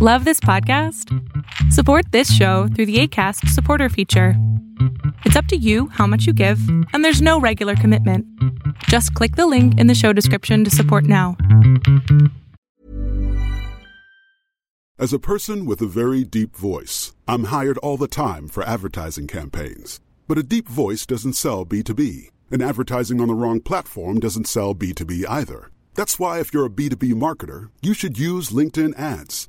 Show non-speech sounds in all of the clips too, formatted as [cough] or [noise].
Love this podcast? Support this show through the ACAST supporter feature. It's up to you how much you give, and there's no regular commitment. Just click the link in the show description to support now. As a person with a very deep voice, I'm hired all the time for advertising campaigns. But a deep voice doesn't sell B2B, and advertising on the wrong platform doesn't sell B2B either. That's why, if you're a B2B marketer, you should use LinkedIn ads.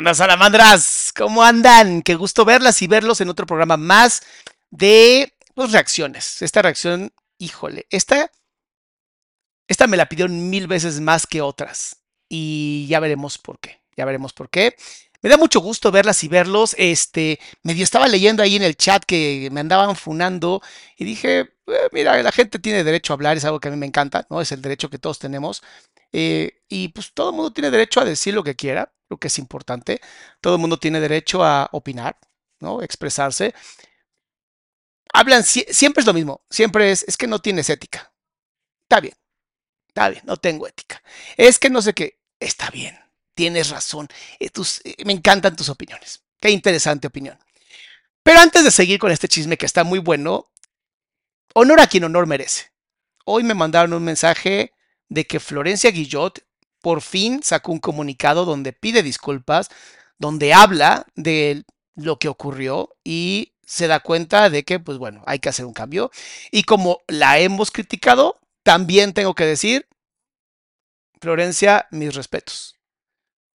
Onda, salamandras? ¿Cómo andan? Qué gusto verlas y verlos en otro programa más de pues, reacciones. Esta reacción, híjole, esta, esta me la pidieron mil veces más que otras. Y ya veremos por qué. Ya veremos por qué. Me da mucho gusto verlas y verlos. Este, medio estaba leyendo ahí en el chat que me andaban funando y dije, eh, mira, la gente tiene derecho a hablar, es algo que a mí me encanta, ¿no? Es el derecho que todos tenemos. Eh, y pues todo el mundo tiene derecho a decir lo que quiera, lo que es importante. Todo el mundo tiene derecho a opinar, ¿no? Expresarse. Hablan, siempre es lo mismo, siempre es, es que no tienes ética. Está bien, está bien, no tengo ética. Es que no sé qué, está bien, tienes razón. Eh, eh, me encantan tus opiniones. Qué interesante opinión. Pero antes de seguir con este chisme que está muy bueno, honor a quien honor merece. Hoy me mandaron un mensaje de que Florencia Guillot por fin sacó un comunicado donde pide disculpas, donde habla de lo que ocurrió y se da cuenta de que, pues bueno, hay que hacer un cambio. Y como la hemos criticado, también tengo que decir, Florencia, mis respetos.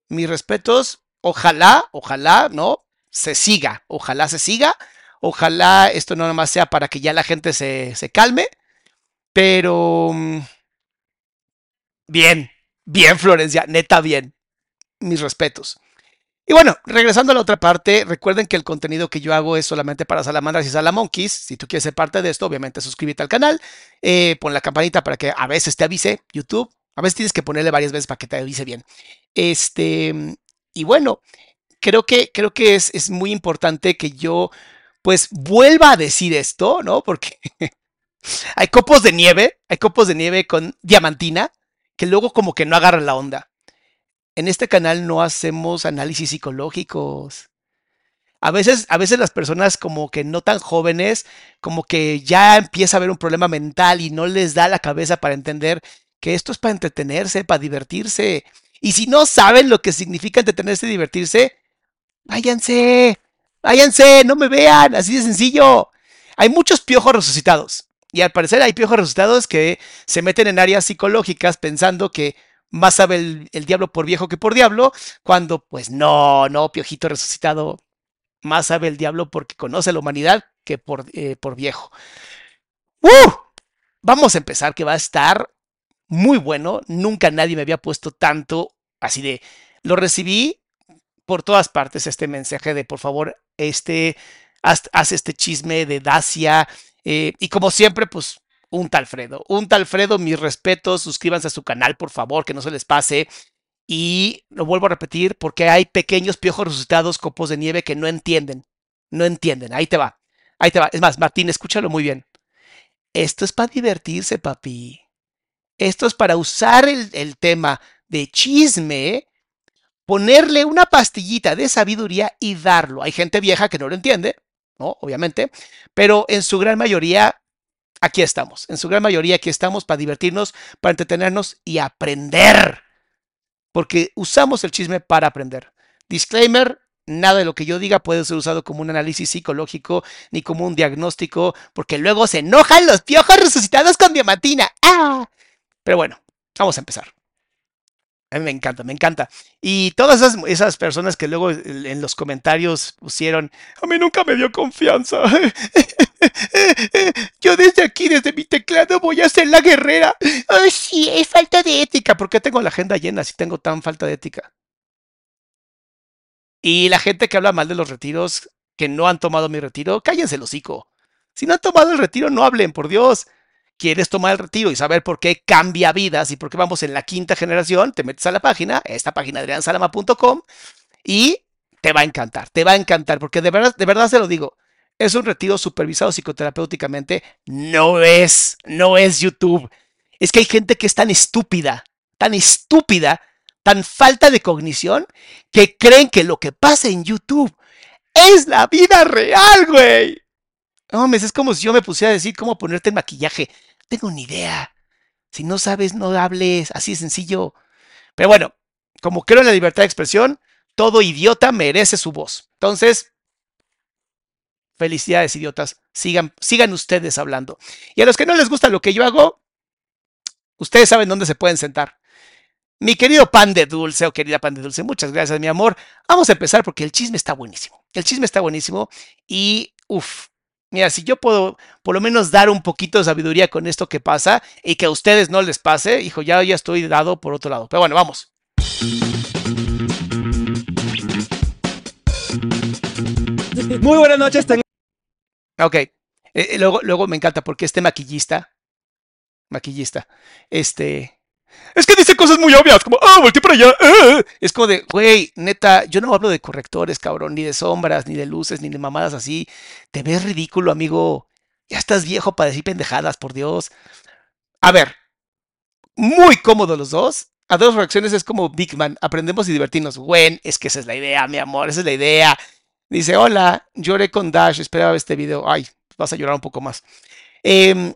Mis respetos, ojalá, ojalá, ¿no? Se siga, ojalá se siga, ojalá esto no nada más sea para que ya la gente se, se calme, pero mm, Bien, bien, Florencia, neta, bien. Mis respetos. Y bueno, regresando a la otra parte, recuerden que el contenido que yo hago es solamente para salamandras y salamonkeys. Si tú quieres ser parte de esto, obviamente suscríbete al canal, eh, pon la campanita para que a veces te avise YouTube. A veces tienes que ponerle varias veces para que te avise bien. Este, y bueno, creo que, creo que es, es muy importante que yo pues vuelva a decir esto, ¿no? Porque [laughs] hay copos de nieve, hay copos de nieve con diamantina que luego como que no agarran la onda. En este canal no hacemos análisis psicológicos. A veces, a veces las personas como que no tan jóvenes, como que ya empieza a haber un problema mental y no les da la cabeza para entender que esto es para entretenerse, para divertirse. Y si no saben lo que significa entretenerse y divertirse, váyanse, váyanse, no me vean, así de sencillo. Hay muchos piojos resucitados. Y al parecer hay piojos resucitados que se meten en áreas psicológicas pensando que más sabe el, diablo por viejo que por diablo, cuando pues no, no, piojito resucitado, más sabe el diablo porque conoce la humanidad que por, eh, por viejo. ¡Uh! Vamos a empezar que va a estar muy bueno. Nunca nadie me había puesto tanto así de... Lo recibí por todas partes este mensaje de por favor, este, haz, este chisme de Dacia. Eh, y como siempre, pues un tal Fredo. Un tal Fredo, mis respetos. Suscríbanse a su canal, por favor, que no se les pase. Y lo vuelvo a repetir porque hay pequeños piojos resucitados, copos de nieve que no entienden. No entienden. Ahí te va. Ahí te va. Es más, Martín, escúchalo muy bien. Esto es para divertirse, papi. Esto es para usar el, el tema de chisme, ponerle una pastillita de sabiduría y darlo. Hay gente vieja que no lo entiende, ¿no? Obviamente, pero en su gran mayoría aquí estamos. En su gran mayoría aquí estamos para divertirnos, para entretenernos y aprender. Porque usamos el chisme para aprender. Disclaimer, nada de lo que yo diga puede ser usado como un análisis psicológico ni como un diagnóstico, porque luego se enojan los piojos resucitados con diamantina. ¡Ah! Pero bueno, vamos a empezar. A mí me encanta, me encanta. Y todas esas, personas que luego en los comentarios pusieron, a mí nunca me dio confianza. [laughs] Yo desde aquí, desde mi teclado, voy a ser la guerrera. Ay, sí, es falta de ética. ¿Por qué tengo la agenda llena si tengo tan falta de ética? Y la gente que habla mal de los retiros, que no han tomado mi retiro, cállense el hocico. Si no han tomado el retiro, no hablen, por Dios quieres tomar el retiro y saber por qué cambia vidas y por qué vamos en la quinta generación, te metes a la página, esta página adriansalama.com y te va a encantar, te va a encantar, porque de verdad, de verdad se lo digo, es un retiro supervisado psicoterapéuticamente, no es, no es YouTube. Es que hay gente que es tan estúpida, tan estúpida, tan falta de cognición, que creen que lo que pasa en YouTube es la vida real, güey. No, es como si yo me pusiera a decir cómo ponerte el maquillaje. Tengo ni idea. Si no sabes, no hables. Así de sencillo. Pero bueno, como creo en la libertad de expresión, todo idiota merece su voz. Entonces, felicidades, idiotas. Sigan, sigan ustedes hablando. Y a los que no les gusta lo que yo hago, ustedes saben dónde se pueden sentar. Mi querido pan de dulce o querida pan de dulce, muchas gracias, mi amor. Vamos a empezar porque el chisme está buenísimo. El chisme está buenísimo y, uff, Mira, si yo puedo por lo menos dar un poquito de sabiduría con esto que pasa y que a ustedes no les pase, hijo, ya, ya estoy dado por otro lado. Pero bueno, vamos. Muy buenas noches. Ok. Eh, eh, luego, luego me encanta porque este maquillista, maquillista, este, es que dice cosas muy obvias, como, ah, volteé para allá. Ah". Es como de, güey, neta, yo no hablo de correctores, cabrón, ni de sombras, ni de luces, ni de mamadas así. Te ves ridículo, amigo. Ya estás viejo para decir pendejadas, por Dios. A ver, muy cómodo los dos. A dos reacciones es como Big Man, aprendemos y divertirnos. Güey, es que esa es la idea, mi amor, esa es la idea. Dice, hola, lloré con Dash, esperaba este video. Ay, vas a llorar un poco más. Eh,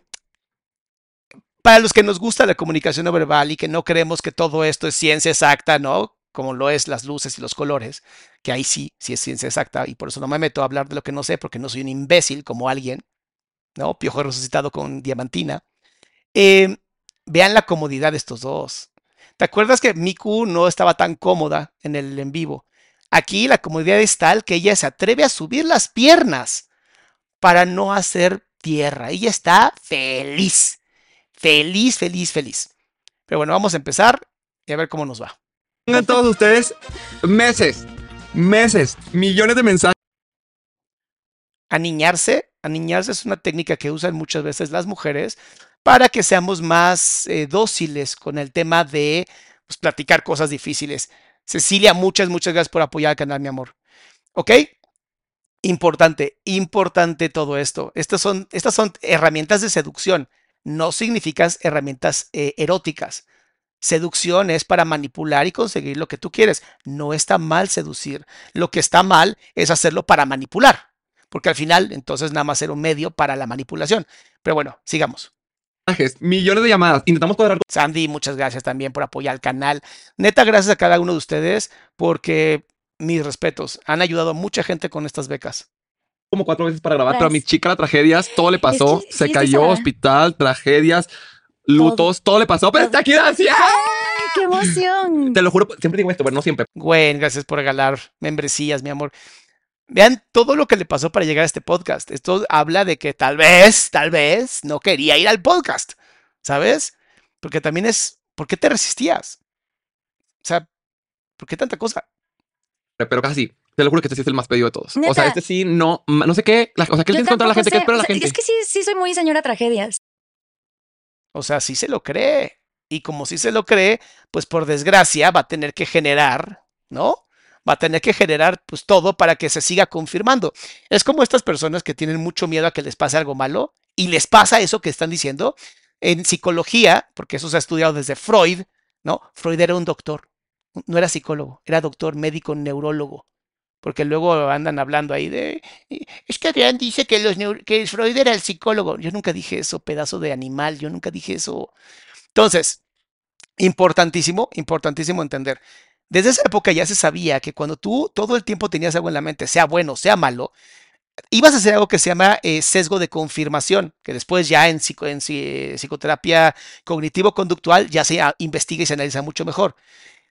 para los que nos gusta la comunicación no verbal y que no creemos que todo esto es ciencia exacta, ¿no? Como lo es las luces y los colores, que ahí sí, sí es ciencia exacta y por eso no me meto a hablar de lo que no sé porque no soy un imbécil como alguien, ¿no? Piojo resucitado con diamantina. Eh, vean la comodidad de estos dos. ¿Te acuerdas que Miku no estaba tan cómoda en el en vivo? Aquí la comodidad es tal que ella se atreve a subir las piernas para no hacer tierra. Ella está feliz. Feliz, feliz, feliz. Pero bueno, vamos a empezar y a ver cómo nos va. Tengan todos ustedes meses, meses, millones de mensajes. Aniñarse, aniñarse es una técnica que usan muchas veces las mujeres para que seamos más eh, dóciles con el tema de pues, platicar cosas difíciles. Cecilia, muchas, muchas gracias por apoyar al canal, mi amor. ¿Ok? Importante, importante todo esto. Estas son, estas son herramientas de seducción, no significan herramientas eh, eróticas. Seducción es para manipular y conseguir lo que tú quieres. No está mal seducir. Lo que está mal es hacerlo para manipular. Porque al final, entonces, nada más era un medio para la manipulación. Pero bueno, sigamos. Millones de llamadas. Intentamos cuadrar. Sandy, muchas gracias también por apoyar al canal. Neta, gracias a cada uno de ustedes porque mis respetos. Han ayudado a mucha gente con estas becas. Como cuatro veces para grabar, pero a mi chica la tragedias, todo le pasó. que- se sí, cayó, sí, hospital, tragedias, lutos, todo, le pasó. Pero está aquí, gracias. ¡Ay, qué emoción! [laughs] Te lo juro, siempre digo esto, pero no siempre. Gwen, gracias por regalar membresías, mi amor. Vean todo lo que le pasó para llegar a este podcast. Esto habla de que tal vez, tal vez no quería ir al podcast, ¿sabes? Porque también es, ¿por qué te resistías? O sea, ¿por qué tanta cosa? Pero casi. Te lo juro que este sí es el más pedido de todos. O sea, este sí, no, no sé qué. la- o sea, ¿qué le tienes contra la gente? ¿Qué espera la o sea, gente? Es que sí, sí soy muy señora tragedias. O sea, sí se lo cree. Y como sí se lo cree, pues por desgracia va a tener que generar, ¿no? Va a tener que generar pues todo para que se siga confirmando. Es como estas personas que tienen mucho miedo a que les pase algo malo y les pasa eso que están diciendo. En psicología, porque eso se ha estudiado desde Freud, ¿no? Freud era un doctor, no era psicólogo, era doctor, médico, neurólogo. Porque luego andan hablando ahí de. Es que Adrián dice que, los que Freud era el psicólogo. Yo nunca dije eso, pedazo de animal. Yo nunca dije eso. Entonces, importantísimo, importantísimo entender. Desde esa época ya se sabía que cuando tú todo el tiempo tenías algo en la mente, sea bueno, sea malo, ibas a hacer algo que se llama eh, sesgo de confirmación, que después ya en, psico- en psi- psicoterapia cognitivo-conductual ya se ah, investiga y se analiza mucho mejor.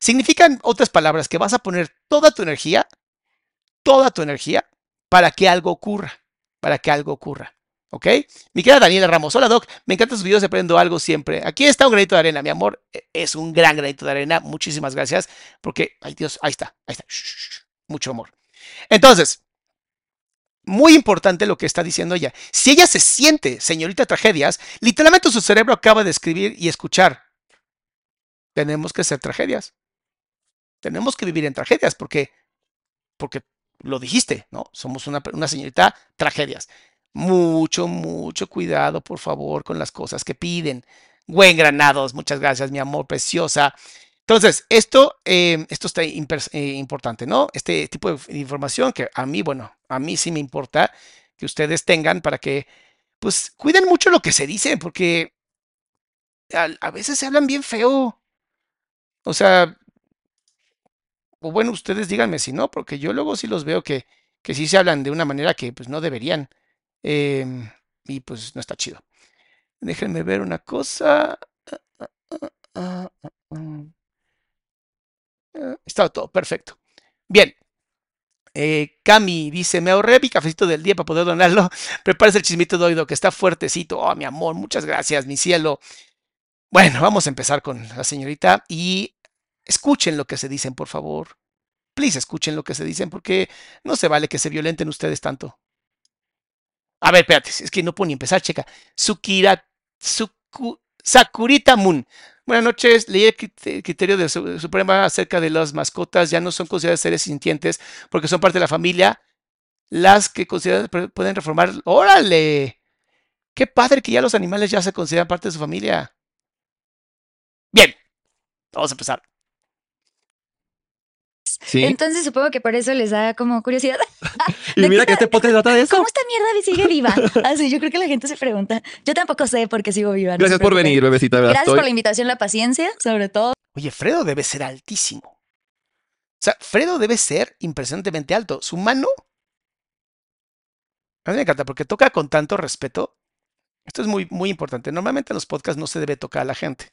Significan otras palabras que vas a poner toda tu energía, toda tu energía, para que algo ocurra, para que algo ocurra. ¿Ok? Mi querida Daniela Ramos, hola Doc, me encantan sus videos, aprendo algo siempre. Aquí está un granito de arena, mi amor, e- es un gran granito de arena, muchísimas gracias, porque, ay Dios, ahí está, ahí está, mucho amor. Entonces, muy importante lo que está diciendo ella. Si ella se siente señorita tragedias, literalmente su cerebro acaba de escribir y escuchar. Tenemos que ser tragedias. Tenemos que vivir en tragedias porque, porque lo dijiste, ¿no? Somos una, una señorita tragedias. Mucho, mucho cuidado, por favor, con las cosas que piden. Buen Granados, muchas gracias, mi amor preciosa. Entonces, esto, eh, esto está eh, importante, ¿no? Este tipo de información que a mí, bueno, a mí sí me importa que ustedes tengan para que, pues, cuiden mucho lo que se dice, porque a, a veces se hablan bien feo. O sea, o bueno, ustedes díganme si no, porque yo luego sí los veo que, que sí se hablan de una manera que pues no deberían. Em, y pues no está chido. Déjenme ver una cosa. Está todo perfecto. Bien. Eh, Cami dice, me ahorré mi cafecito del día para poder donarlo. [laughs] Prepárese el chismito de oído que está fuertecito. Oh, mi amor, muchas gracias, mi cielo. Bueno, vamos a empezar con la señorita y escuchen lo que se dicen, por favor. Please, escuchen lo que se dicen porque no se vale que se violenten ustedes tanto. A ver, espérate, es que no puedo ni empezar, checa. Sukira, Suku- Sakurita Moon. Buenas noches. Leí el crit- criterio de Su- Suprema acerca de las mascotas. Ya no son consideradas seres sintientes porque son parte de la familia. Las que consideran pu- pueden reformar. ¡Órale! Qué padre que ya los animales ya se consideran parte de su familia. Bien, vamos a empezar. Sí. Entonces supongo que por eso les da como curiosidad. [laughs] y ¿de mira que este podcast trata de eso. ¿Cómo esta mierda sigue viva? Así, yo creo que la gente se pregunta. Yo tampoco sé por qué sigo viva. no Gracias por venir, bebecita. verdad, Gracias estoy- por la invitación, la paciencia, sobre todo. Oye, Fredo debe ser altísimo. O sea, Fredo debe ser impresionantemente alto. Su mano. A mí me encanta porque toca con tanto respeto. Esto es muy, muy importante. Normalmente en los podcasts no se debe tocar a la gente.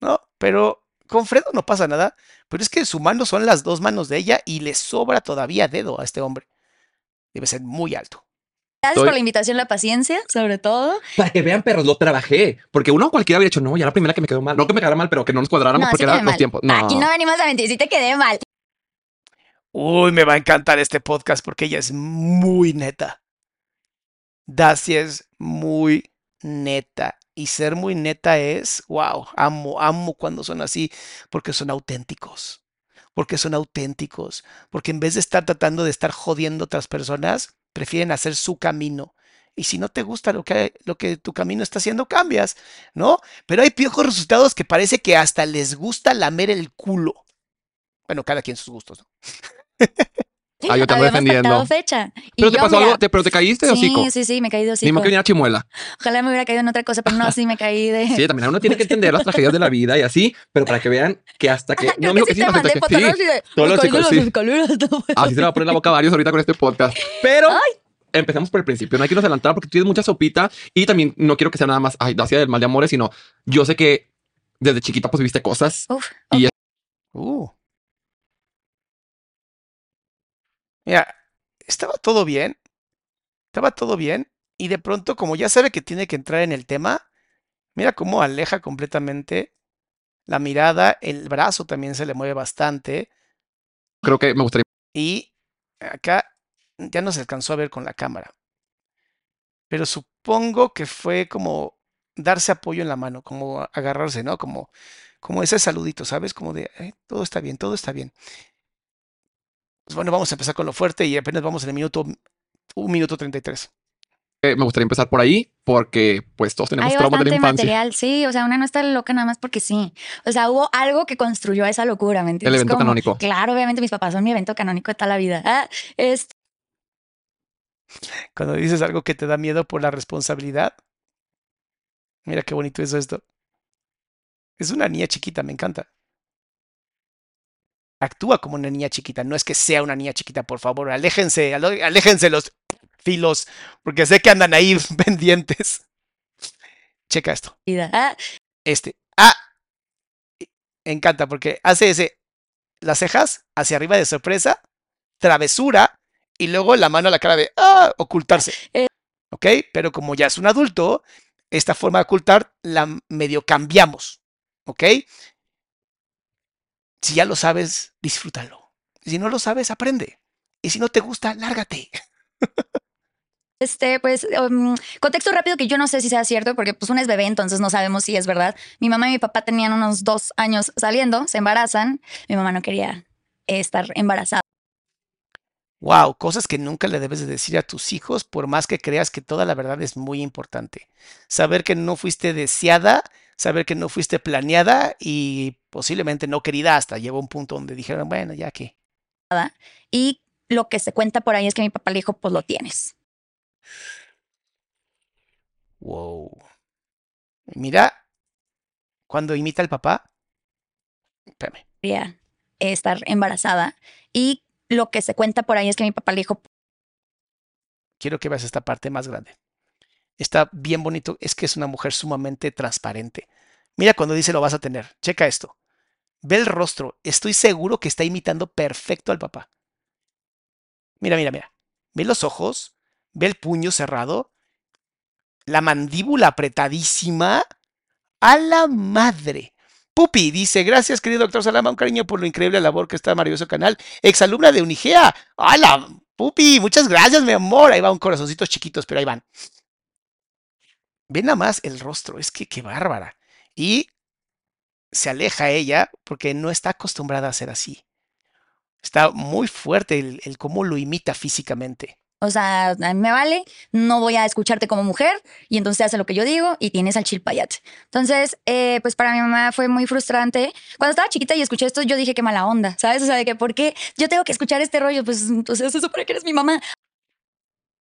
¿No? Pero con Fredo no pasa nada. Pero es que su mano son las dos manos de ella y le sobra todavía dedo a este hombre. Debe ser muy alto. Gracias Estoy- por la invitación, la paciencia, sobre todo. Para que vean, perros, lo trabajé. Porque uno cualquiera habría dicho, no, ya la primera que me quedó mal. No que me quedara mal, pero que no nos cuadráramos No, porque sí eran los tiempos. No. Aquí no venimos a mentir, sí te quedé mal. Uy, me va a encantar este podcast porque ella es muy neta. Dacia es muy neta. Y ser muy neta es, wow, amo, amo cuando son así, porque son auténticos. Porque son auténticos. Porque en vez de estar tratando de estar jodiendo a otras personas, prefieren hacer su camino. Y si no te gusta lo que, lo que tu camino está haciendo, cambias, ¿no? Pero hay piojos resultados que parece que hasta les gusta lamer el culo. Bueno, cada quien sus gustos, ¿no? [laughs] Ah, yo te ando defendiendo. fecha. Y Pero te yo, pasó mira, algo, te- pero te caíste de hocico. Sí, sí, sí, me caí de Ni hocico. modo que venía chimuela. Ojalá me hubiera caído en otra cosa, pero no, sí me caí de... Sí, también uno tiene que [laughs] entender las tragedias de la vida y así, pero para que vean que hasta que. Creo amigo, que sí sí, te no, mandé que- ¿no? sí, de, todos me los chicos, sí. no. Así se le va a poner la boca a varios ahorita con este podcast. Pero empecemos por el principio. No hay que irnos adelantar porque tú tienes mucha sopita y también no quiero que sea nada más ay, Dacia del mal de amores, sino yo sé que desde chiquita pues viviste cosas. Uf, Y- Uh. Mira, estaba todo bien. Estaba todo bien. Y de pronto, como ya sabe que tiene que entrar en el tema, mira cómo aleja completamente la mirada. El brazo también se le mueve bastante. Creo que me gustaría. Y acá ya no se alcanzó a ver con la cámara. Pero supongo que fue como darse apoyo en la mano, como agarrarse, ¿no? Como, como ese saludito, ¿sabes? Como de, "Eh, todo está bien, todo está bien. Pues bueno, vamos a empezar con lo fuerte y apenas vamos en el minuto, un minuto 33. Me gustaría empezar por ahí porque pues todos tenemos hay traumas de la bastante infancia. material, sí, o sea, una no está loca nada más porque sí. O sea, hubo algo que construyó esa locura, ¿me entiendes? evento Como- canónico. Claro, obviamente mis papás son mi evento canónico de toda la vida. Ah, este, Cuando dices algo que te da miedo por la responsabilidad, mira qué bonito es esto. Es una niña chiquita, me encanta. Actúa como una niña chiquita, no es que sea una niña chiquita, por favor, aléjense, aléjense los filos, porque sé que andan ahí [laughs] pendientes. Checa esto. Ah, este. Ah, encanta porque hace ese, las cejas hacia arriba de sorpresa, travesura y luego la mano a la cara de ah, ocultarse. Eh. ¿Ok? Pero como ya es un adulto, esta forma de ocultar la medio cambiamos. ¿Ok? Si ya lo sabes, disfrútalo. Si no lo sabes, aprende. Y si no te gusta, lárgate. [laughs] Este, pues, um, contexto rápido que yo no sé si sea cierto, porque pues una es bebé, entonces no sabemos si es verdad. Mi mamá y mi papá tenían unos dos años saliendo, se embarazan. Mi mamá no quería estar embarazada. Wow, cosas que nunca le debes de decir a tus hijos, por más que creas que toda la verdad es muy importante. Saber que no fuiste deseada, saber que no fuiste planeada y posiblemente no querida hasta llegó un punto donde dijeron, bueno, ya que. Y lo que se cuenta por ahí es que mi papá le dijo, pues lo tienes. Wow. Mira, cuando imita al papá, espérame, estar embarazada. Y lo que se cuenta por ahí es que mi papá le dijo, quiero que veas esta parte más grande. Está bien bonito, es que es una mujer sumamente transparente. Mira cuando dice lo vas a tener, checa esto. Ve el rostro, estoy seguro que está imitando perfecto al papá. Mira, mira, mira. Ve los ojos, ve el puño cerrado, la mandíbula apretadísima. A la madre. Pupi dice, gracias querido doctor Salama, un cariño por lo increíble labor que está maravilloso canal. Exalumna de Unigea. ¡Hala! Pupi, muchas gracias, mi amor. Ahí va un corazoncitos chiquitos, pero ahí van. Ve nada más el rostro, es que qué bárbara. Y se aleja ella porque no está acostumbrada a ser así. Está muy fuerte el, el cómo lo imita físicamente. o sea, me vale, no voy a escucharte como mujer y entonces hace lo que yo digo y tienes al chilpayate. Entonces, eh, pues para mi mamá fue muy frustrante. Cuando estaba chiquita y escuché esto, yo dije qué mala onda, ¿sabes? O sea, de que ¿por qué yo tengo que escuchar este rollo? Pues entonces se supone que eres mi mamá.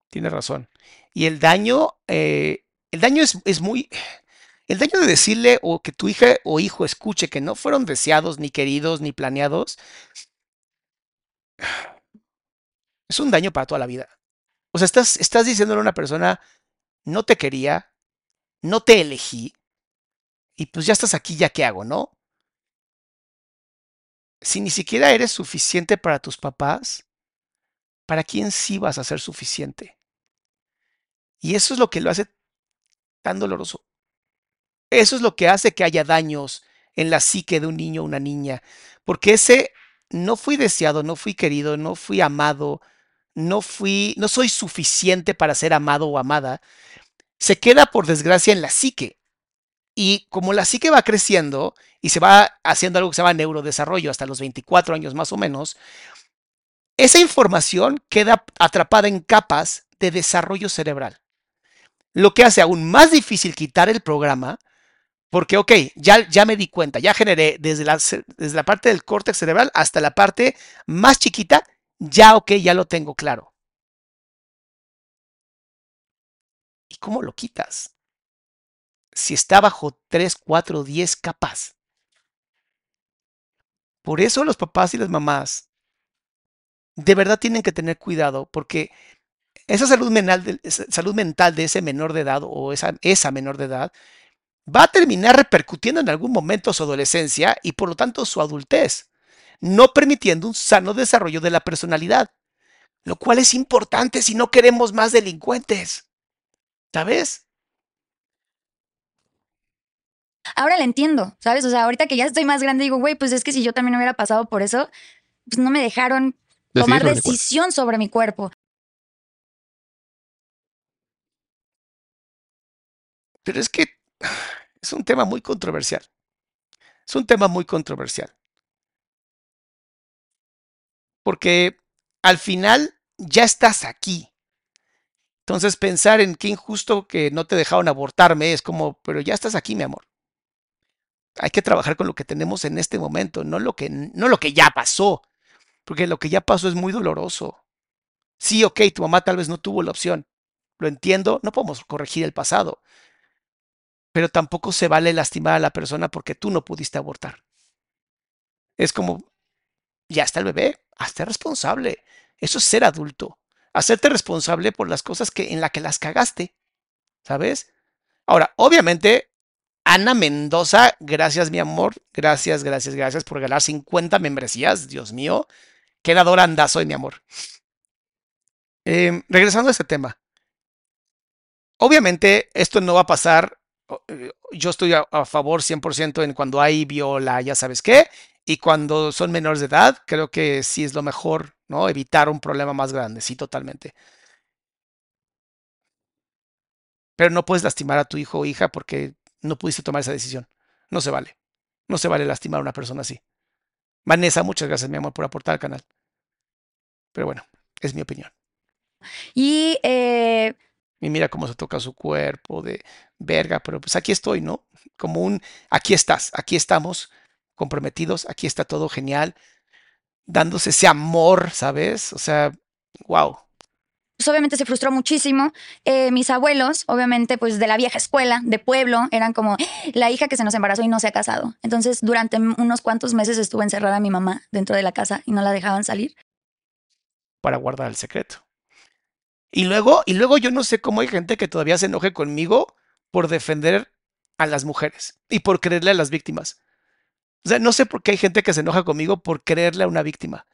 Tienes razón. Y el daño, eh, el daño es, es muy... El daño de decirle o que tu hija o hijo escuche que no fueron deseados, ni queridos, ni planeados, es un daño para toda la vida. O sea, estás, estás diciéndole a una persona, no te quería, no te elegí, y pues ya estás aquí, ya qué hago, ¿no? Si ni siquiera eres suficiente para tus papás, ¿para quién sí vas a ser suficiente? Y eso es lo que lo hace tan doloroso. Eso es lo que hace que haya daños en la psique de un niño o una niña. Porque ese no fui deseado, no fui querido, no fui amado, no fui, no soy suficiente para ser amado o amada, se queda por desgracia en la psique. Y como la psique va creciendo y se va haciendo algo que se llama neurodesarrollo hasta los 24 años más o menos, esa información queda atrapada en capas de desarrollo cerebral. Lo que hace aún más difícil quitar el programa, porque, ok, ya, ya me di cuenta, ya generé desde la, desde la parte del córtex cerebral hasta la parte más chiquita, ya, ok, ya lo tengo claro. ¿Y cómo lo quitas? Si está bajo 3, 4, 10 capas. Por eso los papás y las mamás de verdad tienen que tener cuidado porque esa salud mental, de, salud mental de ese menor de edad o esa, esa menor de edad va a terminar repercutiendo en algún momento su adolescencia y por lo tanto su adultez, no permitiendo un sano desarrollo de la personalidad, lo cual es importante si no queremos más delincuentes. ¿Sabes? Ahora le entiendo, ¿sabes? O sea, ahorita que ya estoy más grande, digo, güey, pues es que si yo también hubiera pasado por eso, pues no me dejaron tomar decisión sobre mi cuerpo. Pero es que es un tema muy controversial. Es un tema muy controversial. Porque al final ya estás aquí. Entonces pensar en qué injusto que no te dejaron abortarme es como, pero ya estás aquí, mi amor. Hay que trabajar con lo que tenemos en este momento, no lo que, no lo que ya pasó, porque lo que ya pasó es muy doloroso. Sí, ok, tu mamá tal vez no tuvo la opción. Lo entiendo, no podemos corregir el pasado, pero tampoco se vale lastimar a la persona porque tú no pudiste abortar. Es como, ya está el bebé, hazte responsable. Eso es ser adulto. Hacerte responsable por las cosas que, en las que las cagaste. ¿Sabes? Ahora, obviamente, Ana Mendoza, gracias mi amor, gracias, gracias, gracias por ganar 50 membresías, Dios mío. Qué dadora anda soy, mi amor. Eh, regresando a este tema. Obviamente, esto no va a pasar yo estoy a, favor 100% en cuando hay viola, ya sabes qué, y cuando son menores de edad, creo que sí es lo mejor, ¿no? Evitar un problema más grande, sí, totalmente. Pero no puedes lastimar a tu hijo o hija porque no pudiste tomar esa decisión. No se vale. No se vale lastimar a una persona así. Vanessa, muchas gracias, mi amor, por aportar al canal. Pero bueno, es mi opinión. Y eh, y mira cómo se toca su cuerpo de verga, pero pues aquí estoy, ¿no? Como un, aquí estás, aquí estamos comprometidos, aquí está todo genial, dándose ese amor, ¿sabes? O sea, wow. Pues obviamente se frustró muchísimo. Eh, mis abuelos, obviamente, pues de la vieja escuela, de pueblo, eran como la hija que se nos embarazó y no se ha casado. Entonces, durante unos cuantos meses estuvo encerrada mi mamá dentro de la casa y no la dejaban salir. Para guardar el secreto. Y luego, y luego yo no sé cómo hay gente que todavía se enoje conmigo por defender a las mujeres y por creerle a las víctimas. O sea, no sé por qué hay gente que se enoja conmigo por creerle a una víctima.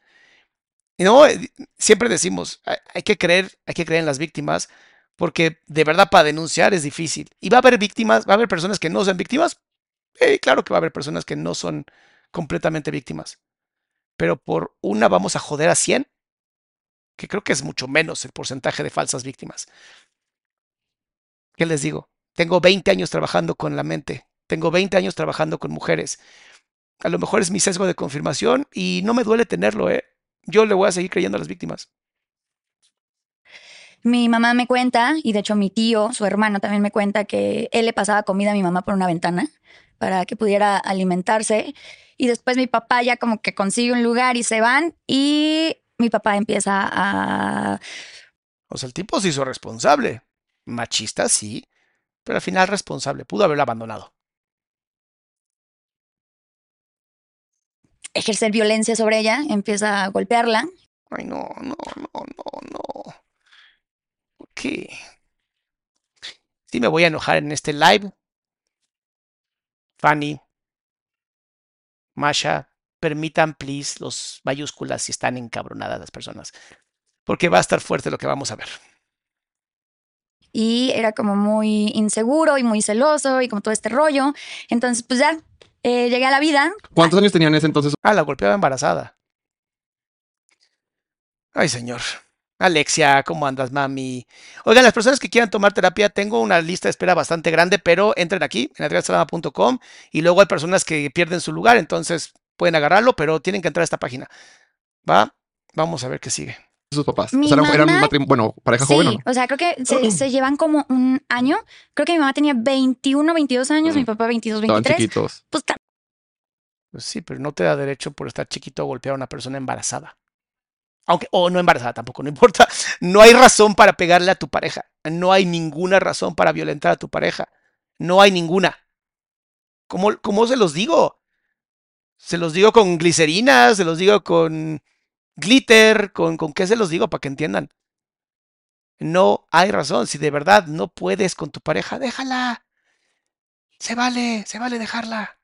No, eh, siempre decimos, hay que creer, hay que creer en las víctimas, porque de verdad para denunciar es difícil. Y va a haber víctimas, va a haber personas que no sean víctimas. Eh, claro que va a haber personas que no son completamente víctimas. Pero por una vamos a joder a 100 que creo que es mucho menos el porcentaje de falsas víctimas. ¿Qué les digo? Tengo 20 años trabajando con la mente, tengo 20 años trabajando con mujeres. A lo mejor es mi sesgo de confirmación y no me duele tenerlo, ¿eh? Yo le voy a seguir creyendo a las víctimas. Mi mamá me cuenta, y de hecho mi tío, su hermano, también me cuenta que él le pasaba comida a mi mamá por una ventana para que pudiera alimentarse. Y después mi papá ya como que consigue un lugar y se van. Y mi papá empieza a... O sea, el tipo se hizo responsable. Machista, sí, pero al final responsable. Pudo haberlo abandonado. Ejercer violencia sobre ella, empieza a golpearla. Ay, no, no, no, no, no. Ok. Sí me voy a enojar en este live. Fanny, Masha, permitan, please, los mayúsculas si están encabronadas las personas, porque va a estar fuerte lo que vamos a ver. Y era como muy inseguro y muy celoso y como todo este rollo. Entonces, pues ya, eh, llegué a la vida. ¿Cuántos años tenían ese entonces? Ah, la golpeaba embarazada. Ay, señor. Alexia, ¿cómo andas, mami? Oigan, las personas que quieran tomar terapia, tengo una lista de espera bastante grande, pero entren aquí, en adriansalama.com, y luego hay personas que pierden su lugar, entonces pueden agarrarlo, pero tienen que entrar a esta página. ¿Va? Vamos a ver qué sigue. Sus papás. Mi o sea, eran bueno, pareja Sí, joven o no. o sea, creo que se, [clears throat] se llevan como un año. Creo que mi mamá tenía 21, 22 años, Mm. mi papá 22, Estaban 23. chiquitos. Pues Pues sí, pero no te da derecho por estar chiquito a golpear a una persona embarazada. Aunque, o no embarazada tampoco, no importa. [laughs] No hay razón para pegarle a tu pareja. No hay ninguna razón para violentar a tu pareja. No hay ninguna. ¿Cómo, cómo se los digo? Se los digo con glicerina, se los digo con glitter, con, con qué se los digo para que entiendan. No hay razón. Si de verdad no puedes con tu pareja, déjala. Se vale, se vale dejarla.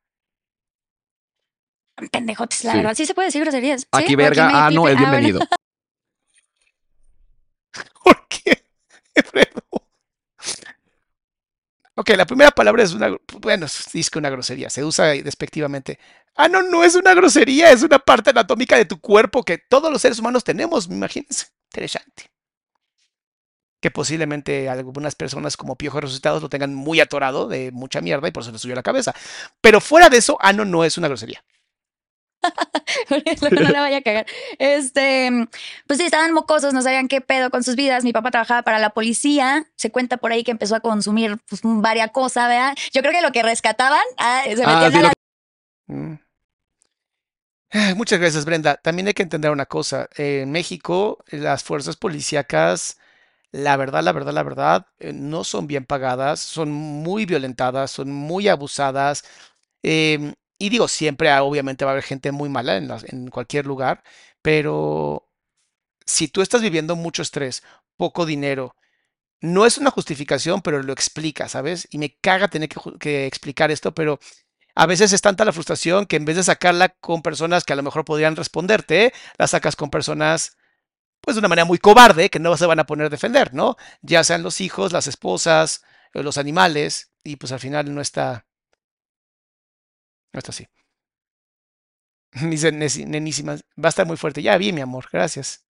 pendejotes, la Sí. verdad. Sí se puede decir groserías. ¿sí? Aquí ¿O verga, me ah, no, es? Ah, bueno. bienvenido. [laughs] ¿Por qué? [laughs] Ok, la primera palabra es una, bueno, es que una grosería, se usa despectivamente. Ah, no, no es una grosería, es una parte anatómica de tu cuerpo que todos los seres humanos tenemos, imagínense. Interesante. Que posiblemente algunas personas como piojos resucitados lo tengan muy atorado de mucha mierda y por eso le subió la cabeza. Pero fuera de eso, ano no es una grosería. [laughs] no la vaya a cagar. Este, pues sí, estaban mocosos, no sabían qué pedo con sus vidas. Mi papá trabajaba para la policía. Se cuenta por ahí que empezó a consumir pues, varias cosas, ¿verdad? Yo creo que lo que rescataban, ah, se metían Ah, a la Mm. [sighs] Muchas gracias, Brenda. También hay que entender una cosa. eh, En México, las fuerzas policíacas, la verdad, la verdad, la verdad, eh, no son bien pagadas, son muy violentadas, son muy abusadas. em, y digo, siempre obviamente va a haber gente muy mala en, cualquier lugar, pero si tú estás viviendo mucho estrés, poco dinero, no es una justificación, pero lo explica, ¿sabes? Y me caga tener que explicar esto, pero a veces es tanta la frustración que en vez de sacarla con personas que a lo mejor podrían responderte, la sacas con personas, pues de una manera muy cobarde, que no se van a poner a defender, ¿no? Ya sean los hijos, las esposas, eh, los animales, y pues al final no está, no está así. [laughs] Dice nenísima, va a estar muy fuerte. Ya vi, mi amor, gracias.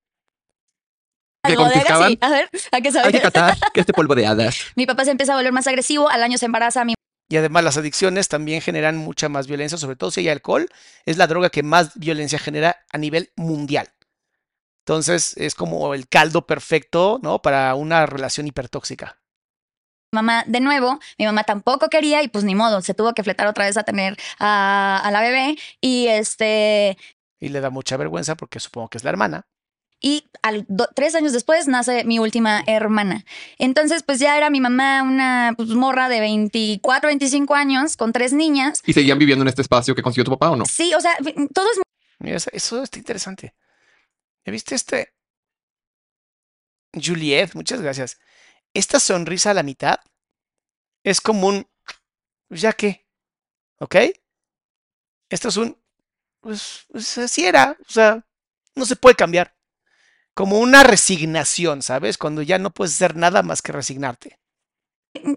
¿Que confiscaban? sí. A ver, ¿a qué Hay sabes? que catar [laughs] que este polvo de hadas. Mi papá se empieza a volver más agresivo, al año se embaraza, mi Y además las adicciones también generan mucha más violencia, sobre todo si hay alcohol. Es la droga que más violencia genera a nivel mundial. Entonces es como el caldo perfecto, ¿no? Para una relación hipertóxica. Mamá de nuevo. Mi mamá tampoco quería y pues ni modo, se tuvo que fletar otra vez a tener a, a la bebé. Y este, Y le da mucha vergüenza porque supongo que es la hermana. y al do- tres años después nace mi última hermana. Entonces, pues ya era mi mamá una pues, morra de 24, 25 años con tres niñas. ¿Y seguían viviendo en este espacio que consiguió tu papá o no? Sí, o sea, todo es Mira, eso, eso está interesante. ¿Ya viste este? Juliet, muchas gracias. Esta sonrisa a la mitad es como un, pues ya que, ¿ok? Esto es un, pues, pues así era, o sea, no se puede cambiar. Como una resignación, ¿sabes? Cuando ya no puedes hacer nada más que resignarte.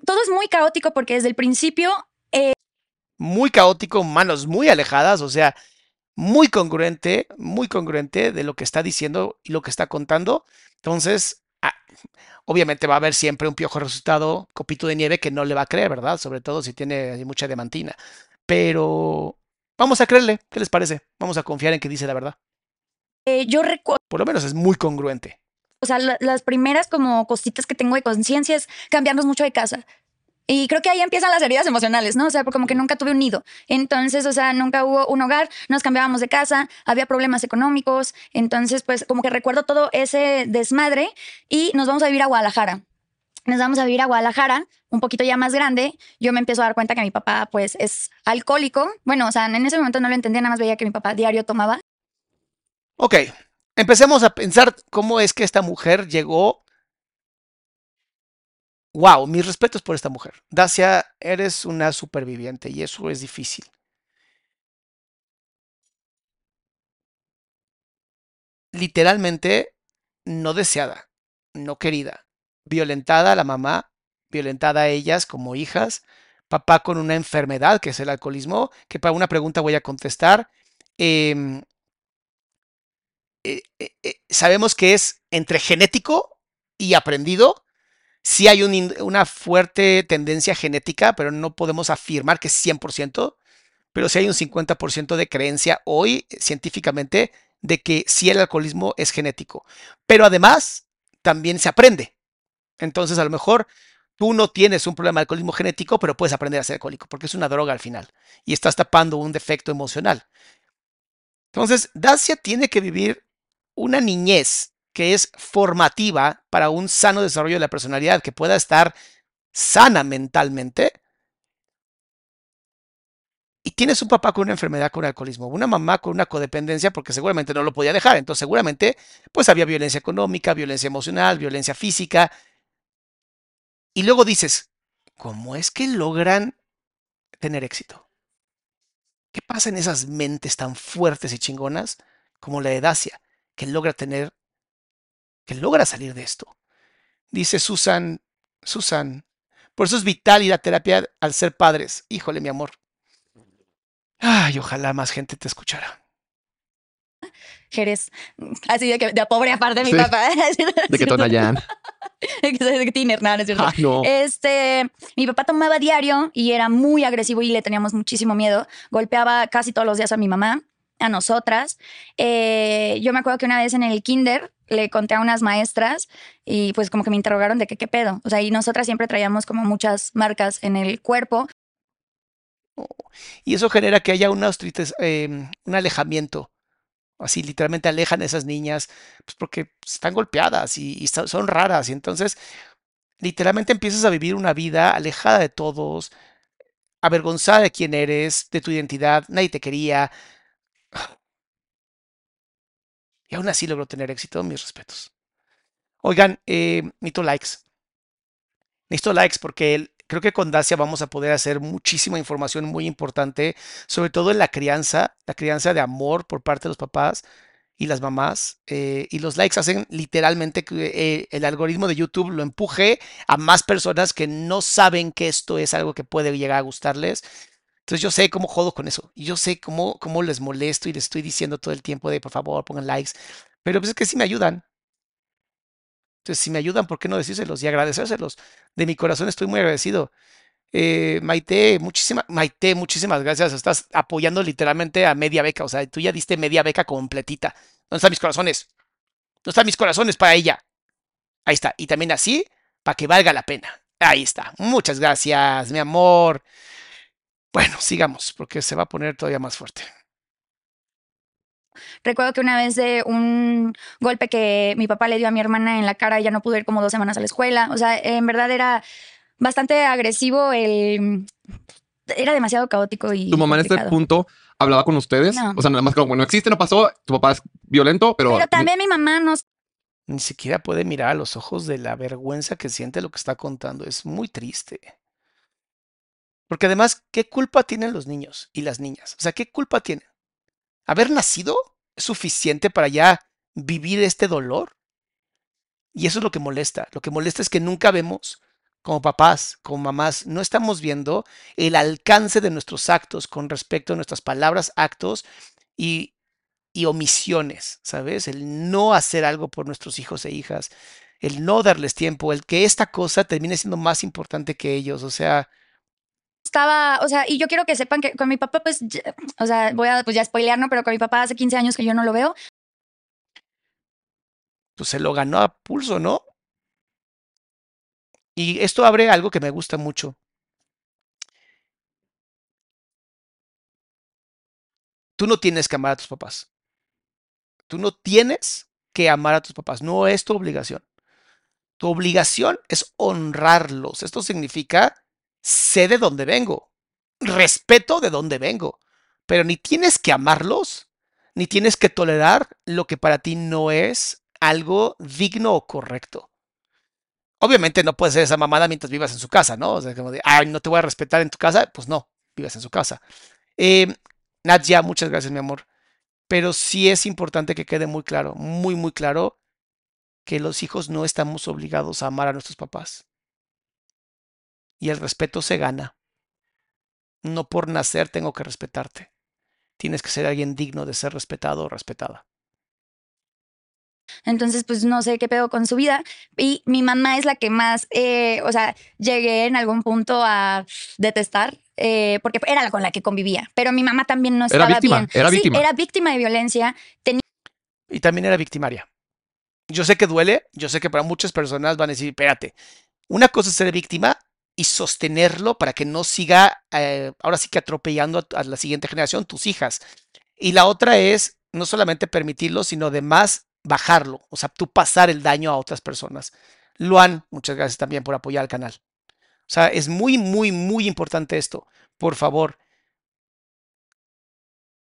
todo es muy caótico porque desde el principio Muy caótico, manos muy alejadas, o sea, muy congruente, muy congruente de lo que está diciendo y lo que está contando. Entonces, obviamente va a haber siempre un piojo resucitado, copito de nieve que no le va a creer, ¿verdad? Sobre todo si tiene mucha diamantina. Pero vamos a creerle, ¿qué les parece? Vamos a confiar en que dice la verdad. eh, yo recuerdo, Por lo menos es muy congruente. o sea, la- las primeras como cositas que tengo de conciencia es cambiarnos mucho de casa. Y creo que ahí empiezan las heridas emocionales, ¿no? O sea, como que nunca tuve un nido. Entonces, o sea, nunca hubo un hogar, nos cambiábamos de casa, había problemas económicos. Entonces, pues como que recuerdo todo ese desmadre y nos vamos a vivir a Guadalajara. Nos vamos a vivir a Guadalajara, un poquito ya más grande. Yo me empiezo a dar cuenta que mi papá, pues, es alcohólico. Bueno, o sea, en ese momento no lo entendía, nada más veía que mi papá diario tomaba. Ok, empecemos a pensar cómo es que esta mujer llegó. Wow, mis respetos por esta mujer. Dacia, eres una superviviente y eso es difícil. Literalmente no deseada, no querida, violentada la mamá, violentada a ellas como hijas, papá con una enfermedad que es el alcoholismo, que para una pregunta voy a contestar. em, eh, eh, eh, sabemos que es entre genético y aprendido. Sí hay un una fuerte tendencia genética, pero no podemos afirmar que es 100%, pero sí hay un 50% de creencia hoy científicamente de que sí el alcoholismo es genético. Pero además, también se aprende. Entonces, a lo mejor tú no tienes un problema de alcoholismo genético, pero puedes aprender a ser alcohólico, porque es una droga al final y estás tapando un defecto emocional. Entonces, Dacia tiene que vivir una niñez que es formativa para un sano desarrollo de la personalidad, que pueda estar sana mentalmente. Y tienes un papá con una enfermedad con alcoholismo, una mamá con una codependencia porque seguramente no lo podía dejar. Entonces seguramente pues había violencia económica, violencia emocional, violencia física. Y luego dices, ¿cómo es que logran tener éxito? ¿Qué pasa en esas mentes tan fuertes y chingonas como la de Dacia, que logra tener, que logra salir de esto? Dice Susan, Susan, por eso es vital ir a terapia al ser padres. Híjole, mi amor. Ay, ojalá más gente te escuchara. Jerez. Así de que de pobre aparte de mi Sí. papá. [laughs] De que Tonayán. que de no es cierto. Ah, no. Este, mi papá tomaba diario y era muy agresivo y le teníamos muchísimo miedo. Golpeaba casi todos los días a mi mamá, a nosotras. Eh, yo me acuerdo que una vez en el kinder le conté a unas maestras y pues como que me interrogaron de qué pedo. O sea, y nosotras siempre traíamos como muchas marcas en el cuerpo. Y eso genera que haya una em, un alejamiento. Así literalmente alejan a esas niñas, pues porque están golpeadas y, y son raras. Y entonces literalmente empiezas a vivir una vida alejada de todos, avergonzada de quién eres, de tu identidad, nadie te quería. Y aún así logró tener éxito, mis respetos. Oigan, eh, necesito likes. Necesito likes porque creo que con Dacia vamos a poder hacer muchísima información muy importante, sobre todo en la crianza, la crianza de amor por parte de los papás y las mamás. eh, y los likes hacen literalmente que eh, el algoritmo de YouTube lo empuje a más personas que no saben que esto es algo que puede llegar a gustarles. Entonces yo sé cómo jodo con eso. Y yo sé cómo, les molesto y les estoy diciendo todo el tiempo de por favor pongan likes. Pero pues es que sí me ayudan. Entonces, si me ayudan, ¿por qué no decírselos y agradecérselos? De mi corazón estoy muy agradecido. Eh, Maite, muchísimas, Maite, muchísimas gracias. Estás apoyando literalmente a media beca. O sea, tú ya diste media beca completita. ¿Dónde están mis corazones? ¿Dónde están mis corazones para ella? Ahí está. Y también así, para que valga la pena. Ahí está. Muchas gracias, mi amor. Bueno, sigamos, porque se va a poner todavía más fuerte. Recuerdo que una vez de un golpe que mi papá le dio a mi hermana en la cara, ya no pudo ir como dos semanas a la escuela. O sea, en verdad era bastante agresivo el... Era demasiado caótico y... Tu mamá en este punto hablaba con ustedes. No. O sea, nada más como, bueno, existe, no pasó. Tu papá es violento, pero. Pero también mi mamá nos Ni siquiera puede mirar a los ojos de la vergüenza que siente lo que está contando. Es muy triste. Porque además, ¿qué culpa tienen los niños y las niñas? O sea, ¿qué culpa tienen? ¿Haber nacido es suficiente para ya vivir este dolor? Y eso es lo que molesta. Lo que molesta es que nunca vemos, como papás, como mamás, no estamos viendo el alcance de nuestros actos con respecto a nuestras palabras, actos y, y omisiones, ¿sabes? El no hacer algo por nuestros hijos e hijas, el no darles tiempo, el que esta cosa termine siendo más importante que ellos. O sea, estaba, o sea, y yo quiero que sepan que con mi papá, pues, o sea, voy a, pues ya spoilear, ¿no? Pero con mi papá hace 15 años que yo no lo veo. pues se lo ganó a pulso, ¿no? Y esto abre algo que me gusta mucho. Tú no tienes que amar a tus papás. Tú no tienes que amar a tus papás. No es tu obligación. Tu obligación es honrarlos. Esto significa sé de dónde vengo. Respeto de dónde vengo. Pero ni tienes que amarlos, ni tienes que tolerar lo que para ti no es algo digno o correcto. Obviamente no puedes ser esa mamada mientras vivas en su casa, ¿no? O sea, como de, ay, no te voy a respetar en tu casa. Pues no, vivas en su casa. Eh, Nadia, muchas gracias, mi amor. Pero sí es importante que quede muy claro, muy, muy claro, que los hijos no estamos obligados a amar a nuestros papás. Y el respeto se gana. No por nacer tengo que respetarte. Tienes que ser alguien digno de ser respetado o respetada. Entonces, pues no sé qué pedo con su vida. Y mi mamá es la que más, eh, o sea, llegué en algún punto a detestar. eh, porque era la con la que convivía, pero mi mamá también no Era estaba víctima, bien. era Sí, víctima. era víctima de violencia. Tenía Y también era victimaria. Yo sé que duele, yo sé que para muchas personas van a decir, espérate, una cosa es ser víctima y sostenerlo para que no siga, eh, ahora sí que atropellando a, a la siguiente generación, tus hijas. Y la otra es no solamente permitirlo, sino además bajarlo, o sea, tú pasar el daño a otras personas. Luan, muchas gracias también por apoyar al canal. O sea, es muy, muy, muy importante esto. Por favor,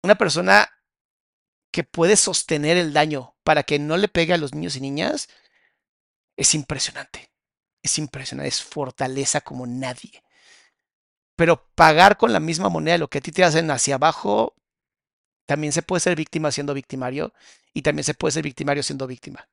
una persona que puede sostener el daño para que no le pegue a los niños y niñas es impresionante. Es impresionante, es fortaleza como nadie. Pero pagar con la misma moneda lo que a ti te hacen hacia abajo, también se puede ser víctima siendo victimario y también se puede ser victimario siendo víctima.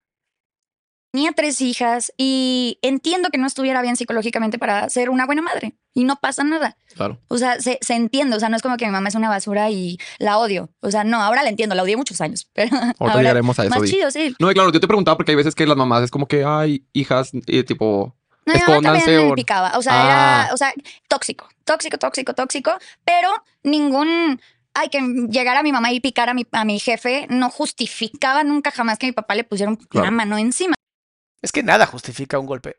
tenía tres hijas y entiendo que no estuviera bien psicológicamente para ser una buena madre y no pasa nada. Claro. O sea, se, se entiende. O sea, no es como que mi mamá es una basura y la odio. O sea, no, ahora la entiendo, la odié muchos años. [laughs] Pero ahora llegaremos a eso. más chido, sí. No, y claro, yo te preguntaba porque hay veces que las mamás es como que, ay, hijas, y tipo, No, mi mamá también me picaba. O sea, Ah. era, o sea, tóxico, tóxico, tóxico, tóxico, pero ningún. Ay, que llegara a mi mamá y picara a mi, a mi jefe no justificaba nunca jamás que mi papá le pusiera Claro. una mano encima. Es que nada justifica un golpe.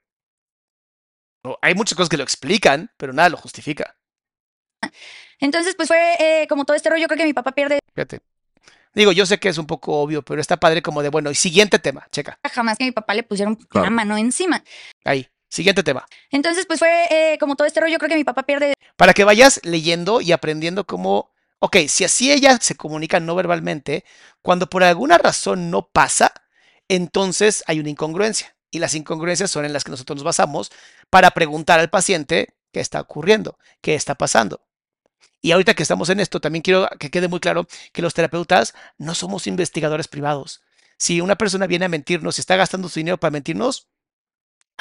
No, hay muchas cosas que lo explican, pero nada lo justifica. Entonces, pues fue eh, como todo este rollo. Creo que mi papá pierde Fíjate. Digo, yo sé que es un poco obvio, pero está padre como de, bueno, y siguiente tema, checa. jamás que mi papá le Claro. una mano encima. Ahí, siguiente tema. Entonces, pues fue eh, como todo este rollo. Creo que mi papá pierde Para que vayas leyendo y aprendiendo cómo, ok, si así ella se comunica no verbalmente, cuando por alguna razón no pasa, entonces hay una incongruencia. Y las incongruencias son en las que nosotros nos basamos para preguntar al paciente qué está ocurriendo, qué está pasando. Y ahorita que estamos en esto, también quiero que quede muy claro que los terapeutas no somos investigadores privados. Si una persona viene a mentirnos y está gastando su dinero para mentirnos,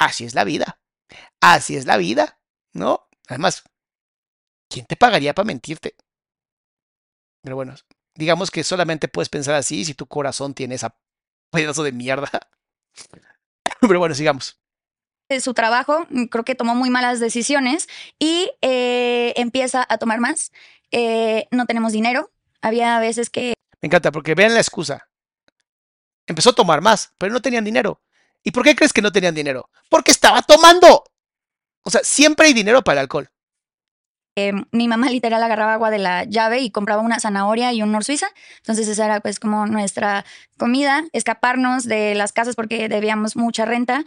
así es la vida. Así es la vida, ¿no? Además, ¿quién te pagaría para mentirte? Pero bueno, digamos que solamente puedes pensar así si tu corazón tiene esa pedazo de mierda. [laughs] Pero bueno, sigamos. de su trabajo, mm, creo que tomó muy malas decisiones y eh, empieza a tomar más. Eh, no tenemos dinero. Había veces que Me encanta porque vean la excusa. Empezó a tomar más, pero no tenían dinero. ¿Y por qué crees que no tenían dinero? Porque estaba tomando. O sea, siempre hay dinero para el alcohol. eh, mi mamá literal agarraba agua de la llave y compraba una zanahoria y un nor suiza. Entonces esa era pues como nuestra comida, escaparnos de las casas porque debíamos mucha renta.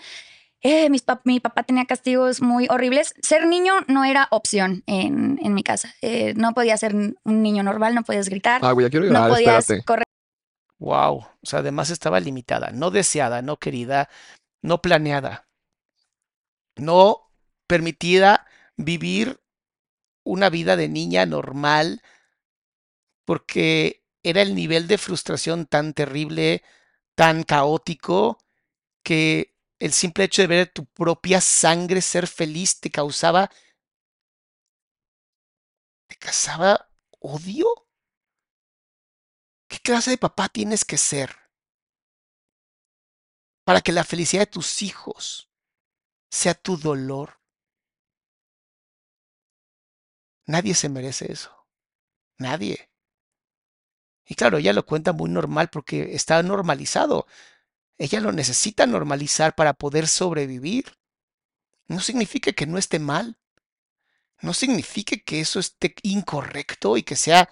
Eh, mis pap- mi papá tenía castigos muy horribles. Ser niño no era opción en, en mi casa. Eh, no podías ser un niño normal, no podías gritar, ah, güey, ya quiero no llorar, podías espérate. correr Wow. O sea, además estaba limitada, no deseada, no querida, no planeada, no permitida vivir una vida de niña normal porque era el nivel de frustración tan terrible, tan caótico, que el simple hecho de ver tu propia sangre ser feliz te causaba, te causaba odio. ¿Qué clase de papá tienes que ser para que la felicidad de tus hijos sea tu dolor? Nadie se merece eso. Nadie. Y claro, ella lo cuenta muy normal porque está normalizado. Ella lo necesita normalizar para poder sobrevivir. No significa que no esté mal. No significa que eso esté incorrecto y que sea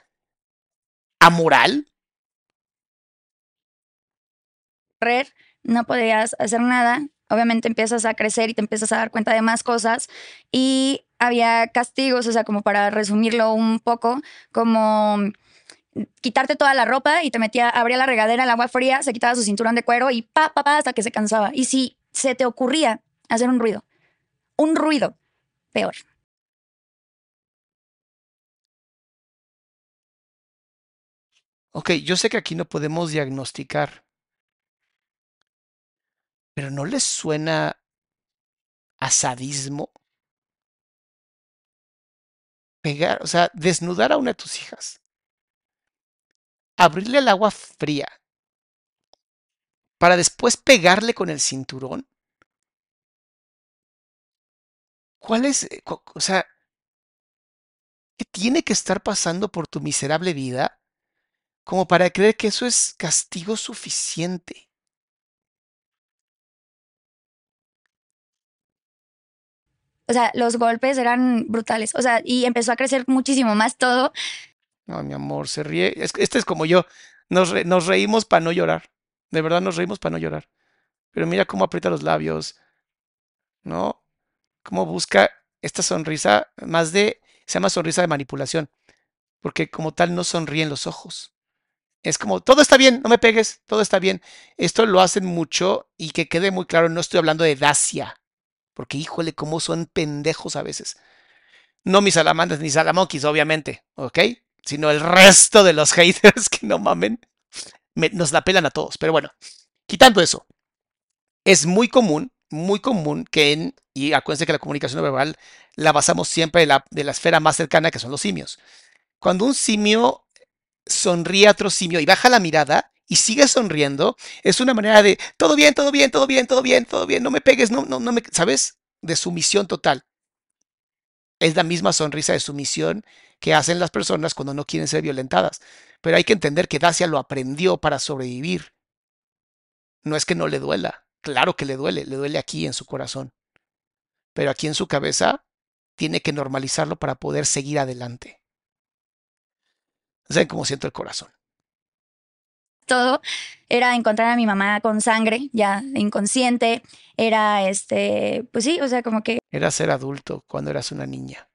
amoral. No podías hacer nada. Obviamente empiezas a crecer y te empiezas a dar cuenta de más cosas y había castigos, o sea, como para resumirlo un poco, como quitarte toda la ropa y te metía, abría la regadera, el agua fría, se quitaba su cinturón de cuero y pa, pa, pa, hasta que se cansaba. Y si se te ocurría hacer un ruido, un ruido, peor. Ok, yo sé que aquí no podemos diagnosticar, pero ¿no les suena a sadismo? Pegar, o sea, desnudar a una de tus hijas, abrirle el agua fría, para después pegarle con el cinturón. ¿Cuál es, eh, o sea, qué tiene que estar pasando por tu miserable vida como para creer que eso es castigo suficiente? O sea, los golpes eran brutales. O sea, y empezó a crecer muchísimo más todo. No, mi amor, se ríe. Es, este es como yo. Nos, nos reímos para no llorar. De verdad nos reímos para no llorar. Pero mira cómo aprieta los labios, ¿no? Cómo busca esta sonrisa más de, se llama sonrisa de manipulación, porque como tal no sonríen los ojos. Es como, todo está bien, no me pegues, todo está bien. Esto lo hacen mucho y que quede muy claro, no estoy hablando de Dacia, porque híjole, cómo son pendejos a veces. No mis salamandras ni salamonquis, obviamente, ¿ok? Sino el resto de los [laughs] haters que no mamen, me- nos la pelan a todos. Pero bueno, quitando eso, es muy común, muy común que en, y acuérdense que la comunicación verbal la basamos siempre de la, de la esfera más cercana que son los simios. Cuando un simio sonríe a otro simio y baja la mirada y sigue sonriendo, es una manera de todo bien, todo bien, todo bien, todo bien, todo bien, no me pegues, no, no, no me, ¿sabes? De sumisión total. Es la misma sonrisa de sumisión que hacen las personas cuando no quieren ser violentadas. Pero hay que entender que Dacia lo aprendió para sobrevivir. No es que no le duela. Claro que le duele, le duele aquí en su corazón. Pero aquí en su cabeza tiene que normalizarlo para poder seguir adelante. ¿Saben cómo siento el corazón? Todo era encontrar a mi mamá con sangre, ya inconsciente, era este, pues sí, o sea, como que Era ser adulto cuando eras una niña.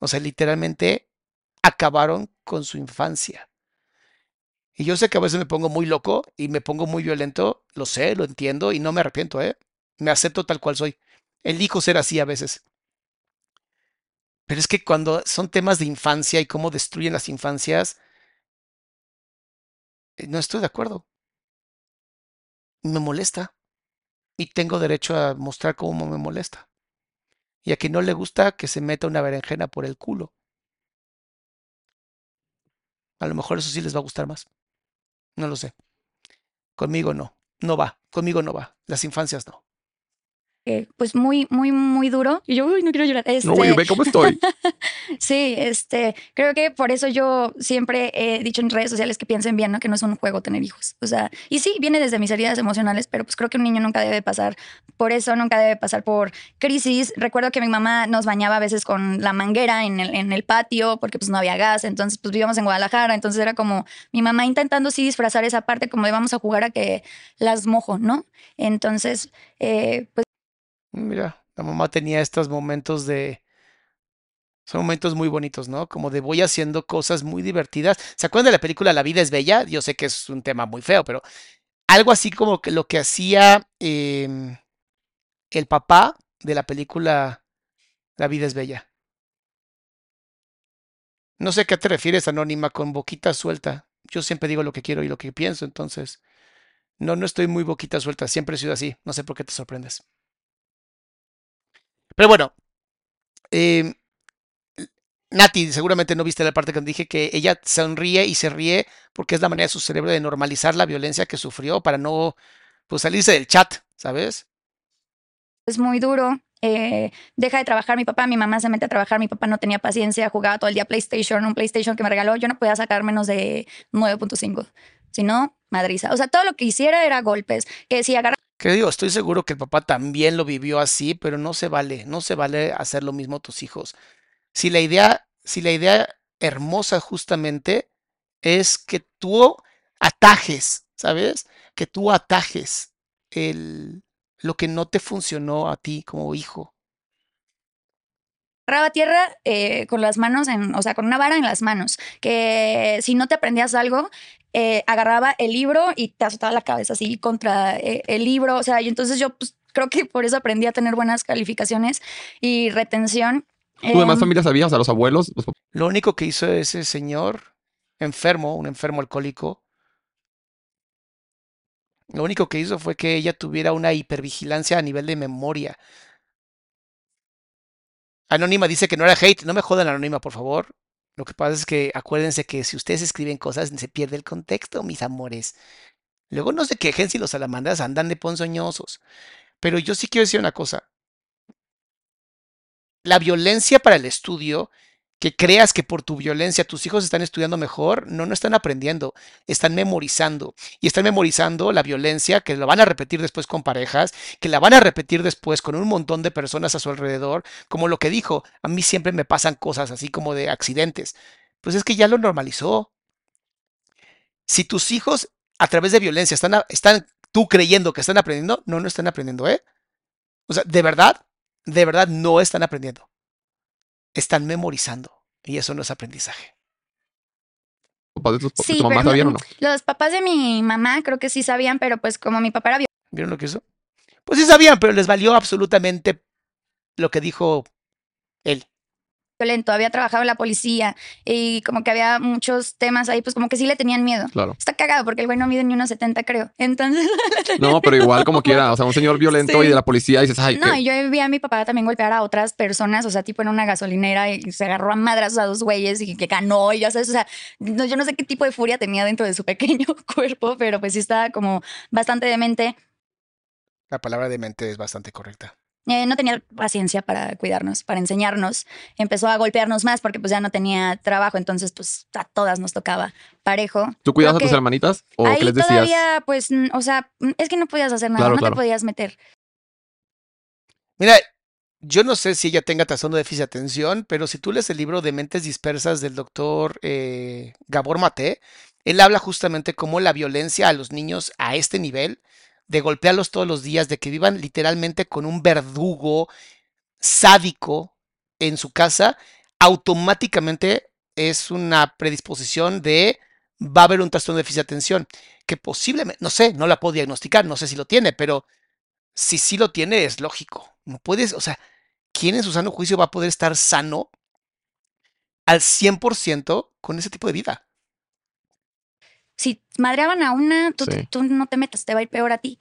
O sea, literalmente acabaron con su infancia. Y yo sé que a veces me pongo muy loco y me pongo muy violento, lo sé, lo entiendo y no me arrepiento, ¿eh? Me acepto tal cual soy. Elijo ser así a veces. Pero es que cuando son temas de infancia y cómo destruyen las infancias, no estoy de acuerdo. Me molesta. Y tengo derecho a mostrar cómo me molesta. Y a quien no le gusta que se meta una berenjena por el culo. A lo mejor eso sí les va a gustar más. No lo sé. Conmigo no. No va. Conmigo no va. Las infancias no. Eh, pues muy, muy, muy duro. Y yo, uy, no quiero llorar. Este, No, ve cómo estoy. [laughs] Sí, este, creo que por eso yo siempre he dicho en redes sociales que piensen bien, ¿no? Que no es un juego tener hijos. O sea, y sí, viene desde mis heridas emocionales, pero pues creo que un niño nunca debe pasar por eso, nunca debe pasar por crisis. Recuerdo que mi mamá nos bañaba a veces con la manguera en el, en el patio porque pues no había gas, entonces pues vivíamos en Guadalajara, entonces era como mi mamá intentando sí disfrazar esa parte como de vamos a jugar a que las mojo, ¿no? Entonces, eh, pues Mira, la mamá tenía estos momentos de... Son momentos muy bonitos, ¿no? Como de voy haciendo cosas muy divertidas. ¿Se acuerdan de la película La vida es bella? Yo sé que es un tema muy feo, pero algo así como que lo que hacía em, el papá de la película La vida es bella. No sé a qué te refieres, Anónima, con boquita suelta. Yo siempre digo lo que quiero y lo que pienso, entonces. No, no estoy muy boquita suelta, siempre he sido así. No sé por qué te sorprendes. Pero bueno, em, Nati, seguramente no viste la parte que dije que ella sonríe y se ríe porque es la manera de su cerebro de normalizar la violencia que sufrió para no pues, salirse del chat, ¿sabes? es muy duro. eh, deja de trabajar mi papá, mi mamá se mete a trabajar, mi papá no tenía paciencia, jugaba todo el día PlayStation, un PlayStation que me regaló, yo no podía sacar menos de 9.5, si no, madriza. O sea, todo lo que hiciera era golpes, que si agarra Que digo, estoy seguro que el papá también lo vivió así, pero no se vale, no se vale hacer lo mismo a tus hijos. Si la idea, si la idea hermosa justamente es que tú atajes, ¿sabes? Que tú atajes el, lo que no te funcionó a ti como hijo. Agarraba tierra eh, con las manos, en, o sea, con una vara en las manos, que si no te aprendías algo, eh, agarraba el libro y te azotaba la cabeza así contra eh, el libro, o sea, y entonces yo pues, creo que por eso aprendí a tener buenas calificaciones y retención. ¿Tu demás Em, familia sabía? O sea, los abuelos. Lo único que hizo ese señor enfermo, un enfermo alcohólico, lo único que hizo fue que ella tuviera una hipervigilancia a nivel de memoria. Anónima dice que no era hate. No me jodan, Anónima, por favor. Lo que pasa es que acuérdense que si ustedes escriben cosas, se pierde el contexto, mis amores. Luego no se quejen si los salamandras andan de ponzoñosos. Pero yo sí quiero decir una cosa. La violencia para el estudio, que creas que por tu violencia tus hijos están estudiando mejor, no, no están aprendiendo, están memorizando. Y están memorizando la violencia que la van a repetir después con parejas, que la van a repetir después con un montón de personas a su alrededor, como lo que dijo, a mí siempre me pasan cosas así como de accidentes. Pues es que ya lo normalizó. Si tus hijos a través de violencia están, están tú creyendo que están aprendiendo, no, no están aprendiendo, ¿eh? O sea, de verdad, de verdad no están aprendiendo. Están memorizando y eso no es aprendizaje. sí, mamá sabían o no? Los papás de mi mamá creo que sí sabían, pero pues como mi papá era ¿Vieron lo que hizo? Pues sí sabían, pero les valió absolutamente lo que dijo él violento, había trabajado en la policía y como que había muchos temas ahí, pues como que sí le tenían miedo. Claro. Está cagado porque el güey no mide ni unos 70, creo. Entonces. [laughs] no, pero igual como quiera, o sea, un señor violento y de la policía dices, ay. No, y yo vi a mi papá también golpear a otras personas, o sea, tipo en una gasolinera y se agarró a madras a dos güeyes y que ganó y ya sabes, o sea, no, yo no sé qué tipo de furia tenía dentro de su pequeño [laughs] cuerpo, pero pues sí estaba como bastante demente. La palabra demente es bastante correcta. Eh, no tenía paciencia para cuidarnos, para enseñarnos. Empezó a golpearnos más porque pues ya no tenía trabajo, entonces pues a todas nos tocaba parejo. ¿Tú cuidabas a tus hermanitas o qué les decías? todavía pues, o sea, es que no podías hacer nada, no te podías meter. Mira, yo no sé si ella tenga trastorno de déficit de atención, pero si tú lees el libro de Mentes Dispersas del doctor eh, Gabor Mate, él habla justamente cómo la violencia a los niños a este nivel de golpearlos todos los días, de que vivan literalmente con un verdugo sádico en su casa, automáticamente es una predisposición de va a haber un trastorno de déficit de atención, que posiblemente, no sé, no la puedo diagnosticar, no sé si lo tiene, pero si sí lo tiene es lógico. No puedes, o sea, ¿quién en su sano juicio va a poder estar sano al 100% con ese tipo de vida? Si madreaban a una, tú, tú, no te metas, te va a ir peor a ti.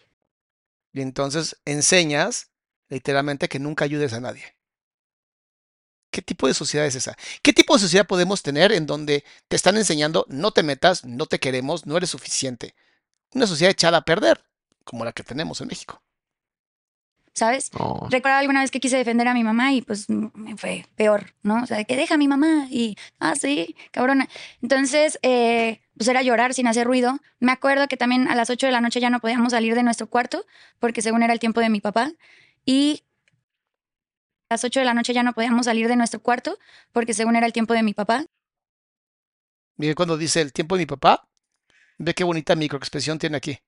Y entonces enseñas literalmente que nunca ayudes a nadie. ¿Qué tipo de sociedad es esa? ¿Qué tipo de sociedad podemos tener en donde te están enseñando no te metas, no te queremos, no eres suficiente? Una sociedad echada a perder, como la que tenemos en México. ¿Sabes? Recuerdo alguna vez que quise defender a mi mamá y pues me fue peor, ¿no? O sea, que deja a mi mamá y, ah, sí, cabrona. Entonces, eh, pues era llorar sin hacer ruido. Me acuerdo que también a las 8 de la noche ya no podíamos salir de nuestro cuarto porque según era el tiempo de mi papá. Y a las 8 de la noche ya no podíamos salir de nuestro cuarto porque según era el tiempo de mi papá. Mire, cuando dice el tiempo de mi papá, ve qué bonita microexpresión tiene aquí.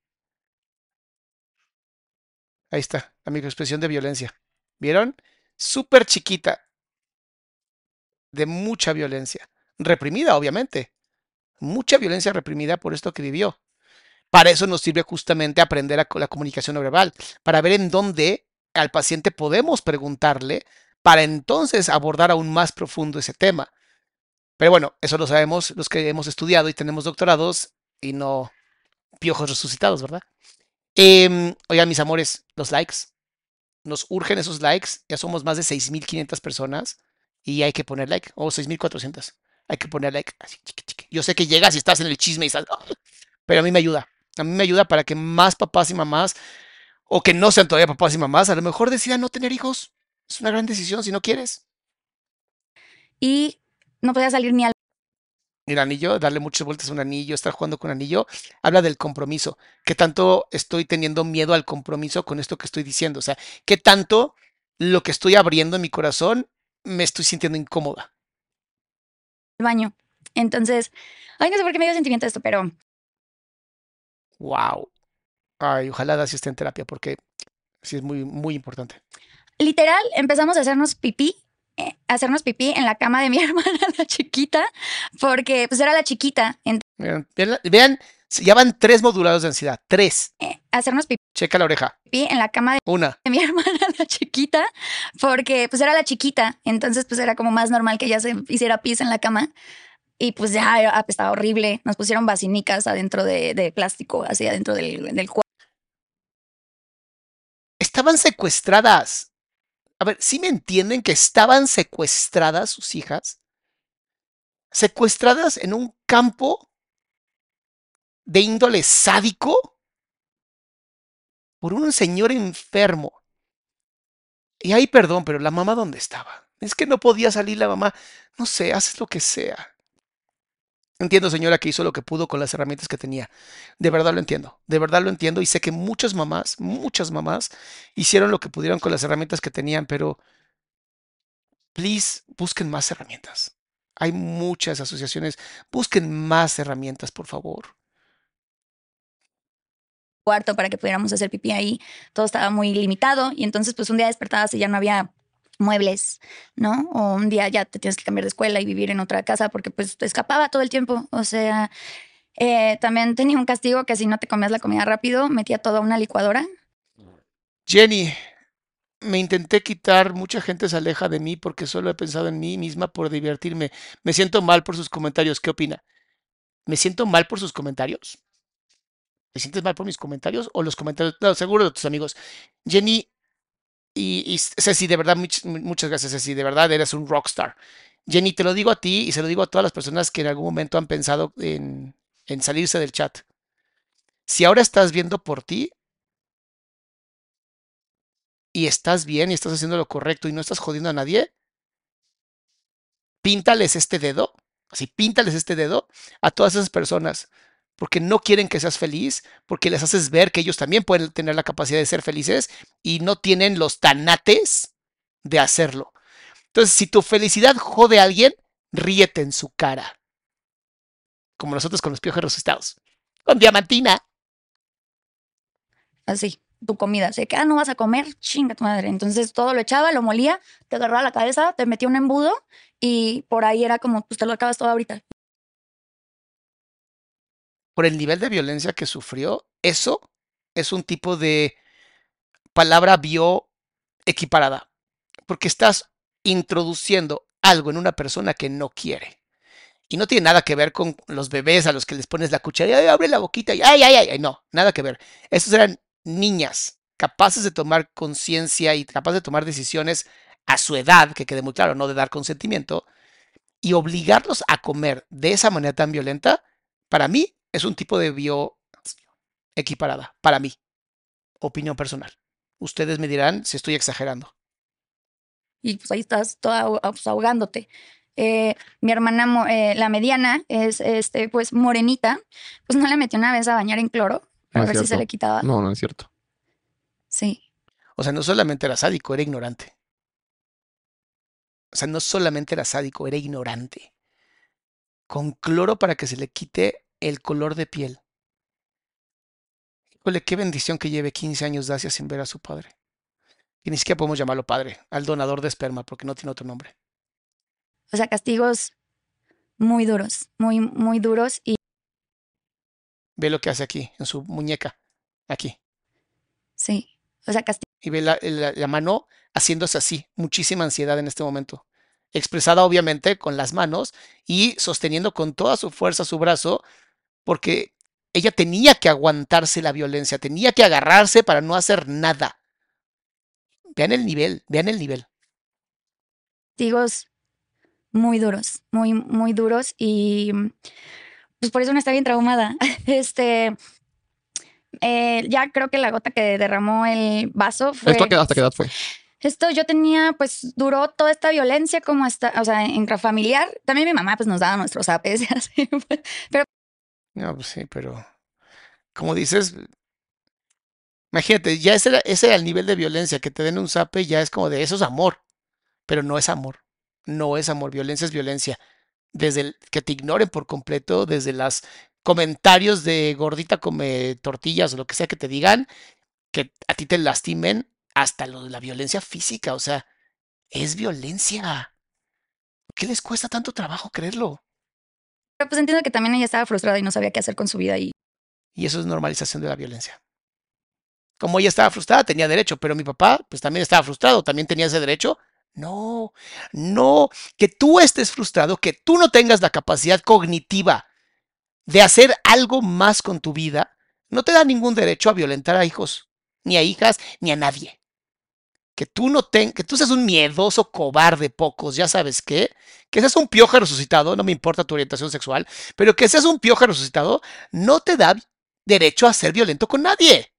Ahí está, la microexpresión de violencia. ¿Vieron? Súper chiquita. De mucha violencia. Reprimida, obviamente. Mucha violencia reprimida por esto que vivió. Para eso nos sirve justamente aprender la comunicación no verbal, para ver en dónde al paciente podemos preguntarle para entonces abordar aún más profundo ese tema. Pero bueno, eso lo sabemos los que hemos estudiado y tenemos doctorados y no piojos resucitados, ¿verdad? Eh, oigan, mis amores, los likes. Nos urgen esos likes. Ya somos más de 6.500 personas y hay que poner like. O 6.400. Hay que poner like. Yo sé que llegas y estás en el chisme y estás... pero a mí me ayuda. A mí me ayuda para que más papás y mamás, o que no sean todavía papás y mamás, a lo mejor decidan no tener hijos. Es una gran decisión si no quieres. Y no podía salir ni al el anillo, darle muchas vueltas a un anillo, estar jugando con anillo, habla del compromiso. ¿Qué tanto estoy teniendo miedo al compromiso con esto que estoy diciendo? O sea, ¿qué tanto lo que estoy abriendo en mi corazón me estoy sintiendo incómoda? El baño. Entonces, ay, no sé por qué me dio sentimiento esto, pero. Wow. Ay, ojalá Dacia esté en terapia porque sí es muy, muy importante. Literal, empezamos a hacernos pipí hacernos pipí en la cama de mi [laughs] hermana, la chiquita, porque pues era la chiquita. Vean, ya van tres modulados de ansiedad, tres. Eh, hacernos pipí. Checa la oreja. Pipí en la cama de, Una. de mi [laughs] hermana, la chiquita, porque pues era la chiquita, entonces pues era como más normal que ella se hiciera pis en la cama. Y pues ya estaba horrible. Nos pusieron vacinicas adentro de, plástico, así adentro del, del cuarto. Estaban secuestradas. A ver, ¿sí me entienden que estaban secuestradas sus hijas? Secuestradas en un campo de índole sádico. por un señor enfermo. Y ahí perdón, pero la mamá dónde estaba? Es que no podía salir la mamá. No sé, haces lo que sea. Entiendo, señora, que hizo lo que pudo con las herramientas que tenía. De verdad lo entiendo. De verdad lo entiendo. Y sé que muchas mamás, muchas mamás, hicieron lo que pudieron con las herramientas que tenían, pero please, busquen más herramientas. Hay muchas asociaciones. Busquen más herramientas, por favor. Cuarto para que pudiéramos hacer pipí ahí. Todo estaba muy limitado. Y entonces, pues un día despertabas y ya no había muebles, ¿no? O un día ya te tienes que cambiar de escuela y vivir en otra casa porque pues te escapaba todo el tiempo. O sea, eh, también tenía un castigo que si no te comías la comida rápido, metía todo a una licuadora. Jenny, me intenté quitar, mucha gente se aleja de mí porque solo he pensado en mí misma por divertirme. Me siento mal por sus comentarios. ¿Qué opina? ¿Me siento mal por sus comentarios? ¿Te sientes mal por mis comentarios o los comentarios? No, seguro de tus amigos. Jenny, y, Ceci, de verdad, muchas gracias, Ceci, de verdad eres un rockstar. Jenny, te lo digo a ti y se lo digo a todas las personas que en algún momento han pensado en, en salirse del chat. Si ahora estás viendo por ti y estás bien y estás haciendo lo correcto y no estás jodiendo a nadie, píntales este dedo, así píntales este dedo a todas esas personas porque no quieren que seas feliz, porque les haces ver que ellos también pueden tener la capacidad de ser felices y no tienen los tanates de hacerlo. Entonces, si tu felicidad jode a alguien, ríete en su cara. Como nosotros con los piojos resucitados. Con diamantina. Así, tu comida. Se que, ah, no vas a comer, chinga tu madre. Entonces todo lo echaba, lo molía, te agarraba la cabeza, te metía un embudo y por ahí era como, pues te lo acabas todo ahorita por el nivel de violencia que sufrió, eso es un tipo de palabra bioequiparada, porque estás introduciendo algo en una persona que no quiere. Y no tiene nada que ver con los bebés a los que les pones la cuchara y abre la boquita y ay, ay, ay, no, nada que ver. Esos eran niñas capaces de tomar conciencia y capaces de tomar decisiones a su edad, que quede muy claro, no de dar consentimiento, y obligarlos a comer de esa manera tan violenta, para mí es un tipo de bio equiparada, para mí. Opinión personal. Ustedes me dirán si estoy exagerando. Y pues ahí estás toda pues, ahogándote. Eh, mi hermana, eh, la mediana, es este, pues morenita, pues no le metió una vez a bañar en cloro a ver si se le quitaba. No, no es cierto. Sí. O sea, no solamente era sádico, era ignorante. O sea, no solamente era sádico, era ignorante. Con cloro para que se le quite el color de piel. Híjole, qué bendición que lleve 15 años de Asia sin ver a su padre. Y ni siquiera podemos llamarlo padre, al donador de esperma, porque no tiene otro nombre. O sea, castigos muy duros, muy, muy duros y... Ve lo que hace aquí, en su muñeca, aquí. Sí, o sea, castigos. Y ve la, la mano haciéndose así, muchísima ansiedad en este momento expresada obviamente con las manos y sosteniendo con toda su fuerza su brazo porque ella tenía que aguantarse la violencia, tenía que agarrarse para no hacer nada. Vean el nivel, vean el nivel. Castigos muy duros, muy, muy duros y pues por eso no está bien traumada. [laughs] Este, eh, ya creo que la gota que derramó el vaso fue... ¿Esto hasta qué edad fue? Esto yo tenía, pues duró toda esta violencia como esta, o sea, intrafamiliar. También mi mamá pues nos daba nuestros apes, [laughs] así, pues, pero no, pues sí, pero como dices, imagínate, ya ese ese el nivel de violencia, que te den un zape ya es como de eso es amor, pero no es amor, no es amor, violencia es violencia. Desde el, que te ignoren por completo, desde los comentarios de gordita come tortillas o lo que sea que te digan, que a ti te lastimen, hasta lo de la violencia física, o sea, es violencia. ¿Qué les cuesta tanto trabajo creerlo? Pero pues entiendo que también ella estaba frustrada y no sabía qué hacer con su vida y... Y eso es normalización de la violencia. Como ella estaba frustrada, tenía derecho, pero mi papá pues también estaba frustrado, también tenía ese derecho. No, no, que tú estés frustrado, que tú no tengas la capacidad cognitiva de hacer algo más con tu vida, no te da ningún derecho a violentar a hijos, ni a hijas, ni a nadie que tú no ten, que tú seas un miedoso cobarde pocos, ya sabes qué, que seas un pioja resucitado, no me importa tu orientación sexual, pero que seas un pioja resucitado no te da derecho a ser violento con nadie.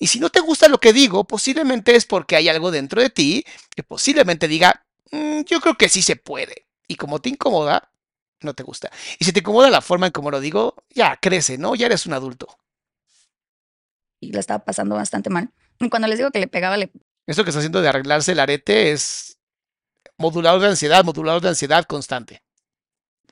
Y si no te gusta lo que digo, posiblemente es porque hay algo dentro de ti que posiblemente diga, "Mm, yo creo que sí se puede. Y como te incomoda, no te gusta. Y si te incomoda la forma en como lo digo, ya crece, ¿no? Ya eres un adulto. y la estaba pasando bastante mal. Y cuando les digo que le pegaba, le Eso que está haciendo de arreglarse el arete es modulador de ansiedad, modulador de ansiedad constante.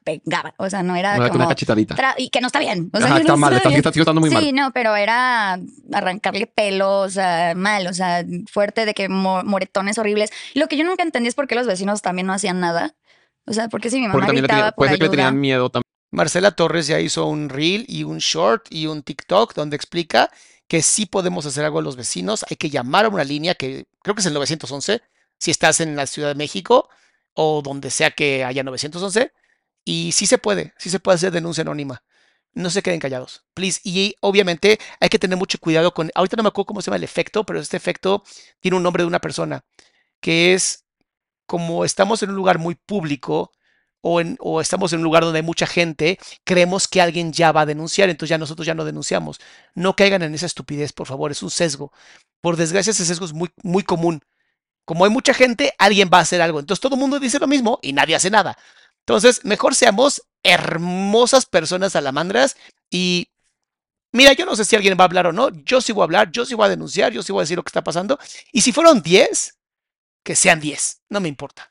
pegaba. O sea, no era No era como... una cachetadita. y que no está bien. O sea, Ajá, que está no mal, está, está, estando muy sí, mal. no, pero era arrancarle pelo, o sea, mal, o sea, fuerte de que mo- moretones horribles. Y lo que yo nunca entendí es por qué los vecinos también no hacían nada. O sea, porque si mi mamá Porque también le gritaba tenía- por puede ser que le tenían miedo también. Marcela Torres ya hizo un reel y un short y un TikTok donde explica que sí podemos hacer algo a los vecinos. Hay que llamar a una línea que creo que es el 911, si estás en la Ciudad de México o donde sea que haya 911. Y sí se puede, sí se puede hacer denuncia anónima. No se queden callados, please. Y obviamente hay que tener mucho cuidado con, ahorita no me acuerdo cómo se llama el efecto, pero este efecto tiene un nombre de una persona, que es como estamos en un lugar muy público o, estamos en un lugar donde hay mucha gente, creemos que alguien ya va a denunciar, entonces ya nosotros ya no denunciamos. No caigan en esa estupidez, por favor, es un sesgo. Por desgracia, ese sesgo es muy, muy común. Como hay mucha gente, alguien va a hacer algo. Entonces todo el mundo dice lo mismo y nadie hace nada. Entonces, mejor seamos hermosas personas salamandras y mira, yo no sé si alguien va a hablar o no, yo voy a hablar, yo voy a denunciar, yo sí voy a decir lo que está pasando. Y si fueron 10, que sean 10, no me importa.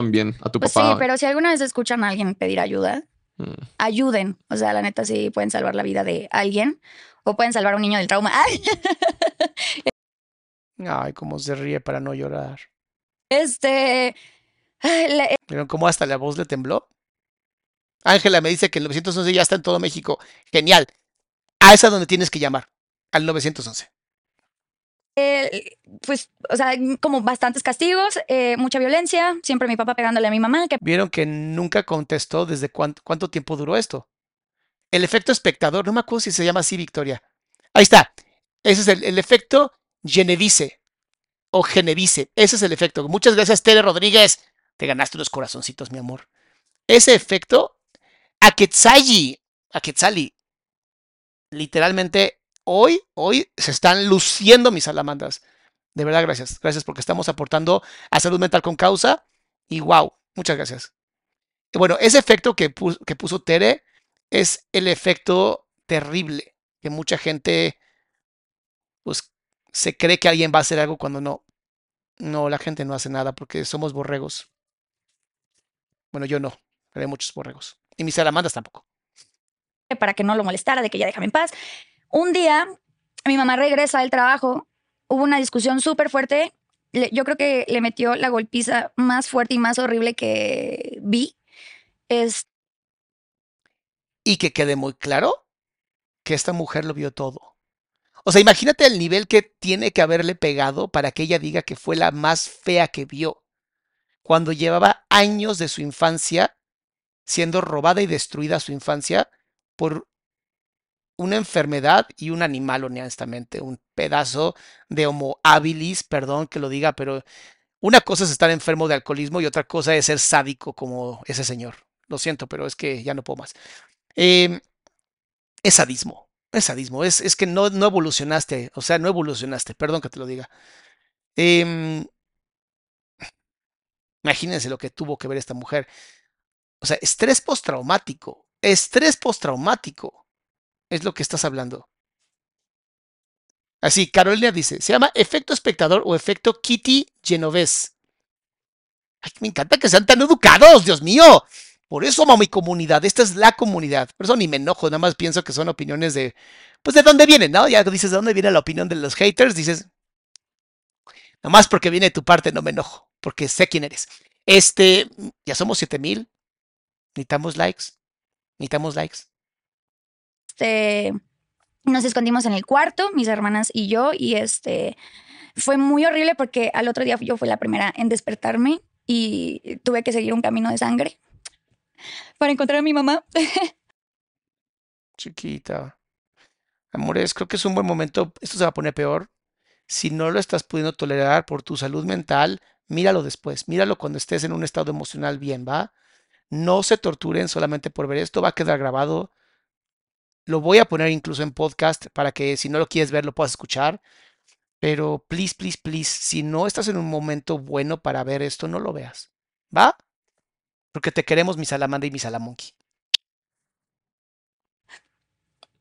También a tu Pues sí, papá. pero si alguna vez escuchan a alguien pedir ayuda, Mm. ayuden. O sea, la neta sí pueden salvar la vida de alguien o pueden salvar a un niño del trauma. ¡Ay! [laughs] Ay, cómo se ríe para no llorar. Este. la- ¿Vieron cómo hasta la voz le tembló? Ángela me dice que el 911 ya está en todo México. Genial. A esa donde tienes que llamar. Al 911. Eh, pues, o sea, como bastantes castigos, eh, mucha violencia, siempre mi papá pegándole a mi mamá, que Vieron que nunca contestó desde cuánto, cuánto tiempo duró esto. El efecto espectador, no me acuerdo si se llama así, Victoria. Ahí está. Ese es el, el efecto Genevice o Genevice. Ese es el efecto. Muchas gracias, Tere Rodríguez. Te ganaste unos corazoncitos, mi amor. Ese efecto, Aquetzali, Aquetzali, literalmente hoy, hoy se están luciendo mis salamandras. De verdad, gracias. Gracias porque estamos aportando a salud mental con causa. Y wow, muchas gracias. Bueno, ese efecto que puso, que puso Tere es el efecto terrible que mucha gente pues se cree que alguien va a hacer algo cuando no. No, la gente no hace nada porque somos borregos. Bueno, yo no, pero hay muchos borregos. Y mis salamandras tampoco. para que no lo molestara, de que ya déjame en paz. Un día, mi mamá regresa del trabajo, hubo una discusión súper fuerte. yo creo que le metió la golpiza más fuerte y más horrible que vi. Es, Y que quede muy claro que esta mujer lo vio todo. O sea, imagínate el nivel que tiene que haberle pegado para que ella diga que fue la más fea que vio. Cuando llevaba años de su infancia siendo robada y destruida su infancia por una enfermedad y un animal, honestamente, un pedazo de homo habilis, perdón que lo diga, pero una cosa es estar enfermo de alcoholismo y otra cosa es ser sádico como ese señor. Lo siento, pero es que ya no puedo más. Eh, es sadismo, es sadismo, es, es que no, no evolucionaste, o sea, no evolucionaste, perdón que te lo diga. Eh, imagínense lo que tuvo que ver esta mujer. O sea, estrés postraumático, estrés postraumático es lo que estás hablando. Así, Carolina dice, se llama efecto espectador o efecto Kitty Genovese. Ay, me encanta que sean tan educados, Dios mío. Por eso amo mi comunidad, esta es la comunidad. Por eso ni me enojo, nada más pienso que son opiniones de, pues de dónde vienen, ¿no? Ya dices, ¿de dónde viene la opinión de los haters? Dices, nada más porque viene de tu parte no me enojo, porque sé quién eres. Este, ya somos 7000. Necesitamos likes. Necesitamos likes. Este, nos escondimos en el cuarto, mis hermanas y yo, y este, fue muy horrible porque al otro día yo fui la primera en despertarme y tuve que seguir un camino de sangre para encontrar a mi mamá. [laughs] Chiquita. Amores, creo que es un buen momento. Esto se va a poner peor. Si no lo estás pudiendo tolerar por tu salud mental, míralo después. Míralo cuando estés en un estado emocional bien, ¿va? No se torturen solamente por ver esto. Va a quedar grabado. Lo voy a poner incluso en podcast para que si no lo quieres ver lo puedas escuchar. Pero please, please, please, si no estás en un momento bueno para ver esto, no lo veas. ¿Va? Porque te queremos mi salamandra y mi salamonkey.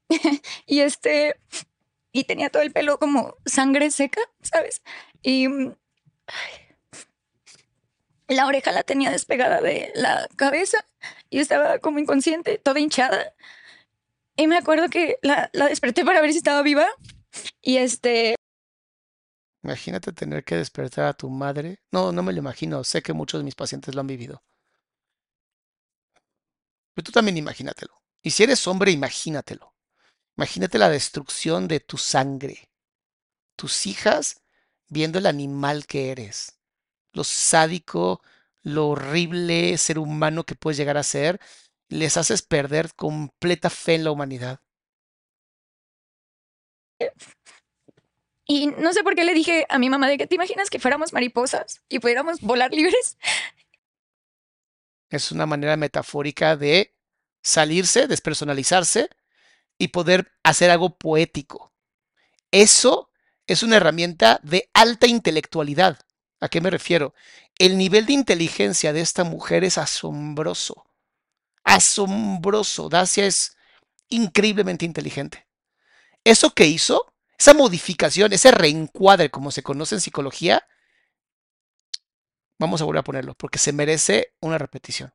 [laughs] y este, y tenía todo el pelo como sangre seca, ¿sabes? Y mm, la oreja la tenía despegada de la cabeza y estaba como inconsciente, toda hinchada. Y me acuerdo que la, desperté para ver si estaba viva. Y este, Imagínate tener que despertar a tu madre. No, no me lo imagino. Sé que muchos de mis pacientes lo han vivido. Pero tú también imagínatelo. Y si eres hombre, imagínatelo. Imagínate la destrucción de tu sangre. Tus hijas viendo el animal que eres. Lo sádico, lo horrible ser humano que puedes llegar a ser. Les haces perder completa fe en la humanidad. Y no sé por qué le dije a mi mamá de que te imaginas que fuéramos mariposas y pudiéramos volar libres. Es una manera metafórica de salirse, despersonalizarse y poder hacer algo poético. Eso es una herramienta de alta intelectualidad. ¿A qué me refiero? El nivel de inteligencia de esta mujer es asombroso. Asombroso. Dacia es increíblemente inteligente. Eso que hizo esa modificación, ese reencuadre, como se conoce en psicología, vamos a volver a ponerlo, porque se merece una repetición.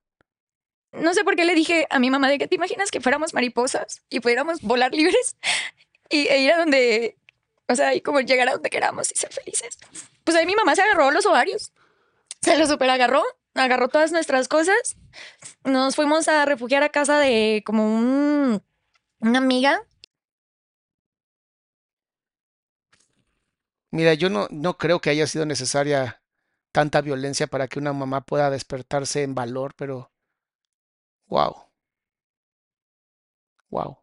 No sé por qué le dije a mi mamá de que te imaginas que fuéramos mariposas y pudiéramos volar libres y e ir a donde, o sea, y como llegar a donde queramos y ser felices. Pues ahí mi mamá se agarró los ovarios, se los super agarró, agarró todas nuestras cosas. Nos fuimos a refugiar a casa de como un, una amiga Mira, yo no, no creo que haya sido necesaria tanta violencia para que una mamá pueda despertarse en valor, pero wow. Wow.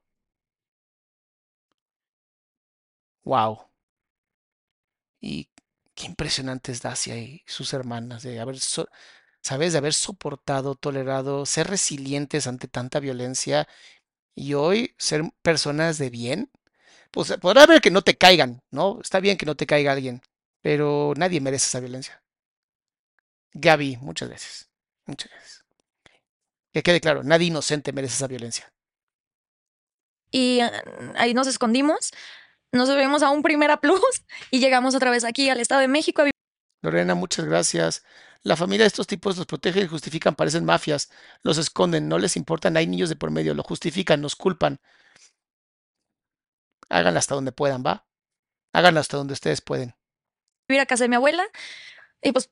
Wow. Y qué impresionante es Dacia y sus hermanas de haber, sabes, de haber soportado, tolerado, ser resilientes ante tanta violencia y hoy ser personas de bien pues podrá haber que no te caigan, ¿no? Está bien que no te caiga alguien, pero nadie merece esa violencia. Gaby, muchas veces. Muchas veces. Que quede claro, nadie inocente merece esa violencia. Y ah, ahí nos escondimos, nos subimos a un Primera Plus [laughs] y llegamos otra vez aquí al Estado de México. Lorena, muchas gracias. La familia de estos tipos los protege y justifican, parecen mafias, los esconden, no les importan, hay niños de por medio, lo justifican, nos culpan. Háganlo hasta donde puedan, ¿va? Háganlo hasta donde ustedes pueden. Ir a casa de mi abuela y pues,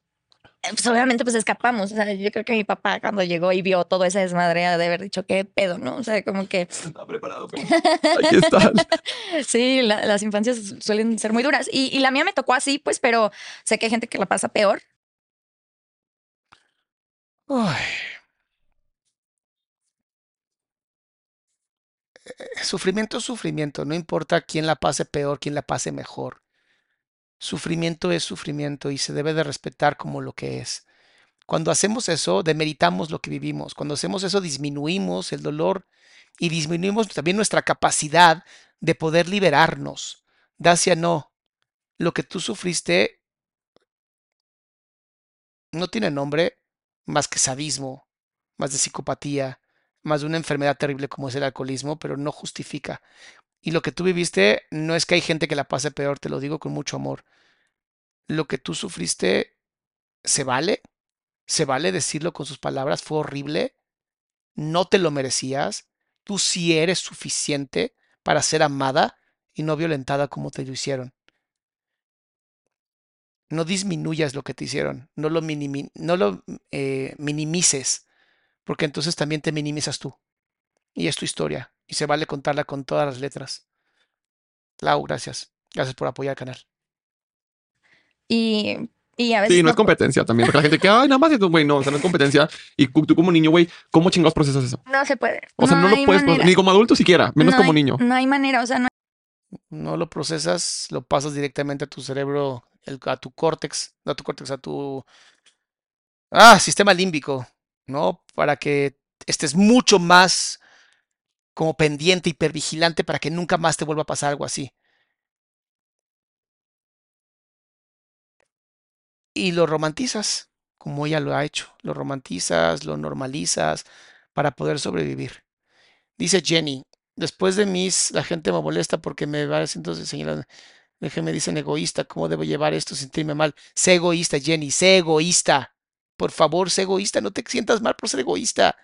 eh, pues obviamente pues escapamos. O sea, yo creo que mi papá cuando llegó y vio todo ese desmadre de haber dicho qué pedo, ¿no? O sea, como que... [laughs] Está preparado, pero [laughs] aquí está. sí, las infancias suelen ser muy duras. Y, y la mía me tocó así, pues, pero sé que hay gente que la pasa peor. Ay. sufrimiento es sufrimiento, no importa quién la pase peor, quién la pase mejor. Sufrimiento es sufrimiento y se debe de respetar como lo que es. Cuando hacemos eso, demeritamos lo que vivimos. Cuando hacemos eso, disminuimos el dolor y disminuimos también nuestra capacidad de poder liberarnos. Dacia, no. Lo que tú sufriste no tiene nombre más que sadismo, más de psicopatía, más de una enfermedad terrible como es el alcoholismo, pero no justifica. Y lo que tú viviste no es que hay gente que la pase peor, te lo digo con mucho amor. Lo que tú sufriste se vale, se vale decirlo con sus palabras, fue horrible, no te lo merecías, tú sí eres suficiente para ser amada y no violentada como te lo hicieron. No disminuyas lo que te hicieron, no lo, no lo eh, minimices porque entonces también te minimizas tú. Y es tu historia, y se vale contarla con todas las letras. Lau, gracias. Gracias por apoyar el canal. Y, y a veces. Sí, no, es competencia también, porque la gente que, ay, nada más güey, no, o sea, no es competencia. Y tú como niño, güey, ¿cómo chingados procesas eso? No se puede. O sea, no, lo puedes, ni como adulto siquiera, menos como niño. No hay manera, o sea, no. No lo procesas, lo pasas directamente a tu cerebro, a tu córtex, a tu córtex, a tu. Ah, sistema límbico. ¿no? Para que estés mucho más como pendiente, hipervigilante para que nunca más te vuelva a pasar algo así. Y lo romantizas, como ella lo ha hecho. Lo romantizas, lo normalizas para poder sobrevivir. Dice Jenny, después de mis, la gente me molesta porque me va entonces señalan, me dicen egoísta, ¿cómo debo llevar esto sentirme mal? Sé egoísta, Jenny, sé egoísta. Por favor, sé egoísta, no te sientas mal por ser egoísta.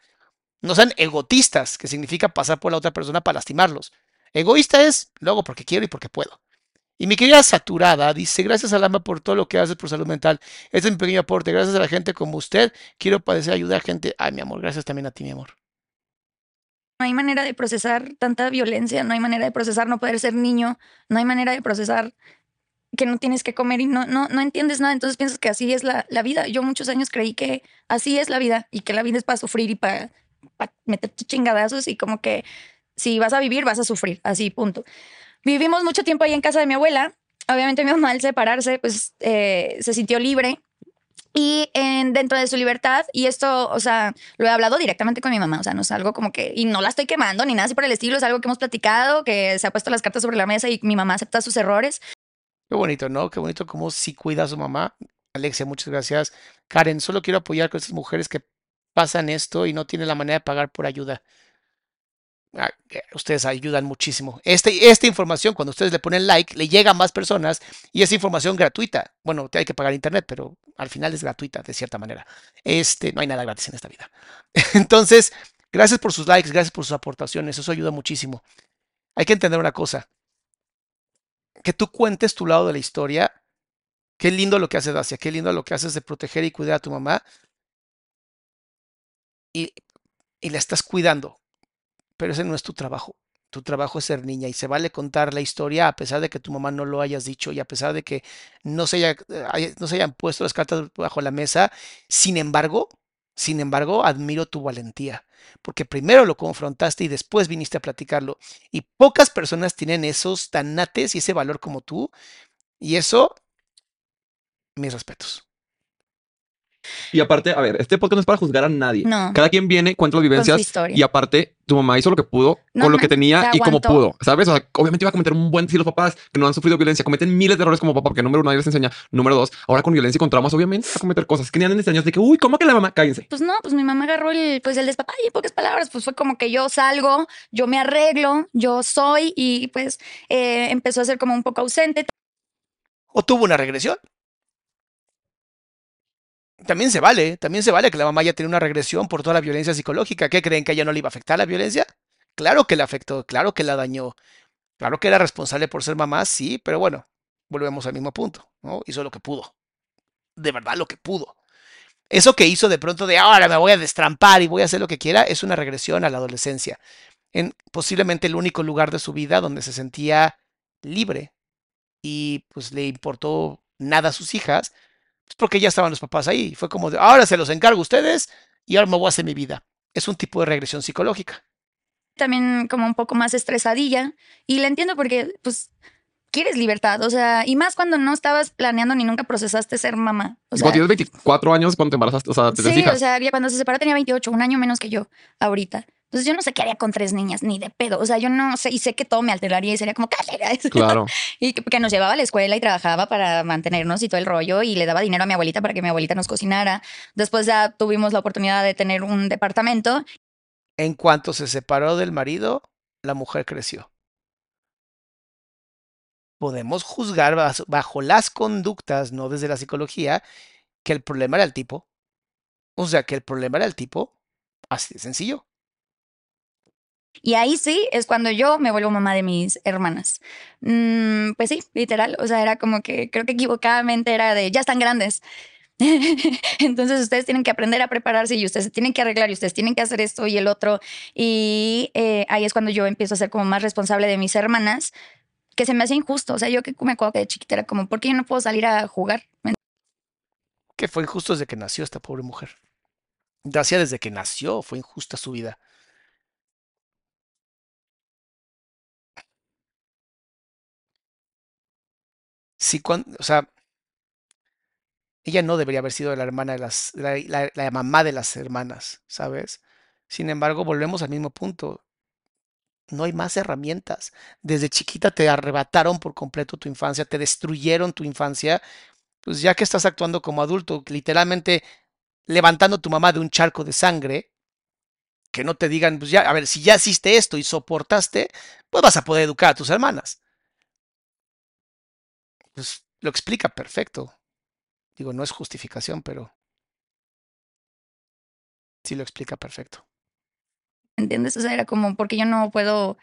No sean egotistas, que significa pasar por la otra persona para lastimarlos. Egoísta es, lo hago porque quiero y porque puedo. Y mi querida Saturada dice, gracias Alama por todo lo que haces por salud mental. Este es mi pequeño aporte. Gracias a la gente como usted. Quiero padecer, ayudar a gente. Ay, mi amor, gracias también a ti, mi amor. No hay manera de procesar tanta violencia, no hay manera de procesar no poder ser niño, no hay manera de procesar que no tienes que comer y no, no, no entiendes nada, entonces piensas que así es la, la vida. Yo muchos años creí que así es la vida y que la vida es para sufrir y para, meterte chingadazos y como que si vas a vivir, vas a sufrir, así, punto. Vivimos mucho tiempo ahí en casa de mi abuela. Obviamente mi mamá al separarse, pues eh, se sintió libre y en, dentro de su libertad, y esto, o sea, lo he hablado directamente con mi mamá, o sea, no es algo como que, y no la estoy quemando ni nada así por el estilo, es algo que hemos platicado, que se ha puesto las cartas sobre la mesa y mi mamá acepta sus errores. Qué bonito, ¿no? Qué bonito cómo sí cuida a su mamá. Alexia, muchas gracias. Karen, solo quiero apoyar con estas mujeres que pasan esto y no tienen la manera de pagar por ayuda. Ustedes ayudan muchísimo. Este, esta información, cuando ustedes le ponen like, le llega a más personas y es información gratuita. Bueno, hay que pagar internet, pero al final es gratuita de cierta manera. Este, no hay nada gratis en esta vida. [laughs] Entonces, gracias por sus likes, gracias por sus aportaciones. Eso ayuda muchísimo. Hay que entender una cosa. Que tú cuentes tu lado de la historia. Qué lindo lo que hace Dacia, qué lindo lo que haces de proteger y cuidar a tu mamá. Y, y la estás cuidando pero ese no es tu trabajo. Tu trabajo es ser niña y se vale contar la historia a pesar de que tu mamá no lo hayas dicho y a pesar de que no se, haya, eh, hayan puesto las cartas bajo la mesa. Sin embargo, sin embargo, admiro tu valentía, porque primero lo confrontaste y después viniste a platicarlo. Y pocas personas tienen esos tanates y ese valor como tú. Y eso, mis respetos. Y aparte, a ver, este podcast no es para juzgar a nadie. No. Cada quien viene, cuenta las Con su vivencias. historia. Y aparte, tu mamá hizo lo que pudo No, con lo que tenía y como pudo. ¿Sabes? O sea, obviamente iba a cometer un buen si los papás que no han sufrido violencia cometen miles de errores como papá, porque número uno, nadie les enseña. Número dos, ahora con violencia y con traumas, obviamente, va a cometer cosas que ni anden años de que, uy, ¿cómo que la mamá? Cállense. Pues no, pues mi mamá agarró el, pues el despapalle, en pocas palabras, pues fue como que yo salgo, yo me arreglo, yo soy y pues eh, empezó a ser como un poco ausente. O tuvo una regresión. También se vale, también se vale que la mamá ya tiene una regresión por toda la violencia psicológica. ¿Qué creen que a ella no le iba a afectar la violencia? Claro que le afectó, claro que la dañó. Claro que era responsable por ser mamá, sí, pero bueno, volvemos al mismo punto, ¿no? Hizo lo que pudo. De verdad lo que pudo. Eso que hizo de pronto de ahora me voy a destrampar y voy a hacer lo que quiera es una regresión a la adolescencia. En posiblemente el único lugar de su vida donde se sentía libre y pues le importó nada a sus hijas, pues porque ya estaban los papás ahí. Fue como de ahora se los encargo a ustedes y ahora me voy a hacer mi vida. Es un tipo de regresión psicológica. también como un poco más estresadilla y la entiendo porque pues quieres libertad, o sea, y más cuando no estabas planeando ni nunca procesaste ser mamá. O sea, cuando tienes 24 años, cuando te embarazaste, o sea, te sí, o sea, cuando se separó tenía 28, un año menos que yo ahorita. Entonces yo no sé qué haría con tres niñas, ni de pedo. O sea, yo no sé, y sé que todo me alteraría y sería como, "Cállate". Claro. [laughs] Y que, que nos llevaba a la escuela y trabajaba para mantenernos y todo el rollo y le daba dinero a mi abuelita para que mi abuelita nos cocinara. Después ya tuvimos la oportunidad de tener un departamento En cuanto se separó del marido, la mujer creció. Podemos juzgar bajo las conductas, no desde la psicología, que el problema era el tipo. O sea, que el problema era el tipo. Así de sencillo. Y ahí sí es cuando yo me vuelvo mamá de mis hermanas. Mm, pues sí, literal. O sea, era como que creo que equivocadamente era de ya están grandes. [laughs] Entonces ustedes tienen que aprender a prepararse y ustedes se tienen que arreglar y ustedes tienen que hacer esto y el otro. Y eh, ahí es cuando yo empiezo a ser como más responsable de mis hermanas, que se me hace injusto. O sea, yo que me acuerdo que de chiquita era como, ¿por qué yo no puedo salir a jugar? Que fue injusto desde que nació esta pobre mujer. Gracias desde que nació fue injusta su vida. Sí, cuan- o sea, ella no debería haber sido la hermana de las, la, la- la mamá de las hermanas, ¿sabes? Sin embargo, volvemos al mismo punto. No hay más herramientas. Desde chiquita te arrebataron por completo tu infancia, te destruyeron tu infancia. Pues ya que estás actuando como adulto, literalmente levantando a tu mamá de un charco de sangre, que no te digan, pues ya, a ver, si ya hiciste esto y soportaste, pues vas a poder educar a tus hermanas. Pues lo explica perfecto. Digo, no es justificación, pero sí lo explica perfecto. ¿Entiendes? O sea, era como porque yo no puedo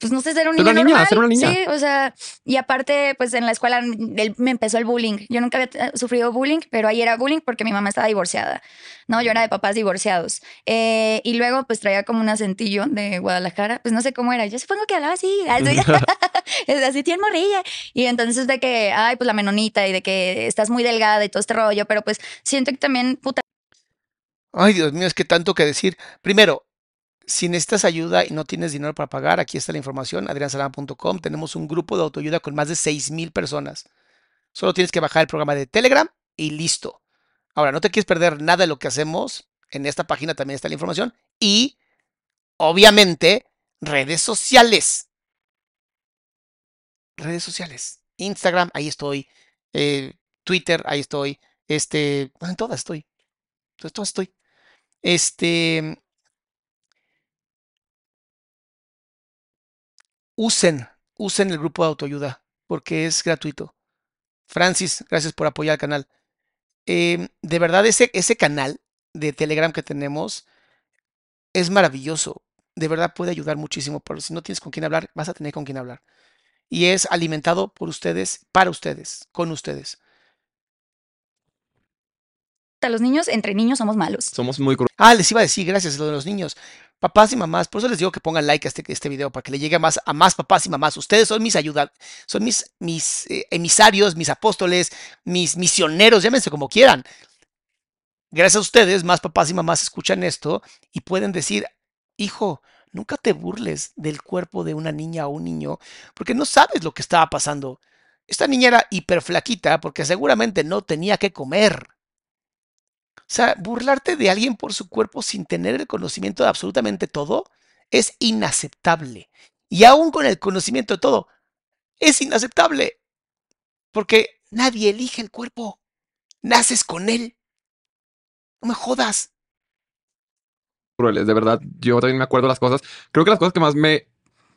pues no sé, ser un niño una niña, ser una niña. Sí, o sea, y aparte, pues en la escuela él- me empezó el bullying. Yo nunca había eh, sufrido bullying, pero ahí era bullying porque mi mamá estaba divorciada, ¿no? Yo era de papás divorciados. Eh, y luego, pues traía como un acentillo de Guadalajara, pues no sé cómo era. Yo supongo que hablaba así, [laughs] [laughs] así, así, tiene morrilla. Y entonces de que, ay, pues la menonita y de que estás muy delgada y todo este rollo, pero pues siento que también, puta, Ay, Dios mío, es que tanto que decir. Primero, si necesitas ayuda y no tienes dinero para pagar, aquí está la información, adriansalama.com. Tenemos un grupo de autoayuda con más de 6,000 personas. Solo tienes que bajar el programa de Telegram y listo. Ahora, no te quieres perder nada de lo que hacemos. En esta página también está la información. Y, obviamente, redes sociales. Redes sociales. Instagram, ahí estoy. Eh, Twitter, ahí estoy. Este, en todas estoy. En todas estoy. Este, usen, usen el grupo de autoayuda porque es gratuito. Francis, gracias por apoyar el canal. Em, de verdad, ese, ese canal de Telegram que tenemos es maravilloso. De verdad puede ayudar muchísimo, pero si no tienes con quién hablar, vas a tener con quién hablar. Y es alimentado por ustedes, para ustedes, con ustedes. Los niños, entre niños somos malos. Somos muy crueles. Ah, les iba a decir, gracias, lo de los niños. Papás y mamás, por eso les digo que pongan like a este, este video para que le llegue a más, a más papás y mamás. Ustedes son mis ayudas, son mis, mis eh, emisarios, mis apóstoles, mis misioneros, llámense como quieran. Gracias a ustedes, más papás y mamás escuchan esto y pueden decir, hijo, nunca te burles del cuerpo de una niña o un niño, porque no sabes lo que estaba pasando. Esta niña era hiperflaquita porque seguramente no tenía que comer. O sea, burlarte de alguien por su cuerpo sin tener el conocimiento de absolutamente todo es inaceptable. Y aún con el conocimiento de todo, es inaceptable. Porque nadie elige el cuerpo. Naces con él. No me jodas. crueles, de verdad. Yo también me acuerdo las cosas. Creo que las cosas que más me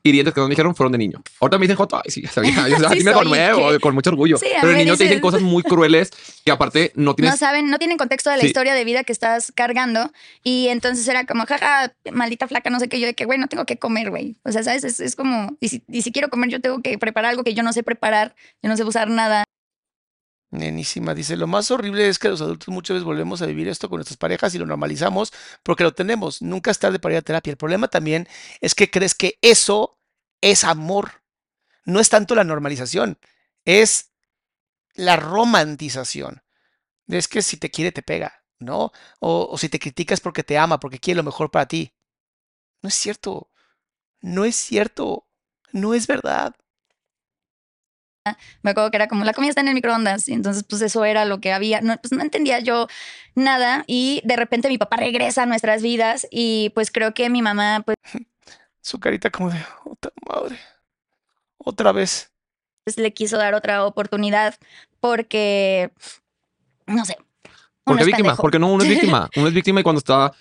hirientes que nos dijeron fueron de niño. Ahorita me dicen Joto, ay, sí, sabía. [laughs] Yo Sí así me ¿qué? con mucho orgullo. Sí, a Pero de niño te dicen cosas muy crueles que aparte no tienes. No saben, no tienen contexto de la Sí. historia de vida que estás cargando. Y entonces era como, jaja, maldita flaca, no sé qué. Yo de que, güey, no tengo que comer, güey. O sea, ¿sabes? Es, es como, y si, y si quiero comer, yo tengo que preparar algo que yo no sé preparar. Yo no sé usar nada. Nenísima dice, lo más horrible es que los adultos muchas veces volvemos a vivir esto con nuestras parejas y lo normalizamos porque lo tenemos. Nunca es tarde para ir a terapia. El problema también es que crees que eso es amor. No es tanto la normalización, es la romantización. Es que si te quiere, te pega, ¿no? O, o si te criticas porque te ama, porque quiere lo mejor para ti. No es cierto. No es cierto. No es verdad. Me acuerdo que era como, la comida está en el microondas. Y entonces, pues eso era lo que había. No, pues no entendía yo nada. Y de repente mi papá regresa a nuestras vidas. Y pues creo que mi mamá, pues [laughs] Su carita como de, otra madre. Otra vez. le quiso dar otra oportunidad porque, no sé. Porque víctima, pendejo. porque no, uno es víctima. [laughs] Uno es víctima y cuando está,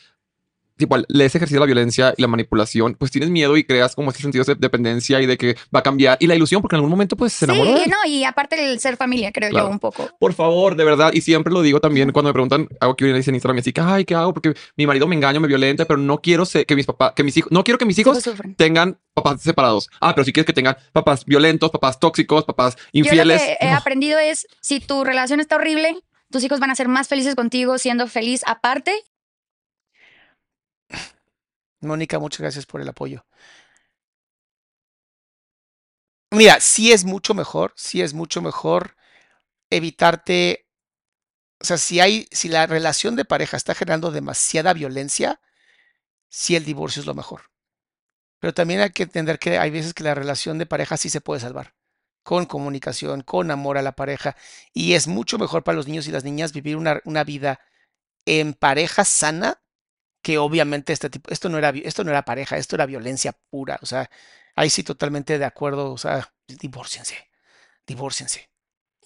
tipo, le ejercido la violencia y la manipulación, pues tienes miedo y creas como este sentido de dependencia y de que va a cambiar. Y la ilusión, porque en algún momento, pues se enamoró de Sí, no, y aparte el ser familia, creo Claro. yo, un poco. Por favor, de verdad. Y siempre lo digo también cuando me preguntan, hago que viene en Instagram así que, ay, ¿qué hago? Porque mi marido me engaña, me violenta, pero no quiero que mis papás, que mis hijos, no quiero que mis hijos tengan papás separados. Ah, pero si quieres que tengan papás violentos, papás tóxicos, papás Yo lo infieles. que he no. aprendido es, si tu relación está horrible, tus hijos van a ser más felices contigo siendo feliz aparte. Mónica, muchas gracias por el apoyo. Mira, sí es mucho mejor, sí es mucho mejor evitarte, o sea, si hay, si la relación de pareja está generando demasiada violencia, sí el divorcio es lo mejor. Pero también hay que entender que hay veces que la relación de pareja sí se puede salvar, con comunicación, con amor a la pareja, y es mucho mejor para los niños y las niñas vivir una, una vida en pareja sana que obviamente este tipo, esto no era, esto no era pareja, esto era violencia pura. O sea, ahí sí totalmente de acuerdo. O sea, divórciense, divórciense.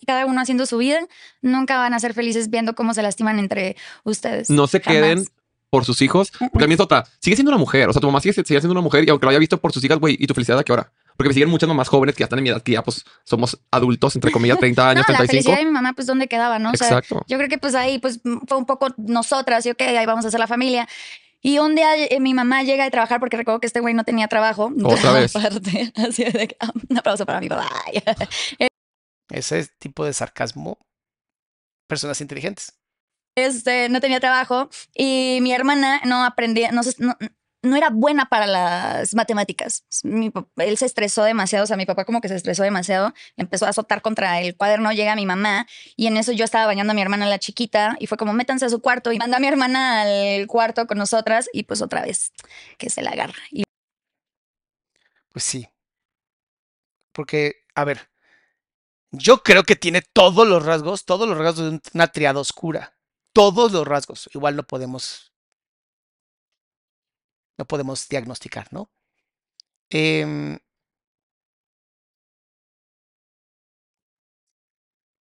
cada uno haciendo su vida, nunca van a ser felices viendo cómo se lastiman entre ustedes. No se Jamás. queden por sus hijos, porque también es otra. Sigue siendo una mujer. O sea, tu mamá sigue, sigue siendo una mujer y aunque lo haya visto por sus hijas, güey, ¿y tu felicidad a qué hora? Porque me siguen muchas mamás jóvenes que ya están en mi edad, que ya pues somos adultos, entre comillas, 30 [laughs] No, años, la 35. felicidad de mi mamá, pues, ¿dónde quedaba, no? O sea, Exacto. yo creo que pues ahí pues fue un poco nosotras, y ok, ahí vamos a hacer la familia. Y un día eh, mi mamá llega de trabajar porque recuerdo que este güey no tenía trabajo. [laughs] Otra vez. Aparte, así de que, ah, un aplauso para mi papá. [laughs] Ese tipo de sarcasmo, personas inteligentes. Este, no tenía trabajo y mi hermana no aprendía, no, se- no, no era buena para las matemáticas. Mi él se estresó demasiado, o sea, mi papá como que se estresó demasiado, empezó a azotar contra el cuaderno, llega mi mamá y en eso yo estaba bañando a mi hermana la chiquita y fue como métanse a su cuarto y manda a mi hermana al cuarto con nosotras y pues otra vez que se la agarra. Y Pues sí. Porque, a ver, yo creo que tiene todos los rasgos, todos los rasgos de un- una triada oscura. Todos los rasgos. Igual no podemos. No podemos diagnosticar, ¿no? Em,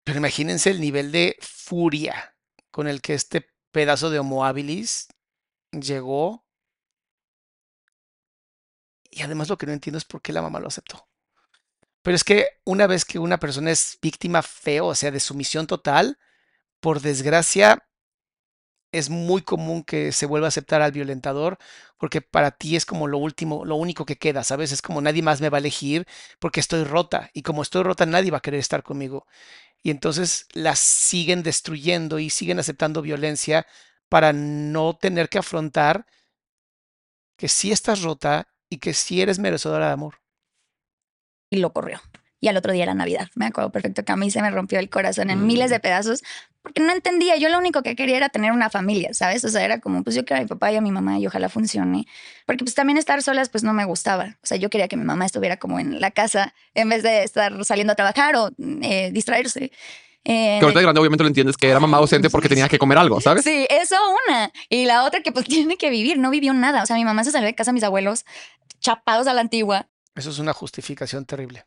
pero imagínense el nivel de furia con el que este pedazo de Homo habilis llegó. Y además lo que no entiendo es por qué la mamá lo aceptó. Pero es que una vez que una persona es víctima feo, o sea, de sumisión total, por desgracia, es muy común que se vuelva a aceptar al violentador, porque para ti es como lo último, lo único que queda, ¿sabes? Es como nadie más me va a elegir porque estoy rota, y como estoy rota, nadie va a querer estar conmigo. Y entonces las siguen destruyendo y siguen aceptando violencia para no tener que afrontar que sí estás rota y que sí eres merecedora de amor. y lo corrió. Y al otro día era Navidad. Me acuerdo perfecto que a mí se me rompió el corazón en miles de pedazos porque no entendía. Yo lo único que quería era tener una familia, ¿sabes? O sea, era como, pues yo quiero a mi papá y a mi mamá y ojalá funcione. Porque pues también estar solas pues no me gustaba. O sea, yo quería que mi mamá estuviera como en la casa en vez de estar saliendo a trabajar o eh, distraerse. Eh, Que ahorita de grande obviamente lo entiendes que era mamá ausente porque tenía que comer algo, ¿sabes? Sí, eso una. Y la otra que pues [laughs] tiene que vivir, no vivió nada. O sea, mi mamá se salió de casa a mis abuelos chapados a la antigua. Eso es una justificación terrible.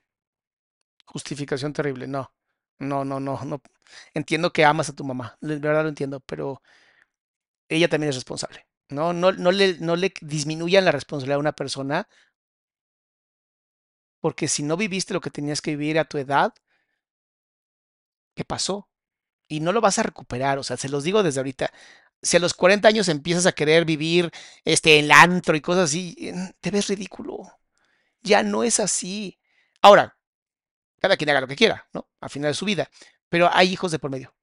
Justificación terrible. No, no, no, no, no. Entiendo que amas a tu mamá, de verdad lo entiendo, pero ella también es responsable. No, no, no le, no le disminuyan la responsabilidad a una persona, porque si no viviste lo que tenías que vivir a tu edad, ¿qué pasó? Y no lo vas a recuperar, o sea, se los digo desde ahorita. Si a los 40 años empiezas a querer vivir este, el antro y cosas así, te ves ridículo. Ya no es así. Ahora, cada quien haga lo que quiera, ¿no? Al final de su vida. Pero hay hijos de por medio.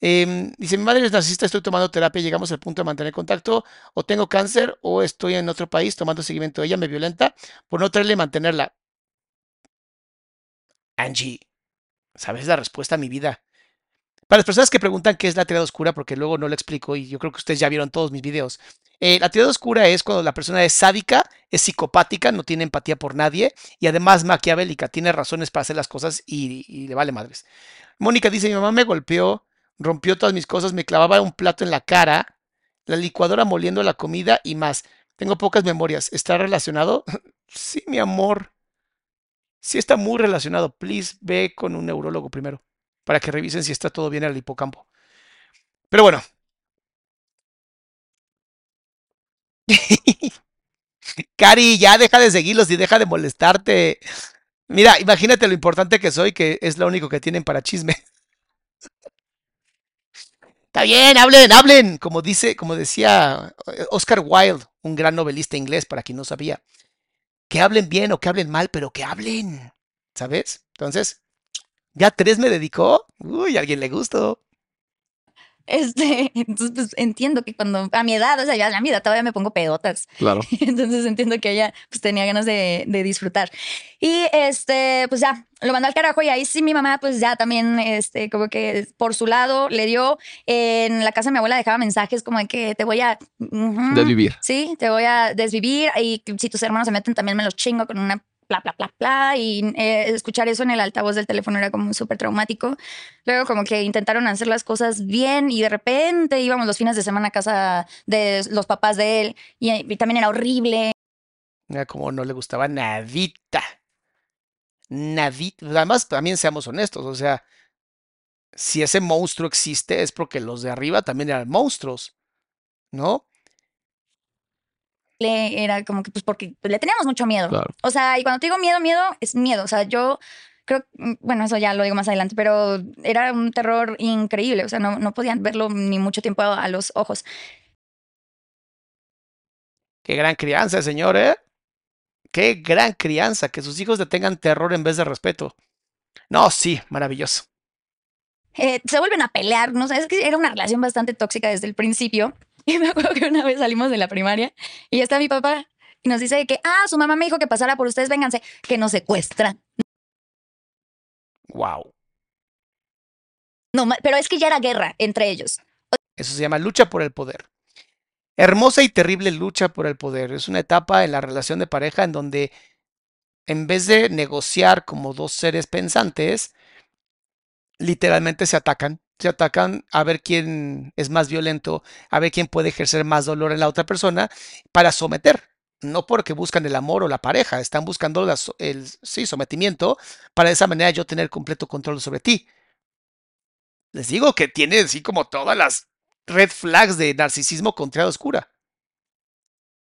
Em, dice, mi madre es narcisista, estoy tomando terapia, llegamos al punto de mantener contacto, o tengo cáncer, o estoy en otro país tomando seguimiento. Ella me violenta por no traerle y mantenerla. Angie, ¿sabes la respuesta a mi vida? Para las personas que preguntan qué es la triada oscura, porque luego no lo explico y yo creo que ustedes ya vieron todos mis videos. Eh, la triada oscura es cuando la persona es sádica, es psicopática, no tiene empatía por nadie y además maquiavélica, tiene razones para hacer las cosas y, y le vale madres. Mónica dice, mi mamá me golpeó, rompió todas mis cosas, me clavaba un plato en la cara, la licuadora moliendo la comida y más. Tengo pocas memorias. ¿Está relacionado? [laughs] sí, mi amor. Sí está muy relacionado. Please ve con un neurólogo primero para que revisen si está todo bien en el hipocampo. Pero bueno. [laughs] Cari, ya deja de seguirlos y deja de molestarte. Mira, imagínate lo importante que soy, que es lo único que tienen para chisme. [laughs] Está bien, hablen, hablen, como dice, como decía eh, Oscar Wilde, un gran novelista inglés, para quien no sabía. Que hablen bien o que hablen mal, pero que hablen, ¿sabes? Entonces, ya tres me dedicó. Uy, a alguien le gustó. Este, [laughs] entonces, pues entiendo que cuando a mi edad, o sea, ya a mi edad todavía me pongo pedotas. Claro. [laughs] Entonces entiendo que ella pues tenía ganas de, de disfrutar. Y este, pues ya, lo mandó al carajo y ahí sí mi mamá pues ya también, este, como que por su lado le dio, en la casa de mi abuela dejaba mensajes como de que te voy a... Desvivir. Sí, te voy a desvivir y si tus hermanos se meten también me los chingo con una bla, bla, bla, bla. Y eh, escuchar eso en el altavoz del teléfono era como súper traumático. Luego como que intentaron hacer las cosas bien y de repente íbamos los fines de semana a casa de los papás de él y, y también era horrible. Mira como no le gustaba nadita. Nadita. Además, también seamos honestos, o sea, si ese monstruo existe es porque los de arriba también eran monstruos, ¿no? Le- Era como que pues porque pues, le teníamos mucho miedo. Claro. O sea, y cuando te digo miedo, miedo, es miedo. O sea, yo creo, mm, bueno, eso ya lo digo más adelante, pero era un terror increíble. O sea, no, no podían verlo ni mucho tiempo a, a los ojos. Qué gran crianza, señor, ¿eh? Qué gran crianza, que sus hijos le tengan terror en vez de respeto. No, sí, maravilloso. Eh, se vuelven a pelear, no sé, es que era una relación bastante tóxica desde el principio. [laughs] Y me acuerdo que una vez salimos de la primaria y ya está mi papá y nos dice que, ah, su mamá me dijo que pasara por ustedes, vénganse, que nos secuestran. Wow. No, pero es que ya era guerra entre ellos. Eso se llama lucha por el poder. Hermosa y terrible lucha por el poder. Es una etapa en la relación de pareja en donde en vez de negociar como dos seres pensantes, literalmente se atacan. Se atacan a ver quién es más violento, a ver quién puede ejercer más dolor en la otra persona para someter. No porque buscan el amor o la pareja, están buscando el sí, sometimiento para de esa manera yo tener completo control sobre ti. Les digo que tiene así como todas las red flags de narcisismo con triada oscura.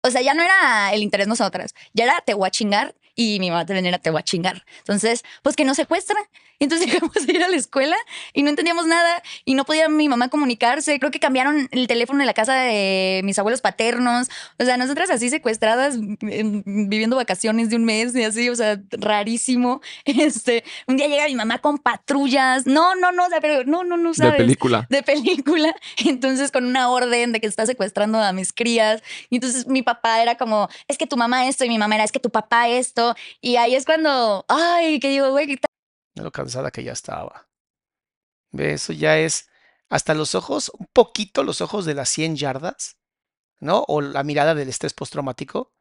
O sea, ya no era el interés nosotras, ya era te voy a chingar y mi mamá también era te voy a chingar. Entonces, pues que nos secuestran. Entonces [laughs] dejamos de ir a la escuela y no entendíamos nada y no podía mi mamá comunicarse. Creo que cambiaron el teléfono en la casa de mis abuelos paternos. O sea, nosotras así secuestradas, en- viviendo vacaciones de un mes y así, o sea, rarísimo. [laughs] Este, un día llega mi mamá con patrullas. No, no, no, o sea, pero no, no, no De sabes película. de película, [laughs] entonces con una orden de que está secuestrando a mis crías. Y entonces mi papá era como, es que tu mamá esto, y mi mamá era, es que tu papá esto. Y ahí es cuando, ay, que digo, güey. Lo cansada que ya estaba. Eso ya es hasta los ojos, un poquito los ojos de las 100 yardas, ¿no? O la mirada del estrés postraumático.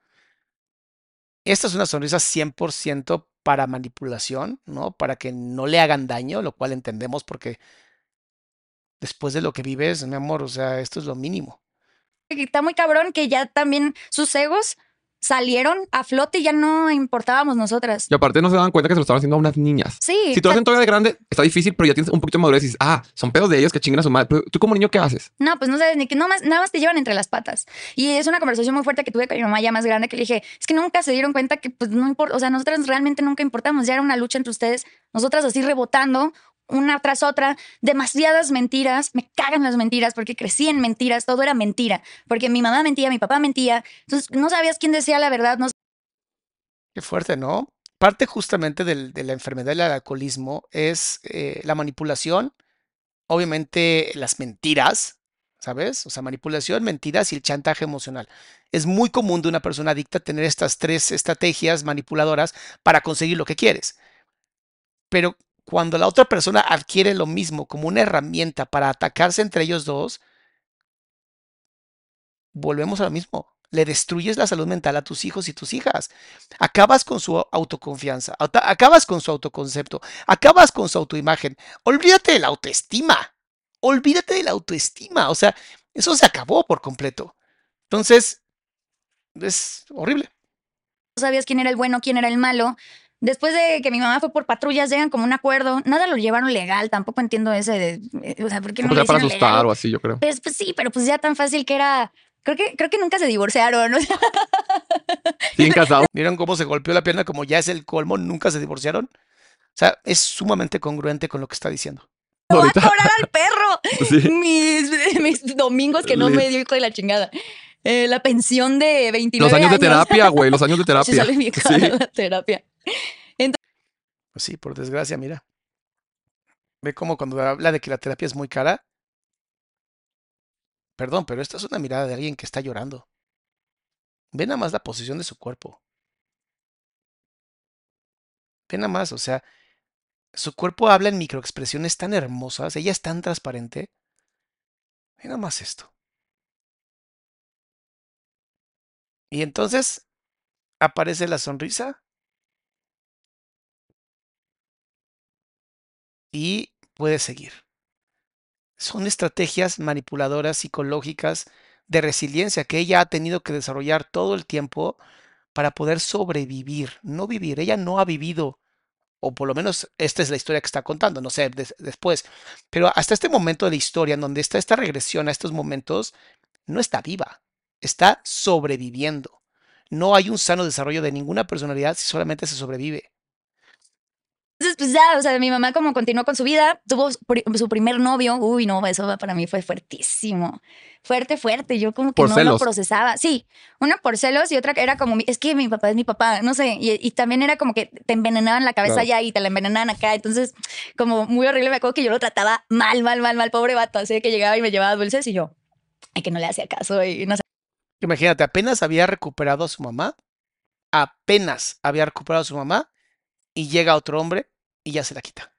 Esta es una sonrisa 100% para manipulación, ¿no? Para que no le hagan daño, lo cual entendemos porque después de lo que vives, mi amor, o sea, esto es lo mínimo. está muy cabrón que ya también sus egos salieron a flote y ya no importábamos nosotras. Y aparte no se dan cuenta que se lo estaban haciendo a unas niñas. Sí. Si tú lo hacen todavía de grande, está difícil, pero ya tienes un poquito de madurez y dices, ah, son pedos de ellos que chinguen a su madre. Pero tú como niño, ¿qué haces? No, pues no sabes ni que no más, nada más te llevan entre las patas. Y es una conversación muy fuerte que tuve con mi mamá ya más grande que le dije, es que nunca se dieron cuenta que pues no importa, o sea, nosotras realmente nunca importamos, ya era una lucha entre ustedes, nosotras así rebotando una tras otra, demasiadas mentiras, me cagan las mentiras porque crecí en mentiras, todo era mentira, porque mi mamá mentía, mi papá mentía, entonces no sabías quién decía la verdad, no Qué fuerte, ¿no? Parte justamente del- de la enfermedad del alcoholismo es eh, la manipulación, obviamente las mentiras, ¿sabes? O sea, manipulación, mentiras y el chantaje emocional. Es muy común de una persona adicta tener estas tres estrategias manipuladoras para conseguir lo que quieres. Pero cuando la otra persona adquiere lo mismo como una herramienta para atacarse entre ellos dos, volvemos a lo mismo. Le destruyes la salud mental a tus hijos y tus hijas. Acabas con su autoconfianza, acabas con su autoconcepto, acabas con su autoimagen. Olvídate de la autoestima. Olvídate de la autoestima. O sea, eso se acabó por completo. Entonces, es horrible. sabías quién era el bueno, quién era el malo. Después de que mi mamá fue por patrullas, llegan como un acuerdo, nada lo llevaron legal, tampoco entiendo ese de, eh, o sea, ¿por qué no O lo sea, para asustar legal? o así, yo creo. Pues, pues sí, pero pues ya tan fácil que era. Creo que, creo que nunca se divorciaron. o sea, Siguen casados. [laughs] ¿Vieron cómo se golpeó la pierna como ya es el colmo? Nunca se divorciaron. O sea, es sumamente congruente con lo que está diciendo. ¡Me voy a cobrar al perro! [laughs] Sí. mis, mis domingos que no me dio hijo de la chingada. Eh, la pensión de 29 Los años de terapia, güey, los años de [laughs] Se terapia. sale bien cara Sí. la terapia. Pues sí, por desgracia, mira. Ve cómo cuando habla de que la terapia es muy cara. Perdón, pero esta es una mirada de alguien que está llorando. Ve nada más la posición de su cuerpo. Ve nada más, o sea, su cuerpo habla en microexpresiones tan hermosas, ella es tan transparente. Ve nada más esto. Y entonces aparece la sonrisa. Y puede seguir. Son estrategias manipuladoras psicológicas de resiliencia que ella ha tenido que desarrollar todo el tiempo para poder sobrevivir, no vivir. Ella no ha vivido, o por lo menos esta es la historia que está contando, no sé, después. Pero hasta este momento de la historia, en donde está esta regresión a estos momentos, no está viva está sobreviviendo. No hay un sano desarrollo de ninguna personalidad si solamente se sobrevive. Entonces, pues ya, o sea, mi mamá como continuó con su vida, tuvo su primer novio. Uy, no, eso para mí fue fuertísimo. Fuerte, fuerte. Yo como que no lo procesaba. Sí, una por celos y otra que era como, es que mi papá es mi papá, no sé. Y, también era como que te envenenaban la cabeza allá y te la envenenaban acá. Entonces, como muy horrible, me acuerdo que yo lo trataba mal, mal, mal, mal, pobre vato. Así que llegaba y me llevaba dulces y yo, ay, que no le hacía caso y no sé. Imagínate, apenas había recuperado a su mamá, apenas había recuperado a su mamá y llega otro hombre y ya se la quita.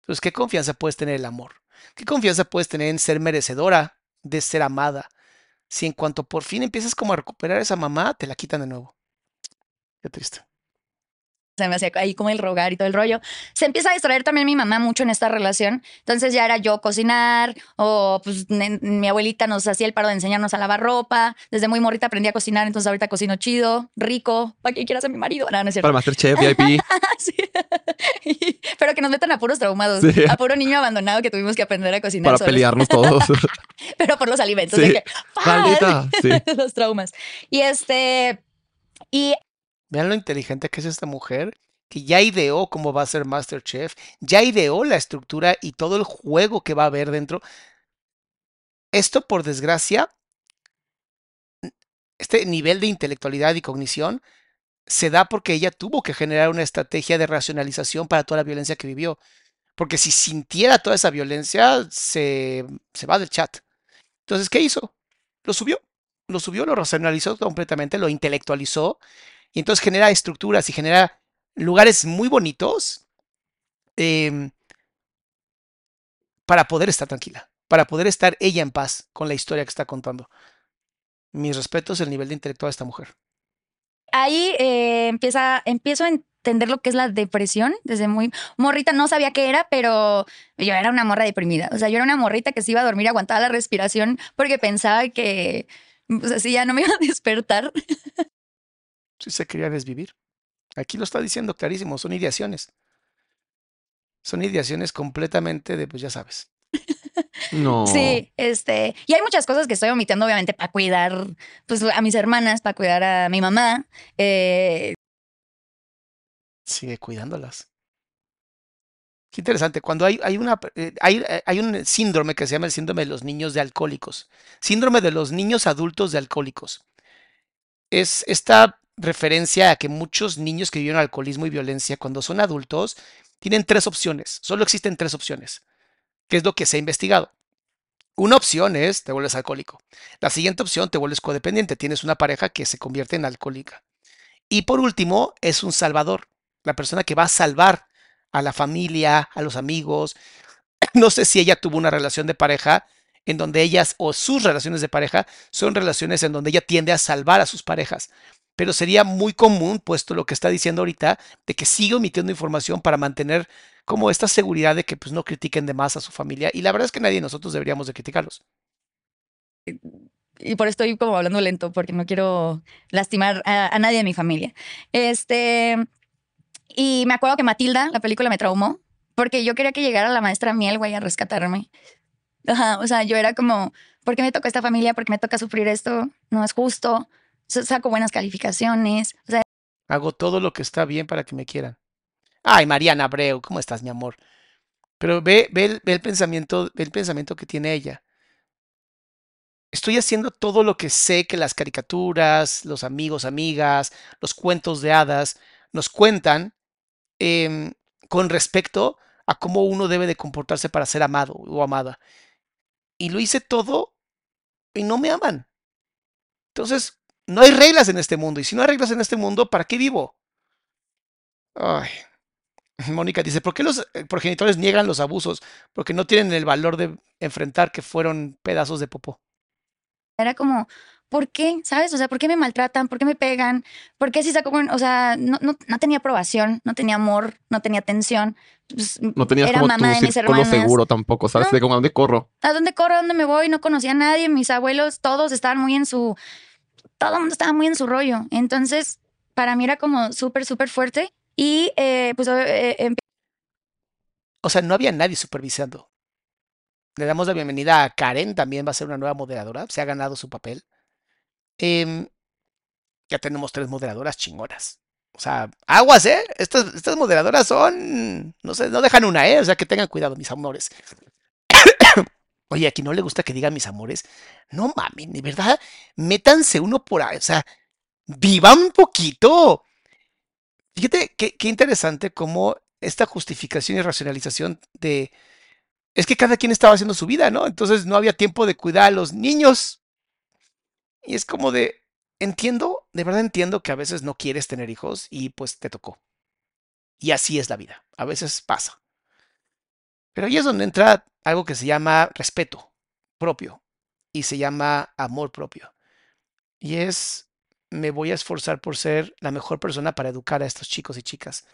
Entonces, ¿qué confianza puedes tener en el amor? ¿Qué confianza puedes tener en ser merecedora de ser amada? Si en cuanto por fin empiezas como a recuperar a esa mamá, te la quitan de nuevo. Qué triste se me hacía ahí como el rogar y todo el rollo. Se empieza a distraer también mi mamá mucho en esta relación. Entonces ya era yo cocinar o pues mi abuelita nos hacía el paro de enseñarnos a lavar ropa. Desde muy morrita aprendí a cocinar, entonces ahorita cocino chido, rico, para quien quiera ser mi marido. No, no es cierto. Para Masterchef, VIP. [laughs] sí. [laughs] Pero que nos metan a puros traumados, a puro niño abandonado que tuvimos que aprender a cocinar. Para pelearnos todos. [laughs] Pero por los alimentos. Sí. los traumas. Y este... Y Vean lo inteligente que es esta mujer, que ya ideó cómo va a ser Masterchef, ya ideó la estructura y todo el juego que va a haber dentro. Esto, por desgracia, este nivel de intelectualidad y cognición se da porque ella tuvo que generar una estrategia de racionalización para toda la violencia que vivió. Porque si sintiera toda esa violencia, se, se va del chat. Entonces, ¿qué hizo? Lo subió. Lo subió, lo racionalizó completamente, lo intelectualizó y entonces genera estructuras y genera lugares muy bonitos em, para poder estar tranquila, para poder estar ella en paz con la historia que está contando. Mis respetos el nivel de intelectual de esta mujer. Ahí eh, empieza, empiezo a entender lo que es la depresión desde muy morrita. No sabía qué era, pero yo era una morra deprimida. O sea, yo era una morrita que se iba a dormir, aguantaba la respiración porque pensaba que, así ya no me iba a [laughs] despertar. Si se quería desvivir. Aquí lo está diciendo clarísimo, son ideaciones. Son ideaciones completamente de, pues ya sabes. No. Sí, este, y hay muchas cosas que estoy omitiendo, obviamente, para cuidar pues, a mis hermanas, para cuidar a mi mamá. Eh... Sigue cuidándolas. Qué interesante. Cuando hay, hay, una, eh, hay, eh, hay un síndrome que se llama el síndrome de los niños de alcohólicos. Síndrome de los niños adultos de alcohólicos. Es esta referencia a que muchos niños que viven alcoholismo y violencia cuando son adultos tienen tres opciones. Solo existen tres opciones, que es lo que se ha investigado. Una opción es te vuelves alcohólico. La siguiente opción te vuelves codependiente. Tienes una pareja que se convierte en alcohólica. Y por último es un salvador. La persona que va a salvar a la familia, a los amigos. [clears throat] No sé si ella tuvo una relación de pareja en donde ellas o sus relaciones de pareja son relaciones en donde ella tiende a salvar a sus parejas pero sería muy común, puesto lo que está diciendo ahorita, de que siga emitiendo información para mantener como esta seguridad de que pues no critiquen de más a su familia. Y la verdad es que nadie de nosotros deberíamos de criticarlos. Y por eso estoy como hablando lento, porque no quiero lastimar a, nadie de mi familia. Este, y me acuerdo que Matilda, la película me traumó, porque yo quería que llegara la maestra Miel, güey, a rescatarme. o sea, yo era como, ¿por qué me toca esta familia? ¿Por qué me toca sufrir esto? No es justo saco buenas calificaciones. O sea, Hago todo lo que está bien para que me quieran. Ay, Mariana Abreu, ¿cómo estás, mi amor? Pero ve, ve, el, pensamiento, ve el pensamiento que tiene ella. Estoy haciendo todo lo que sé que las caricaturas, los amigos, amigas, los cuentos de hadas nos cuentan em, con respecto a cómo uno debe de comportarse para ser amado o amada. Y lo hice todo y no me aman. Entonces, no hay reglas en este mundo. Y si no hay reglas en este mundo, ¿para qué vivo? Ay. [laughs] Mónica dice, ¿por qué los eh, progenitores niegan los abusos? Porque no tienen el valor de enfrentar que fueron pedazos de popó. Era como, ¿por qué? ¿Sabes? O sea, ¿por qué me maltratan? ¿Por qué me pegan? ¿Por qué si saco con, o sea, no, no, no tenía aprobación, no tenía amor, no tenía atención. Pues, No tenías era como mamá tu de mis hermanas. seguro tampoco, ¿sabes? No. De como a dónde corro. ¿A dónde corro? ¿A dónde me voy? No conocía a nadie. Mis abuelos, todos estaban muy en su. Todo el mundo estaba muy en su rollo. Entonces, para mí era como súper, súper fuerte. Y eh, pues eh, eh, O sea, no había nadie supervisando. Le damos la bienvenida a Karen, también va a ser una nueva moderadora, se ha ganado su papel. Em, ya tenemos tres moderadoras chingonas. O sea, aguas, ¿eh? Estas, estas moderadoras son, no sé, no dejan una, ¿eh? O sea, que tengan cuidado, mis amores. Oye, a quien no le gusta que diga mis amores, no mames, de verdad, métanse uno por ahí, o sea, viva un poquito. Fíjate qué, qué interesante cómo esta justificación y racionalización de es que cada quien estaba haciendo su vida, ¿no? Entonces no había tiempo de cuidar a los niños. Y es como de, entiendo, de verdad entiendo que a veces no quieres tener hijos y pues te tocó. Y así es la vida, a veces pasa. Pero ahí es donde entra algo que se llama respeto propio y se llama amor propio. Y es, me voy a esforzar por ser la mejor persona para educar a estos chicos y chicas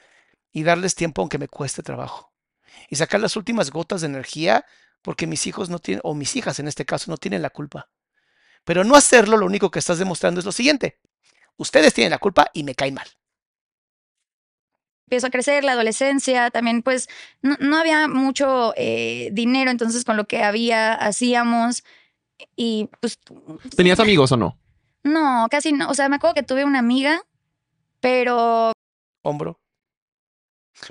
y darles tiempo aunque me cueste trabajo. Y sacar las últimas gotas de energía porque mis hijos no tienen, o mis hijas en este caso, no tienen la culpa. Pero no hacerlo, lo único que estás demostrando es lo siguiente. Ustedes tienen la culpa y me caen mal. Empiezo a crecer, la adolescencia, también pues no, no había mucho eh, dinero, entonces con lo que había hacíamos y pues ¿Tenías amigos o no? no, casi no, o sea, me acuerdo que tuve una amiga, pero Hombro.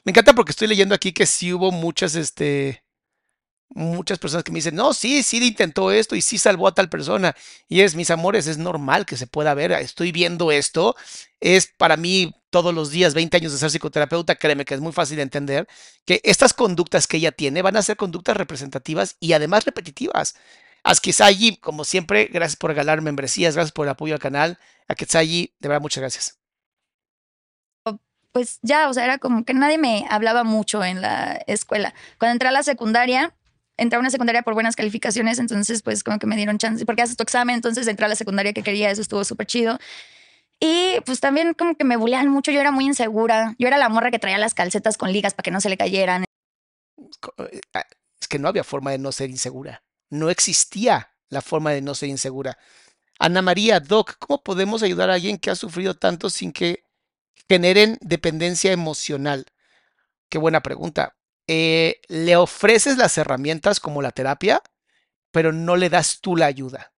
Me encanta porque estoy leyendo aquí que sí hubo muchas, este, muchas personas que me dicen, no, sí, sí intentó esto y sí salvó a tal persona. Y es, mis amores, es normal que se pueda ver. Estoy viendo esto. Es para mí todos los días, 20 años de ser psicoterapeuta, créeme que es muy fácil de entender que estas conductas que ella tiene van a ser conductas representativas y además repetitivas. A Kisayi, como siempre, gracias por regalar membresías, gracias por el apoyo al canal. A de verdad, muchas gracias. pues ya, o sea, era como que nadie me hablaba mucho en la escuela. Cuando entré a la secundaria, entré a una secundaria por buenas calificaciones, entonces pues como que me dieron chance, porque haces tu examen, entonces entré a la secundaria que quería, eso estuvo súper chido. Y pues también como que me bulleaban mucho, yo era muy insegura, yo era la morra que traía las calcetas con ligas para que no se le cayeran. Es que no había forma de no ser insegura. No existía la forma de no ser insegura. Ana María, Doc, ¿cómo podemos ayudar a alguien que ha sufrido tanto sin que generen dependencia emocional? Qué buena pregunta. Eh, le ofreces las herramientas como la terapia, pero no le das tú la ayuda.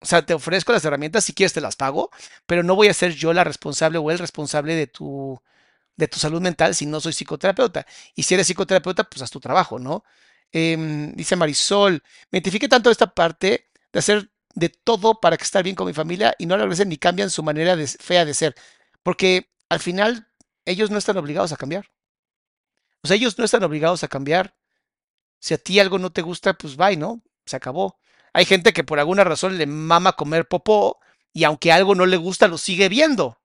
O sea, te ofrezco las herramientas, si quieres te las pago, pero no voy a ser yo la responsable o el responsable de tu, de tu salud mental si no soy psicoterapeuta. Y si eres psicoterapeuta, pues haz tu trabajo, ¿no? Eh, dice Marisol, me identifique tanto esta parte de hacer de todo para que estar bien con mi familia y no regresen ni cambian su manera de, fea de ser. Porque al final ellos no están obligados a cambiar. Sea, ellos no están obligados a cambiar. Si a ti algo no te gusta, pues bye, ¿no? Se acabó. Hay gente que por alguna razón le mama comer popó y aunque algo no le gusta, lo sigue viendo.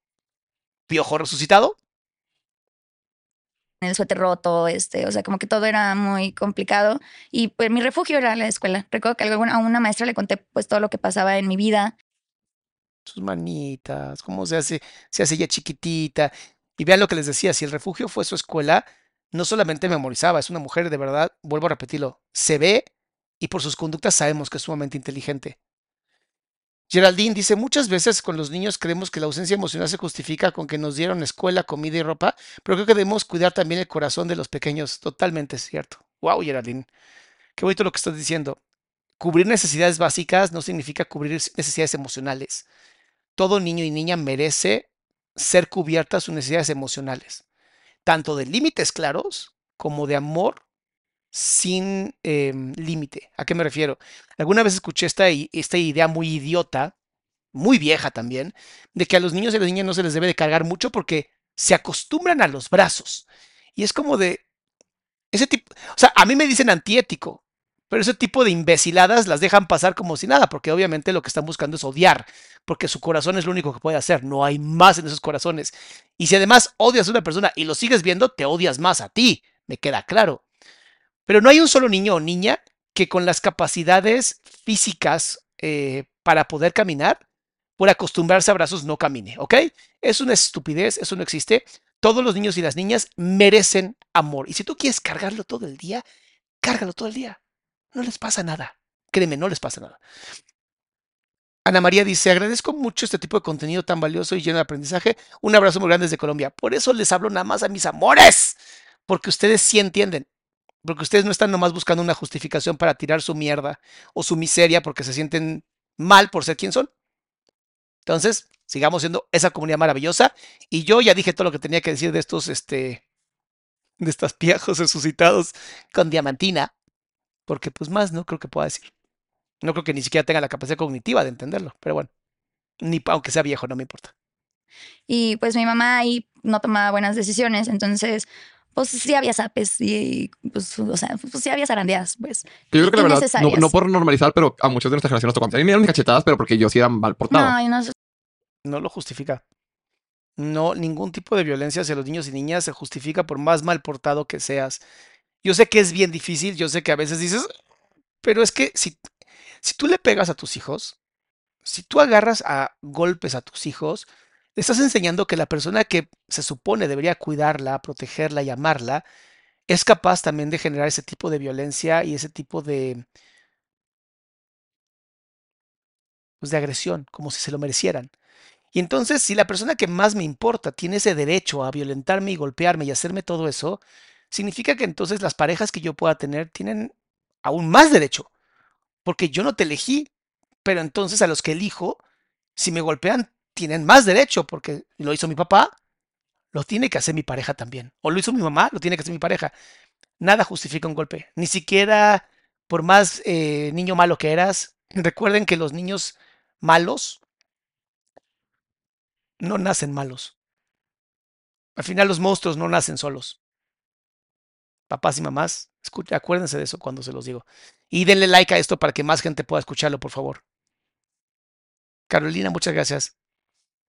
Piojo resucitado. el suéter roto, este, o sea, como que todo era muy complicado. Y pues mi refugio era la escuela. Recuerdo que a una maestra le conté pues todo lo que pasaba en mi vida. sus manitas, cómo se hace, se hace ya chiquitita. Y vean lo que les decía, si el refugio fue su escuela, no solamente memorizaba, es una mujer de verdad, vuelvo a repetirlo, se ve y por sus conductas sabemos que es sumamente inteligente. Geraldine dice, muchas veces con los niños creemos que la ausencia emocional se justifica con que nos dieron escuela, comida y ropa, pero creo que debemos cuidar también el corazón de los pequeños. Totalmente cierto. Wow, Geraldine. Qué bonito lo que estás diciendo. Cubrir necesidades básicas no significa cubrir necesidades emocionales. Todo niño y niña merece ser cubiertas sus necesidades emocionales, tanto de límites claros como de amor sin eh, límite. ¿A qué me refiero? Alguna vez escuché esta, esta idea muy idiota, muy vieja también, de que a los niños y a las niñas no se les debe de cargar mucho porque se acostumbran a los brazos. Y es como de ese tipo, o sea, a mí me dicen antiético, pero ese tipo de imbeciladas las dejan pasar como si nada, porque obviamente lo que están buscando es odiar, porque su corazón es lo único que puede hacer, no hay más en esos corazones. Y si además odias a una persona y lo sigues viendo, te odias más a ti, me queda claro. Pero no hay un solo niño o niña que con las capacidades físicas eh, para poder caminar, por acostumbrarse a abrazos no camine, ¿ok? Es una estupidez, eso no existe. Todos los niños y las niñas merecen amor. Y si tú quieres cargarlo todo el día, cárgalo todo el día. No les pasa nada. Créeme, no les pasa nada. Ana María dice, agradezco mucho este tipo de contenido tan valioso y lleno de aprendizaje. Un abrazo muy grande desde Colombia. Por eso les hablo nada más a mis amores, porque ustedes sí entienden. Porque ustedes no están nomás buscando una justificación para tirar su mierda o su miseria porque se sienten mal por ser quien son. Entonces, sigamos siendo esa comunidad maravillosa. Y yo ya dije todo lo que tenía que decir de estos, este, de estos viejos resucitados con diamantina. Porque pues más no creo que pueda decir. No creo que ni siquiera tenga la capacidad cognitiva de entenderlo. Pero bueno, ni aunque sea viejo, no me importa. Y pues mi mamá ahí no tomaba buenas decisiones, entonces pues sí había zapes y pues, o sea, pues sí había zarandeadas, pues. Yo creo que la verdad, no, no, por normalizar, pero a muchos de nuestra generación nos tocó. A mí me dieron cachetadas, pero porque yo sí era mal portado. No, no, no lo justifica. No, ningún tipo de violencia hacia los niños y niñas se justifica por más mal portado que seas. Yo sé que es bien difícil, yo sé que a veces dices, pero es que si, si tú le pegas a tus hijos, si tú agarras a golpes a tus hijos, le estás enseñando que la persona que se supone debería cuidarla, protegerla y amarla, es capaz también de generar ese tipo de violencia y ese tipo de, pues de agresión, como si se lo merecieran. Y entonces, si la persona que más me importa tiene ese derecho a violentarme y golpearme y hacerme todo eso, significa que entonces las parejas que yo pueda tener tienen aún más derecho, porque yo no te elegí, pero entonces a los que elijo, si me golpean, tienen más derecho, porque lo hizo mi papá, lo tiene que hacer mi pareja también, o lo hizo mi mamá, lo tiene que hacer mi pareja. Nada justifica un golpe, ni siquiera por más eh, niño malo que eras. [laughs] Recuerden que los niños malos no nacen malos. Al final los monstruos no nacen solos. Papás y mamás, acuérdense de eso cuando se los digo. Y denle like a esto para que más gente pueda escucharlo, por favor. Carolina, muchas gracias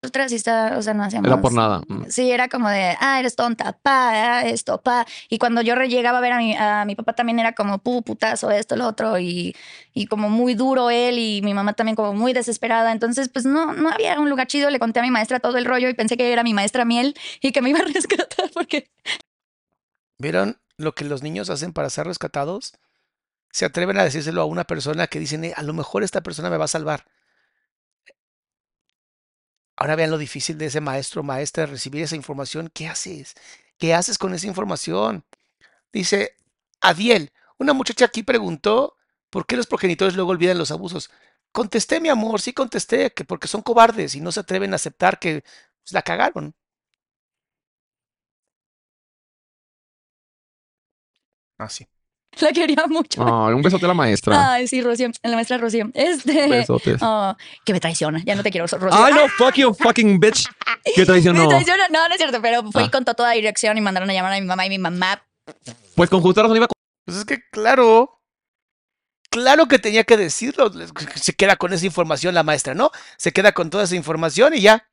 nosotras sí está, o sea, no hacíamos. Era por nada. Mm. Sí, era como de, ah, eres tonta, pa, ah, esto, pa. Y cuando yo llegaba a ver a mi, a mi papá también era como, pu, putazo, esto, lo otro. Y, y como muy duro él y mi mamá también como muy desesperada. Entonces, pues no, no había un lugar chido. Le conté a mi maestra todo el rollo y pensé que era mi maestra miel y que me iba a [laughs] rescatar porque. ¿Vieron lo que los niños hacen para ser rescatados? Se atreven a decírselo a una persona que dicen, eh, a lo mejor esta persona me va a salvar. Ahora vean lo difícil de ese maestro o maestra recibir esa información. ¿Qué haces? ¿Qué haces con esa información? Dice Adiel, una muchacha aquí preguntó por qué los progenitores luego olvidan los abusos. Contesté, mi amor, sí contesté, que porque son cobardes y no se atreven a aceptar que pues, la cagaron. Ah, sí. [laughs] La quería mucho. un besote a la maestra. Ay, sí, Rocío, la maestra Rocío. Este. Besotes. Oh, que me traiciona. Ya no te quiero, Rocío. Ay, no, fuck you, fucking bitch. Que traicionó. [laughs] Me traiciona. No, no es cierto, pero fui ah. con toda dirección y mandaron a llamar a mi mamá y mi mamá. Pues con justa razón iba. Pues es que, claro. Claro que tenía que decirlo. Se queda con esa información la maestra, ¿no? Se queda con toda esa información y ya.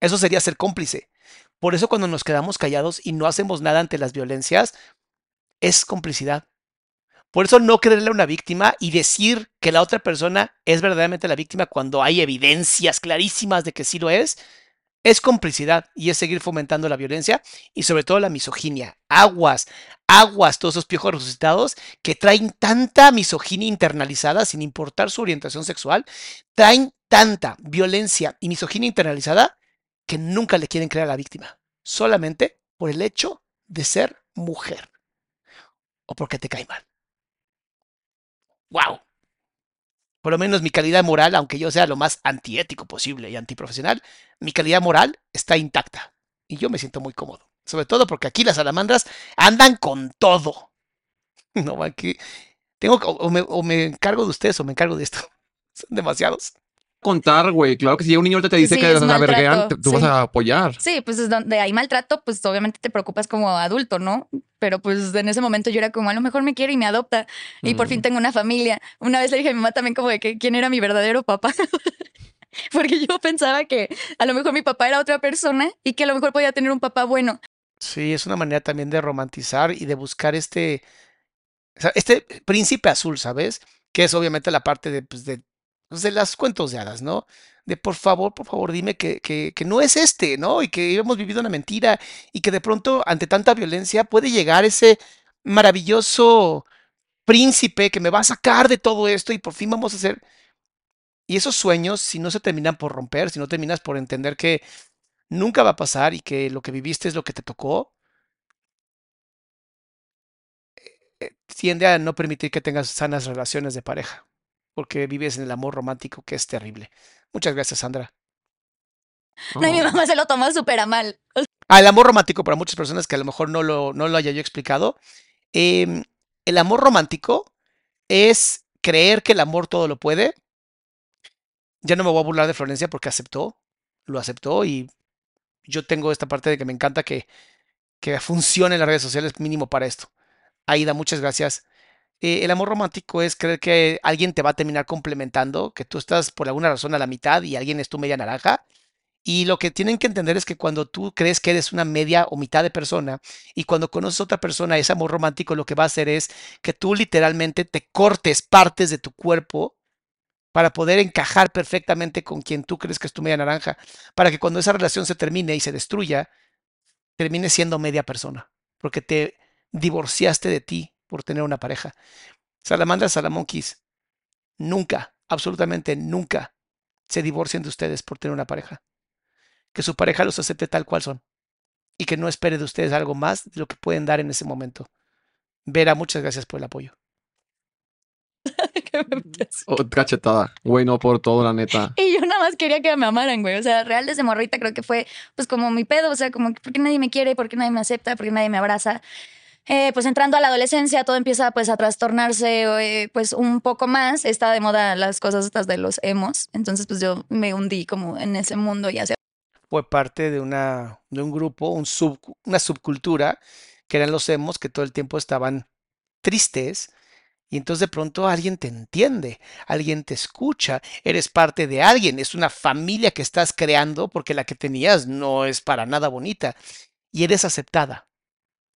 Eso sería ser cómplice. Por eso cuando nos quedamos callados y no hacemos nada ante las violencias, es complicidad. Por eso no creerle a una víctima y decir que la otra persona es verdaderamente la víctima cuando hay evidencias clarísimas de que sí lo es, es complicidad y es seguir fomentando la violencia y sobre todo la misoginia. Aguas, aguas, todos esos piojos resucitados que traen tanta misoginia internalizada sin importar su orientación sexual, traen tanta violencia y misoginia internalizada que nunca le quieren creer a la víctima, solamente por el hecho de ser mujer o porque te cae mal wow. Por lo menos mi calidad moral, aunque yo sea lo más antiético posible y antiprofesional, mi calidad moral está intacta. Y yo me siento muy cómodo. Sobre todo porque aquí las salamandras andan con todo. [laughs] No, aquí tengo o me, o me encargo de ustedes o me encargo de esto. [laughs] Son demasiados contar, güey. Claro que si un niño te dice que la verguean, tú vas a apoyar. Sí, pues es donde hay maltrato, pues obviamente te preocupas como adulto, ¿no? Pero pues en ese momento yo era como, a lo mejor me quiere y me adopta. Y por fin mm. tengo una familia. Una vez le dije a mi mamá también como de que quién era mi verdadero papá. [laughs] Porque yo pensaba que a lo mejor mi papá era otra persona y que a lo mejor podía tener un papá bueno. Sí, es una manera también de romantizar y de buscar este, este príncipe azul, ¿sabes? Que es obviamente la parte de, pues, de de las cuentos de hadas, ¿no? De por favor, por favor, dime que, que, que no es este, ¿no? Y que hemos vivido una mentira y que de pronto, ante tanta violencia, puede llegar ese maravilloso príncipe que me va a sacar de todo esto y por fin vamos a hacer... Y esos sueños, si no se terminan por romper, si no terminas por entender que nunca va a pasar y que lo que viviste es lo que te tocó, eh, tiende a no permitir que tengas sanas relaciones de pareja, porque vives en el amor romántico que es terrible. Muchas gracias, Sandra. No, y mi mamá se lo tomó súper a mal. [laughs] Ah, el amor romántico para muchas personas que a lo mejor no lo, no lo haya yo explicado. em, el amor romántico es creer que el amor todo lo puede. Ya no me voy a burlar de Florencia porque aceptó, lo aceptó y yo tengo esta parte de que me encanta que, que funcione en las redes sociales mínimo para esto. Aida, muchas gracias. Eh, el amor romántico es creer que alguien te va a terminar complementando, que tú estás por alguna razón a la mitad y alguien es tu media naranja. Y lo que tienen que entender es que cuando tú crees que eres una media o mitad de persona y cuando conoces a otra persona, ese amor romántico lo que va a hacer es que tú literalmente te cortes partes de tu cuerpo para poder encajar perfectamente con quien tú crees que es tu media naranja, para que cuando esa relación se termine y se destruya, termine siendo media persona, porque te divorciaste de ti por tener una pareja. Salamandras, Salamonquis, nunca, absolutamente nunca se divorcien de ustedes por tener una pareja. Que su pareja los acepte tal cual son y que no espere de ustedes algo más de lo que pueden dar en ese momento. Vera, muchas gracias por el apoyo. [laughs] Oh, cachetada. Güey, no por todo, la neta. [laughs] Y yo nada más quería que me amaran, güey. O sea, real desde morrita creo que fue pues como mi pedo. O sea, como, ¿por qué nadie me quiere? ¿Por qué nadie me acepta? ¿Por qué nadie me abraza? Eh, pues entrando a la adolescencia todo empieza pues a trastornarse eh, pues un poco más. Está de moda las cosas estas de los emos. Entonces pues yo me hundí como en ese mundo y hacia Fue parte de, una, de un grupo, un sub, una subcultura, que eran los emos, que todo el tiempo estaban tristes. Y entonces de pronto alguien te entiende, alguien te escucha, eres parte de alguien, es una familia que estás creando porque la que tenías no es para nada bonita y eres aceptada.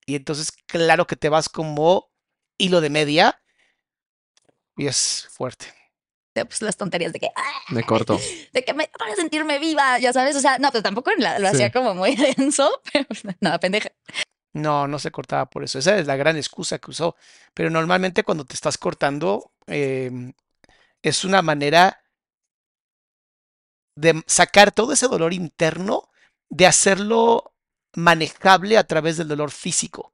Y entonces, claro que te vas como hilo de media y es fuerte. pues las tonterías de que ¡ah! Me corto. [laughs] de que me para sentirme viva, ya sabes, o sea, no, pues tampoco la- lo Sí. hacía como muy [laughs] denso, pero [laughs] nada, pendeja. No, no se cortaba por eso. Esa es la gran excusa que usó. Pero normalmente cuando te estás cortando, em, es una manera de sacar todo ese dolor interno, de hacerlo manejable a través del dolor físico.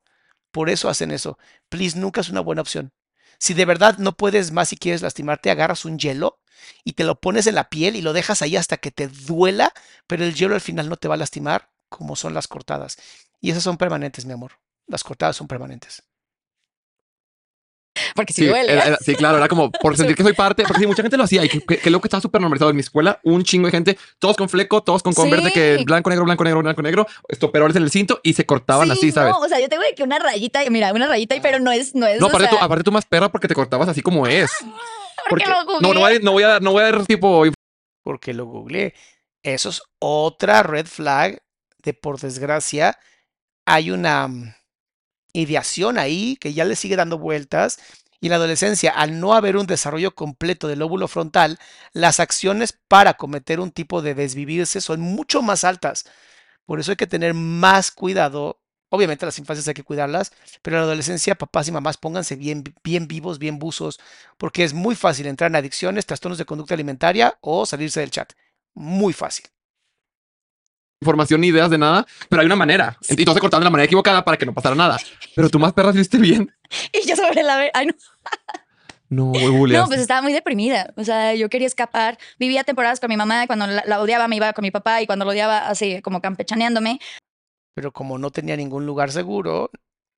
Por eso hacen eso. Please, nunca es una buena opción. Si de verdad no puedes más y quieres lastimarte, agarras un hielo y te lo pones en la piel y lo dejas ahí hasta que te duela, pero el hielo al final no te va a lastimar como son las cortadas. Y esas son permanentes, mi amor. Las cortadas son permanentes. Porque si Sí, duele. era- era- sí, claro, era como por sentir que soy parte, porque sí, mucha gente lo hacía y que, que, que luego que estaba súper normalizado en mi escuela, un chingo de gente, todos con fleco, todos con converte, Sí. que blanco, negro, blanco, negro, blanco, negro, estoperoles en el cinto y se cortaban Sí, así, ¿sabes? No, o sea, yo tengo que una rayita, mira, una rayita, pero no es, no es. No, o aparte, sea, tú, aparte tú más perra porque te cortabas así como es. porque lo no, no, voy a, no voy a, no voy a dar tipo Porque lo googleé. Eso es otra red flag de, por desgracia, hay una mm, ideación ahí que ya le sigue dando vueltas. Y en la adolescencia, al no haber un desarrollo completo del lóbulo frontal, las acciones para cometer un tipo de desvivirse son mucho más altas. Por eso hay que tener más cuidado. Obviamente las infancias hay que cuidarlas, pero en la adolescencia papás y mamás pónganse bien, bien vivos, bien buzos, porque es muy fácil entrar en adicciones, trastornos de conducta alimentaria o salirse del chat. Muy fácil. Información ni ideas de nada, pero hay una manera. Y todos se cortaban de la manera equivocada para que no pasara nada. [laughs] Pero tú más perra viste bien. [laughs] Y yo sobre la. Ay, no. [laughs] No, güey. No, pues estaba muy deprimida. O sea, yo quería escapar. Vivía temporadas con mi mamá. y Cuando la, la odiaba, me iba con mi papá. Y cuando lo odiaba, así como campechaneándome. Pero como no tenía ningún lugar seguro,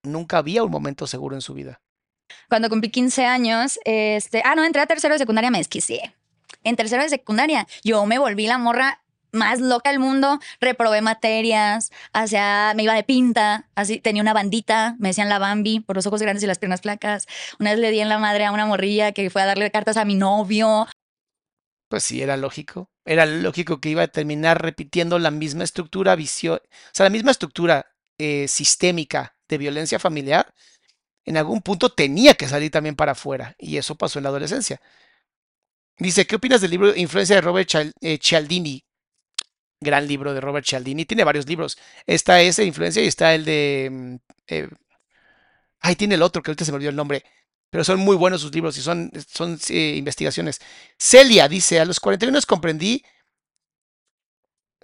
nunca había un momento seguro en su vida. Cuando cumplí 15 años, este. Ah, no, entré a tercero de secundaria, me desquicié. En tercero de secundaria, yo me volví la morra más loca del mundo. Reprobé materias, hacia, me iba de pinta. Así tenía una bandita, me decían la Bambi por los ojos grandes y las piernas flacas. Una vez le di en la madre a una morrilla que fue a darle cartas a mi novio. Pues sí, era lógico. Era lógico que iba a terminar repitiendo la misma estructura vicio, o sea, la misma estructura eh, sistémica de violencia familiar. En algún punto tenía que salir también para afuera. Y eso pasó en la adolescencia. Dice, ¿qué opinas del libro Influencia de Robert eh, Cialdini? Gran libro de Robert Cialdini. Tiene varios libros. Está ese, Influencia, y está el de... mm, eh, ay, tiene el otro, que ahorita se me olvidó el nombre. Pero son muy buenos sus libros y son, son investigaciones. Celia dice, a los 41 comprendí,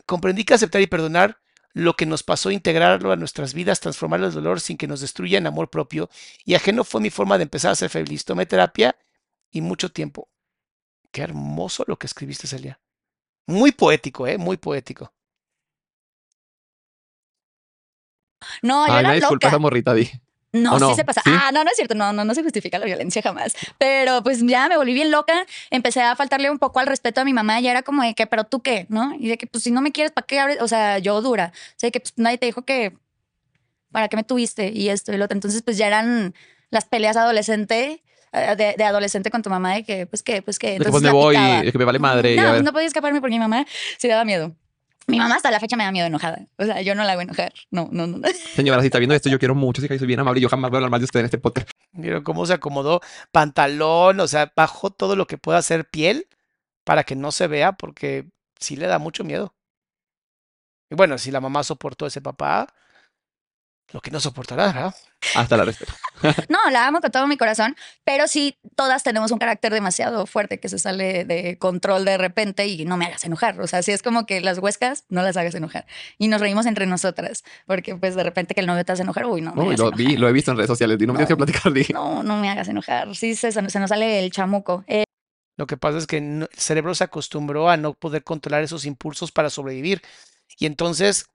comprendí que aceptar y perdonar lo que nos pasó, integrarlo a nuestras vidas, transformarlo el dolor sin que nos destruya en amor propio y ajeno fue mi forma de empezar a ser feliz. Tomé terapia y mucho tiempo. Qué hermoso lo que escribiste, Celia. Muy poético, ¿eh? Muy poético. No, yo Ay, era disculpa loca. esa morrita, di. No, ¿O no? sí se pasa. ¿Sí? Ah, no, no es cierto. No, no, no se justifica la violencia jamás. Pero pues ya me volví bien loca. Empecé a faltarle un poco al respeto a mi mamá. Ya era como de que, pero tú qué, ¿no? Y de que, pues si no me quieres, ¿para qué abres? O sea, yo dura. O sea, que pues, nadie te dijo que, ¿para qué me tuviste? Y esto y lo otro. Entonces, pues ya eran las peleas adolescente, de, de adolescente con tu mamá, de que, pues qué, pues que Entonces pues me voy, de que me vale madre. No, no podía escaparme porque mi mamá se daba miedo. Mi mamá hasta la fecha me da miedo enojada. O sea, yo no la hago enojar. No, no, no. [laughs] Señora, si está viendo esto, yo quiero mucho, sí que soy bien amable. Yo jamás voy a hablar mal de usted en este podcast. ¿Vieron cómo se acomodó? Pantalón, o sea, bajó todo lo que pueda hacer piel para que no se vea, porque sí le da mucho miedo. Y bueno, si la mamá soportó a ese papá, lo que no soportará, ¿verdad? Hasta la respeto. [laughs] No, la amo con todo mi corazón, pero sí, todas tenemos un carácter demasiado fuerte que se sale de control de repente y no me hagas enojar. O sea, si es como que las huescas, no las hagas enojar. Y nos reímos entre nosotras, porque pues de repente que el novio te hace enojar, uy, no. Me Uy, hagas lo enojar. vi, lo he visto en redes sociales. Di, no me tienes que platicar, di. No, no me hagas enojar. Sí, se, se nos sale el chamuco. Eh, Lo que pasa es que el cerebro se acostumbró a no poder controlar esos impulsos para sobrevivir. Y entonces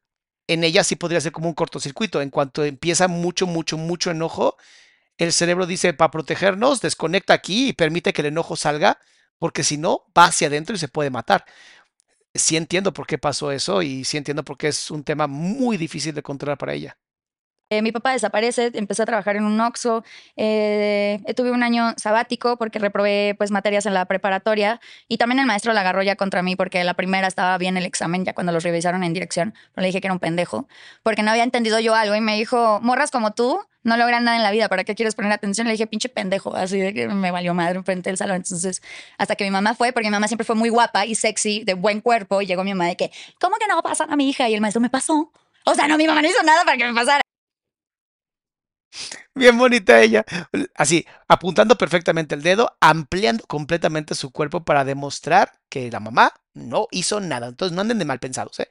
en ella sí podría ser como un cortocircuito. En cuanto empieza mucho, mucho, mucho enojo, el cerebro dice, para protegernos, desconecta aquí y permite que el enojo salga, porque si no, va hacia adentro y se puede matar. Sí entiendo por qué pasó eso y sí entiendo por qué es un tema muy difícil de controlar para ella. Eh, mi papá desaparece, empecé a trabajar en un Oxxo, eh, tuve un año sabático porque reprobé pues materias en la preparatoria y también el maestro la agarró ya contra mí porque la primera estaba bien el examen ya cuando los revisaron en dirección, le dije que era un pendejo porque no había entendido yo algo y me dijo, morras como tú no logran nada en la vida, ¿para qué quieres poner atención? Le dije, pinche pendejo, así de que me valió madre enfrente del salón. Entonces, hasta que mi mamá fue, porque mi mamá siempre fue muy guapa y sexy, de buen cuerpo, y llegó mi mamá de que, ¿cómo que no pasan a mi hija? Y el maestro me pasó. O sea, no, mi mamá no hizo nada para que me pasara. Bien bonita ella. Así, apuntando perfectamente el dedo, ampliando completamente su cuerpo para demostrar que la mamá no hizo nada. Entonces no anden de mal pensados, ¿eh?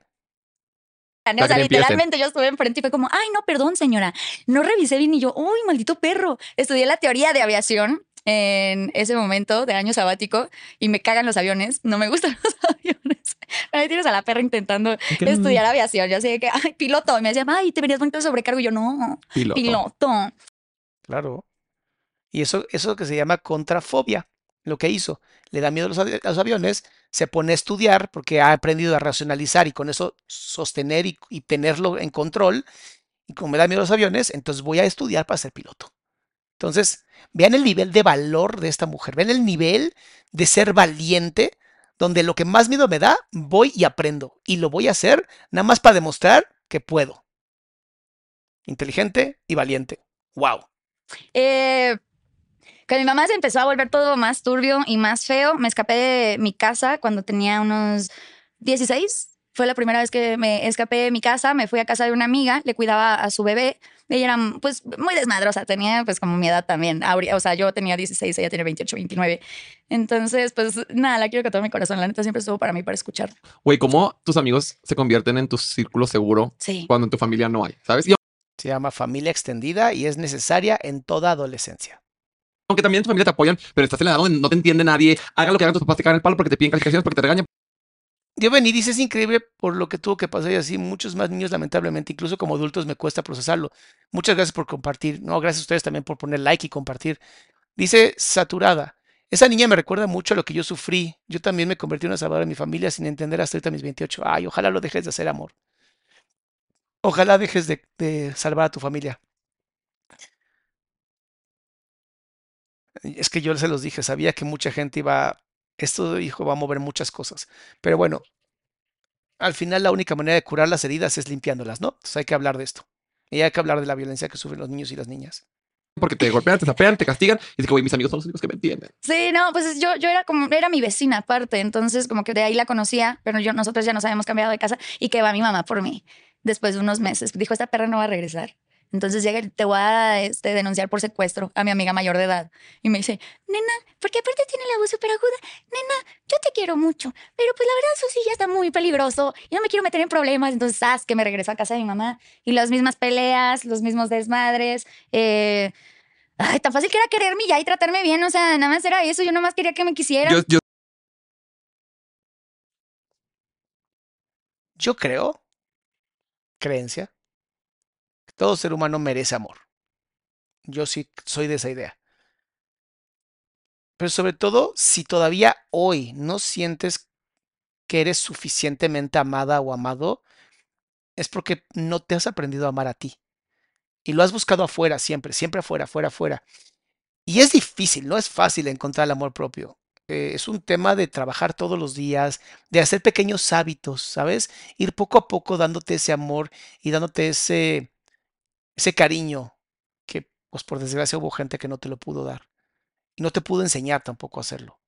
O sea, literalmente yo estuve enfrente y fue como, ay, no, perdón, señora, no revisé bien y yo, uy, maldito perro. Estudié la teoría de aviación en ese momento de año sabático y me cagan los aviones, no me gustan [laughs] los aviones. Ahí tienes a la perra intentando ¿Qué? estudiar aviación. Yo así de que, ay, piloto. Y me decían, ay, te venías bonito de sobrecargo. Y yo, no, Piloto. piloto. Claro. Y eso, eso que se llama contrafobia, lo que hizo. Le da miedo a los, aviones, se pone a estudiar porque ha aprendido a racionalizar y con eso sostener y, y tenerlo en control. Y como me da miedo a los aviones, entonces voy a estudiar para ser piloto. Entonces, vean el nivel de valor de esta mujer, vean el nivel de ser valiente, donde lo que más miedo me da, voy y aprendo. Y lo voy a hacer nada más para demostrar que puedo. Inteligente y valiente. ¡Wow! Eh, con mi mamá se empezó a volver todo más turbio y más feo. Me escapé de mi casa cuando tenía unos 16. Fue la primera vez que me escapé de mi casa. Me fui a casa de una amiga, le cuidaba a su bebé. Ella era pues muy desmadrosa, tenía pues como mi edad también. O sea, yo tenía 16, ella tenía 28, 29. Entonces, pues nada, la quiero con todo mi corazón. La neta siempre estuvo para mí para escuchar. Güey, ¿cómo tus amigos se convierten en tu círculo seguro Sí. cuando en tu familia no hay? ¿Sabes? Y Se llama familia extendida y es necesaria en toda adolescencia. aunque también tu familia te apoyan, pero estás en la edad donde no te entiende nadie, haga lo que hagan tus papás, te cagan el palo porque te piden calificaciones, porque te regañan. Yo vení, dice, es increíble por lo que tuvo que pasar y así muchos más niños lamentablemente, incluso como adultos me cuesta procesarlo. Muchas gracias por compartir. No, gracias a ustedes también por poner like y compartir. Dice Saturada. Esa niña me recuerda mucho a lo que yo sufrí. Yo también me convertí en una salvadora de mi familia sin entender hasta ahorita mis 28. Ay, ojalá lo dejes de hacer, amor. Ojalá dejes de, de salvar a tu familia. Es que yo se los dije, sabía que mucha gente iba, esto, hijo, va a mover muchas cosas. Pero bueno, al final la única manera de curar las heridas es limpiándolas, ¿no? Entonces hay que hablar de esto. Y hay que hablar de la violencia que sufren los niños y las niñas. porque te golpean, te zapean, te castigan. Y es que, güey, mis amigos son los únicos que me entienden. Sí, no, pues yo, yo era como, era mi vecina aparte, entonces como que de ahí la conocía, pero yo, nosotros ya nos habíamos cambiado de casa y que va mi mamá por mí después de unos meses. Dijo, esta perra no va a regresar. Entonces llega te voy a este, denunciar por secuestro a mi amiga mayor de edad. Y me dice, nena, porque aparte tiene la voz súper aguda, nena, yo te quiero mucho, pero pues la verdad eso sí ya está muy peligroso y no me quiero meter en problemas. Entonces, haz que me regreso a casa de mi mamá y las mismas peleas, los mismos desmadres. Eh, ay, tan fácil que era quererme ya y tratarme bien. O sea, nada más era eso. Yo nada más quería que me quisieran. Yo, yo Yo creo, creencia, todo ser humano merece amor. Yo sí soy de esa idea. Pero sobre todo, si todavía hoy no sientes que eres suficientemente amada o amado, es porque no te has aprendido a amar a ti. Y lo has buscado afuera siempre, siempre afuera, afuera, afuera. Y es difícil, no es fácil encontrar el amor propio. Eh, es un tema de trabajar todos los días, de hacer pequeños hábitos, ¿sabes? Ir poco a poco dándote ese amor y dándote ese, ese cariño que, pues por desgracia, hubo gente que no te lo pudo dar. Y no te pudo enseñar tampoco a hacerlo.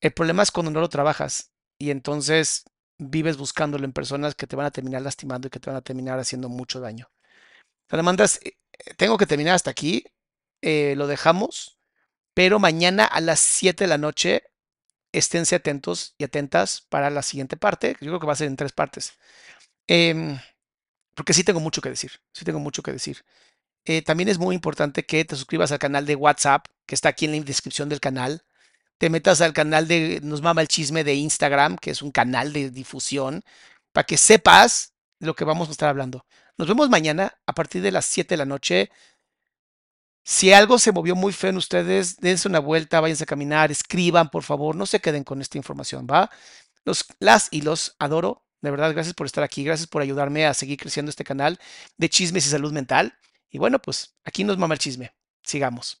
El problema es cuando no lo trabajas y entonces vives buscándolo en personas que te van a terminar lastimando y que te van a terminar haciendo mucho daño. mandas, eh, tengo que terminar hasta aquí. eh, lo dejamos, pero mañana a las 7 de la noche esténse atentos y atentas para la siguiente parte. Yo creo que va a ser en tres partes. Em, porque sí tengo mucho que decir. Sí tengo mucho que decir. Eh, también es muy importante que te suscribas al canal de WhatsApp, que está aquí en la descripción del canal. Te metas al canal de Nos Mama el Chisme de Instagram, que es un canal de difusión, para que sepas lo que vamos a estar hablando. Nos vemos mañana a partir de las 7 de la noche. Si algo se movió muy feo en ustedes, dense una vuelta, váyanse a caminar, escriban, por favor, no se queden con esta información, ¿va? Los, las y los adoro. De verdad, gracias por estar aquí, gracias por ayudarme a seguir creciendo este canal de chismes y salud mental. Y bueno, pues aquí nos mama el chisme. Sigamos.